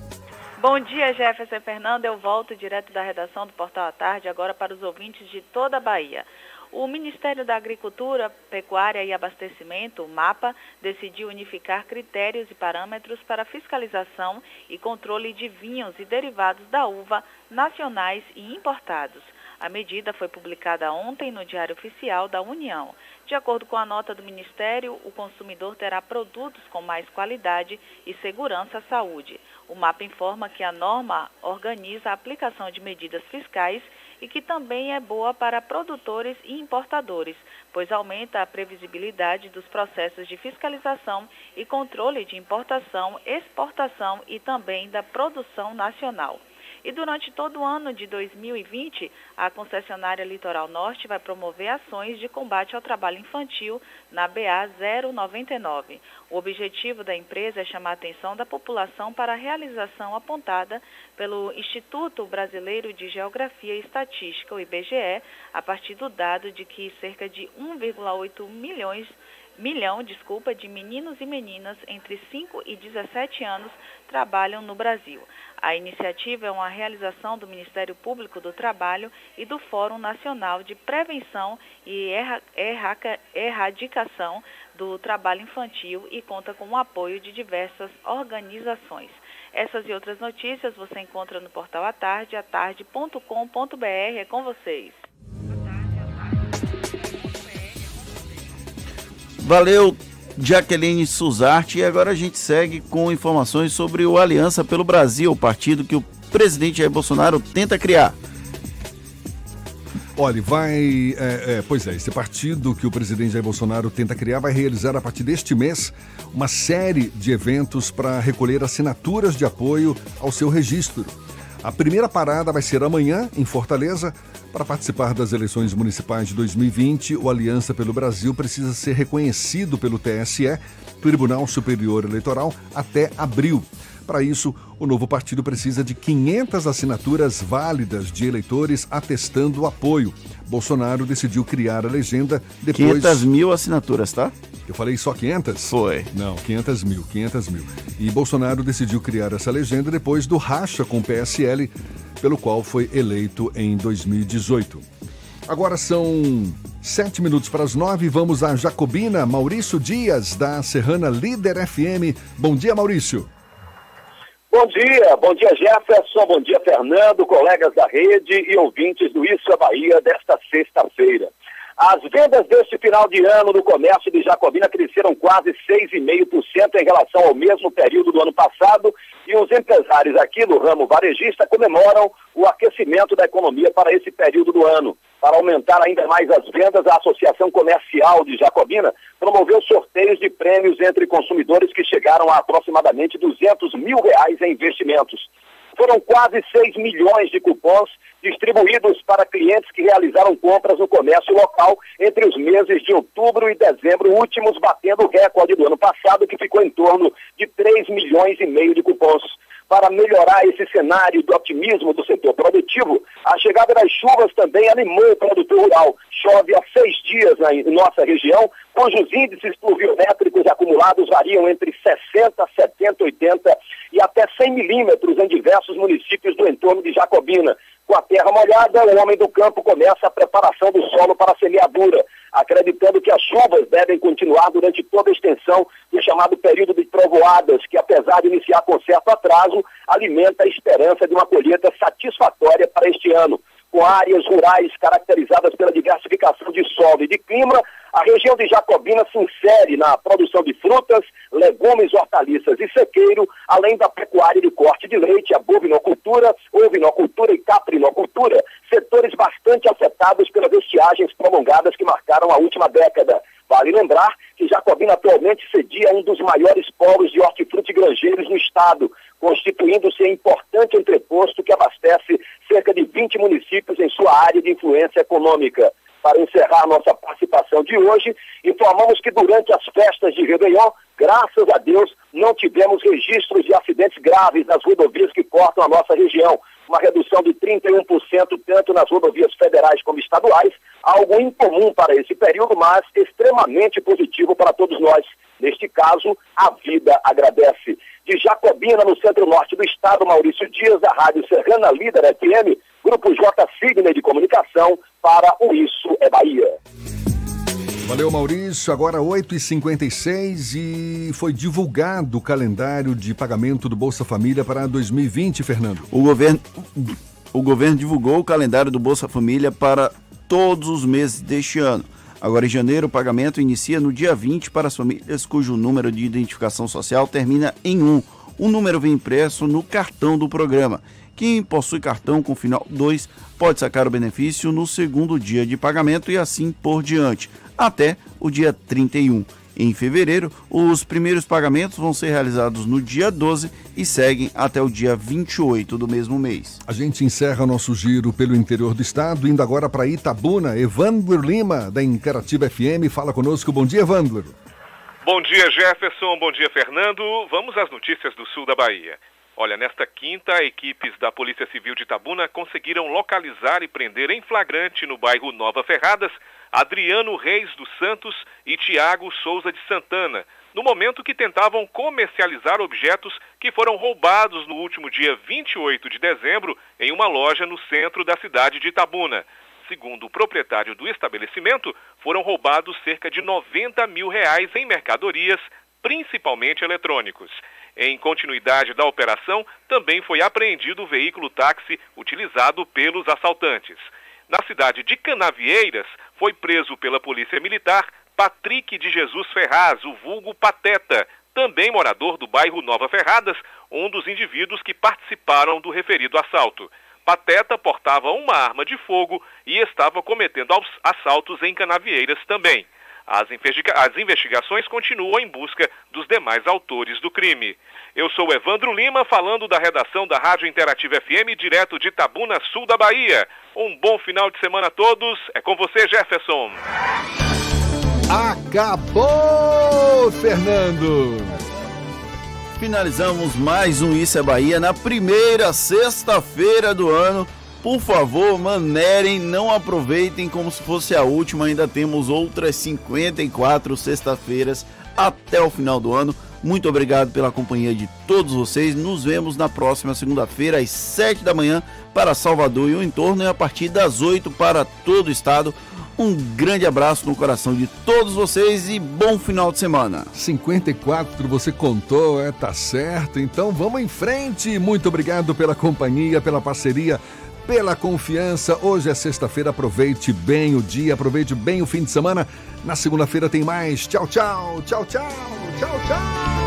Bom dia, Jefferson Fernando. Eu volto direto da redação do Portal à Tarde, agora para os ouvintes de toda a Bahia. O Ministério da Agricultura, Pecuária e Abastecimento, o MAPA, decidiu unificar critérios e parâmetros para fiscalização e controle de vinhos e derivados da uva nacionais e importados. A medida foi publicada ontem no Diário Oficial da União. De acordo com a nota do Ministério, o consumidor terá produtos com mais qualidade e segurança à saúde. O MAPA informa que a norma organiza a aplicação de medidas fiscais e que também é boa para produtores e importadores, pois aumenta a previsibilidade dos processos de fiscalização e controle de importação, exportação e também da produção nacional. E durante todo o ano de 2020, a concessionária Litoral Norte vai promover ações de combate ao trabalho infantil na BA 099. O objetivo da empresa é chamar a atenção da população para a realização apontada pelo Instituto Brasileiro de Geografia e Estatística, o IBGE, a partir do dado de que cerca de 1,8 milhões milhão, desculpa, de meninos e meninas entre 5 e 17 anos trabalham no Brasil. A iniciativa é uma realização do Ministério Público do Trabalho e do Fórum Nacional de Prevenção e Erradicação do Trabalho Infantil e conta com o apoio de diversas organizações. Essas e outras notícias você encontra no portal à tarde, atarde.com.br. É com vocês. Valeu, Jaqueline Suzarte. E agora a gente segue com informações sobre o Aliança pelo Brasil, o partido que o presidente Jair Bolsonaro tenta criar. Olha, vai. é, é, pois é, esse partido que o presidente Jair Bolsonaro tenta criar vai realizar a partir deste mês uma série de eventos para recolher assinaturas de apoio ao seu registro. A primeira parada vai ser amanhã, em Fortaleza. Para participar das eleições municipais de 2020, o Aliança pelo Brasil precisa ser reconhecido pelo TSE, Tribunal Superior Eleitoral, até abril. Para isso, o novo partido precisa de 500 assinaturas válidas de eleitores atestando o apoio. Bolsonaro decidiu criar a legenda depois. 500 mil assinaturas, tá? Eu falei só 500? Foi. Não, 500 mil, 500 mil. E Bolsonaro decidiu criar essa legenda depois do racha com o PSL, pelo qual foi eleito em 2018. Agora são sete minutos para as nove. Vamos à Jacobina. Maurício Dias, da Serrana Líder FM. Bom dia, Maurício. Bom dia, bom dia Jefferson, bom dia Fernando, colegas da rede e ouvintes do Isso é Bahia desta sexta-feira. As vendas deste final de ano no comércio de Jacobina cresceram quase 6,5% em relação ao mesmo período do ano passado e os empresários aqui no ramo varejista comemoram o aquecimento da economia para esse período do ano. Para aumentar ainda mais as vendas, a Associação Comercial de Jacobina promoveu sorteios de prêmios entre consumidores que chegaram a aproximadamente 200 mil reais em investimentos. Foram quase 6 milhões de cupons distribuídos para clientes que realizaram compras no comércio local entre os meses de outubro e dezembro, últimos batendo o recorde do ano passado, que ficou em torno de 3 milhões e meio de cupons. Para melhorar esse cenário do otimismo do setor produtivo, a chegada das chuvas também animou o produtor rural. Chove há seis dias na nossa região, cujos índices pluviométricos acumulados variam entre 60, 70, 80 e até 100 milímetros em diversos municípios do entorno de Jacobina. Com a terra molhada, o homem do campo começa a preparação do solo para a semeadura, acreditando que as chuvas devem continuar durante toda a extensão do chamado período de trovoadas, que apesar de iniciar com certo atraso, alimenta a esperança de uma colheita satisfatória para este ano. Com áreas rurais caracterizadas pela diversificação de solo e de clima, a região de Jacobina se insere na produção de frutas, legumes, hortaliças e sequeiro, além da pecuária de corte de leite, a bovinocultura, ovinocultura e caprinocultura, setores bastante afetados pelas estiagens prolongadas que marcaram a última década. Vale lembrar que Jacobina atualmente cedia um dos maiores polos de hortifruti granjeiros no estado, constituindo-se importante entreposto que abastece cerca de 20 municípios em sua área de influência econômica. Para encerrar nossa participação de hoje, informamos que durante as festas de Réveillon, graças a Deus, não tivemos registros de acidentes graves nas rodovias que cortam a nossa região. Uma redução de 31% tanto nas rodovias federais como estaduais, algo incomum para esse período, mas extremamente positivo para todos nós. Neste caso, a vida agradece. De Jacobina, no centro-norte do estado, Maurício Dias, da Rádio Serrana Líder FM, Grupo J Signer de Comunicação, para o Isso é Bahia. Valeu, Maurício. Agora 8h56 e foi divulgado o calendário de pagamento do Bolsa Família para 2020, Fernando. O governo, o governo divulgou o calendário do Bolsa Família para todos os meses deste ano. Agora, em janeiro, o pagamento inicia no dia 20 para as famílias cujo número de identificação social termina em 1. O número vem impresso no cartão do programa. Quem possui cartão com final 2 pode sacar o benefício no segundo dia de pagamento e assim por diante, até o dia 31. Em fevereiro, os primeiros pagamentos vão ser realizados no dia 12 e seguem até o dia 28 do mesmo mês. A gente encerra nosso giro pelo interior do estado, indo agora para Itabuna. Evandro Lima, da Interativa FM, fala conosco. Bom dia, Evandro. Bom dia, Jefferson. Bom dia, Fernando. Vamos às notícias do sul da Bahia. Olha, nesta quinta, equipes da Polícia Civil de Itabuna conseguiram localizar e prender em flagrante no bairro Nova Ferradas Adriano Reis dos Santos e Tiago Souza de Santana, no momento que tentavam comercializar objetos que foram roubados no último dia 28 de dezembro em uma loja no centro da cidade de Itabuna. Segundo o proprietário do estabelecimento, foram roubados cerca de 90 mil reais em mercadorias, principalmente eletrônicos. Em continuidade da operação, também foi apreendido o veículo táxi utilizado pelos assaltantes. Na cidade de Canavieiras, foi preso pela Polícia Militar Patrick de Jesus Ferraz, o vulgo Pateta, também morador do bairro Nova Ferradas, um dos indivíduos que participaram do referido assalto. Pateta portava uma arma de fogo e estava cometendo assaltos em canavieiras também. As, as investigações continuam em busca dos demais autores do crime. Eu sou Evandro Lima, falando da redação da Rádio Interativa FM, direto de Tabuna, sul da Bahia. Um bom final de semana a todos. É com você, Jefferson. Acabou, Fernando! Finalizamos mais um Isso é Bahia na primeira sexta-feira do ano. Por favor, manerem, não aproveitem como se fosse a última. Ainda temos outras 54 sexta-feiras até o final do ano. Muito obrigado pela companhia de todos vocês. Nos vemos na próxima segunda-feira, às 7 da manhã, para Salvador e o entorno, e a partir das 8 para todo o estado. Um grande abraço no coração de todos vocês e bom final de semana. 54 você contou, é, tá certo. Então vamos em frente. Muito obrigado pela companhia, pela parceria pela confiança. Hoje é sexta-feira, aproveite bem o dia, aproveite bem o fim de semana. Na segunda-feira tem mais. Tchau, tchau, tchau, tchau, tchau, tchau.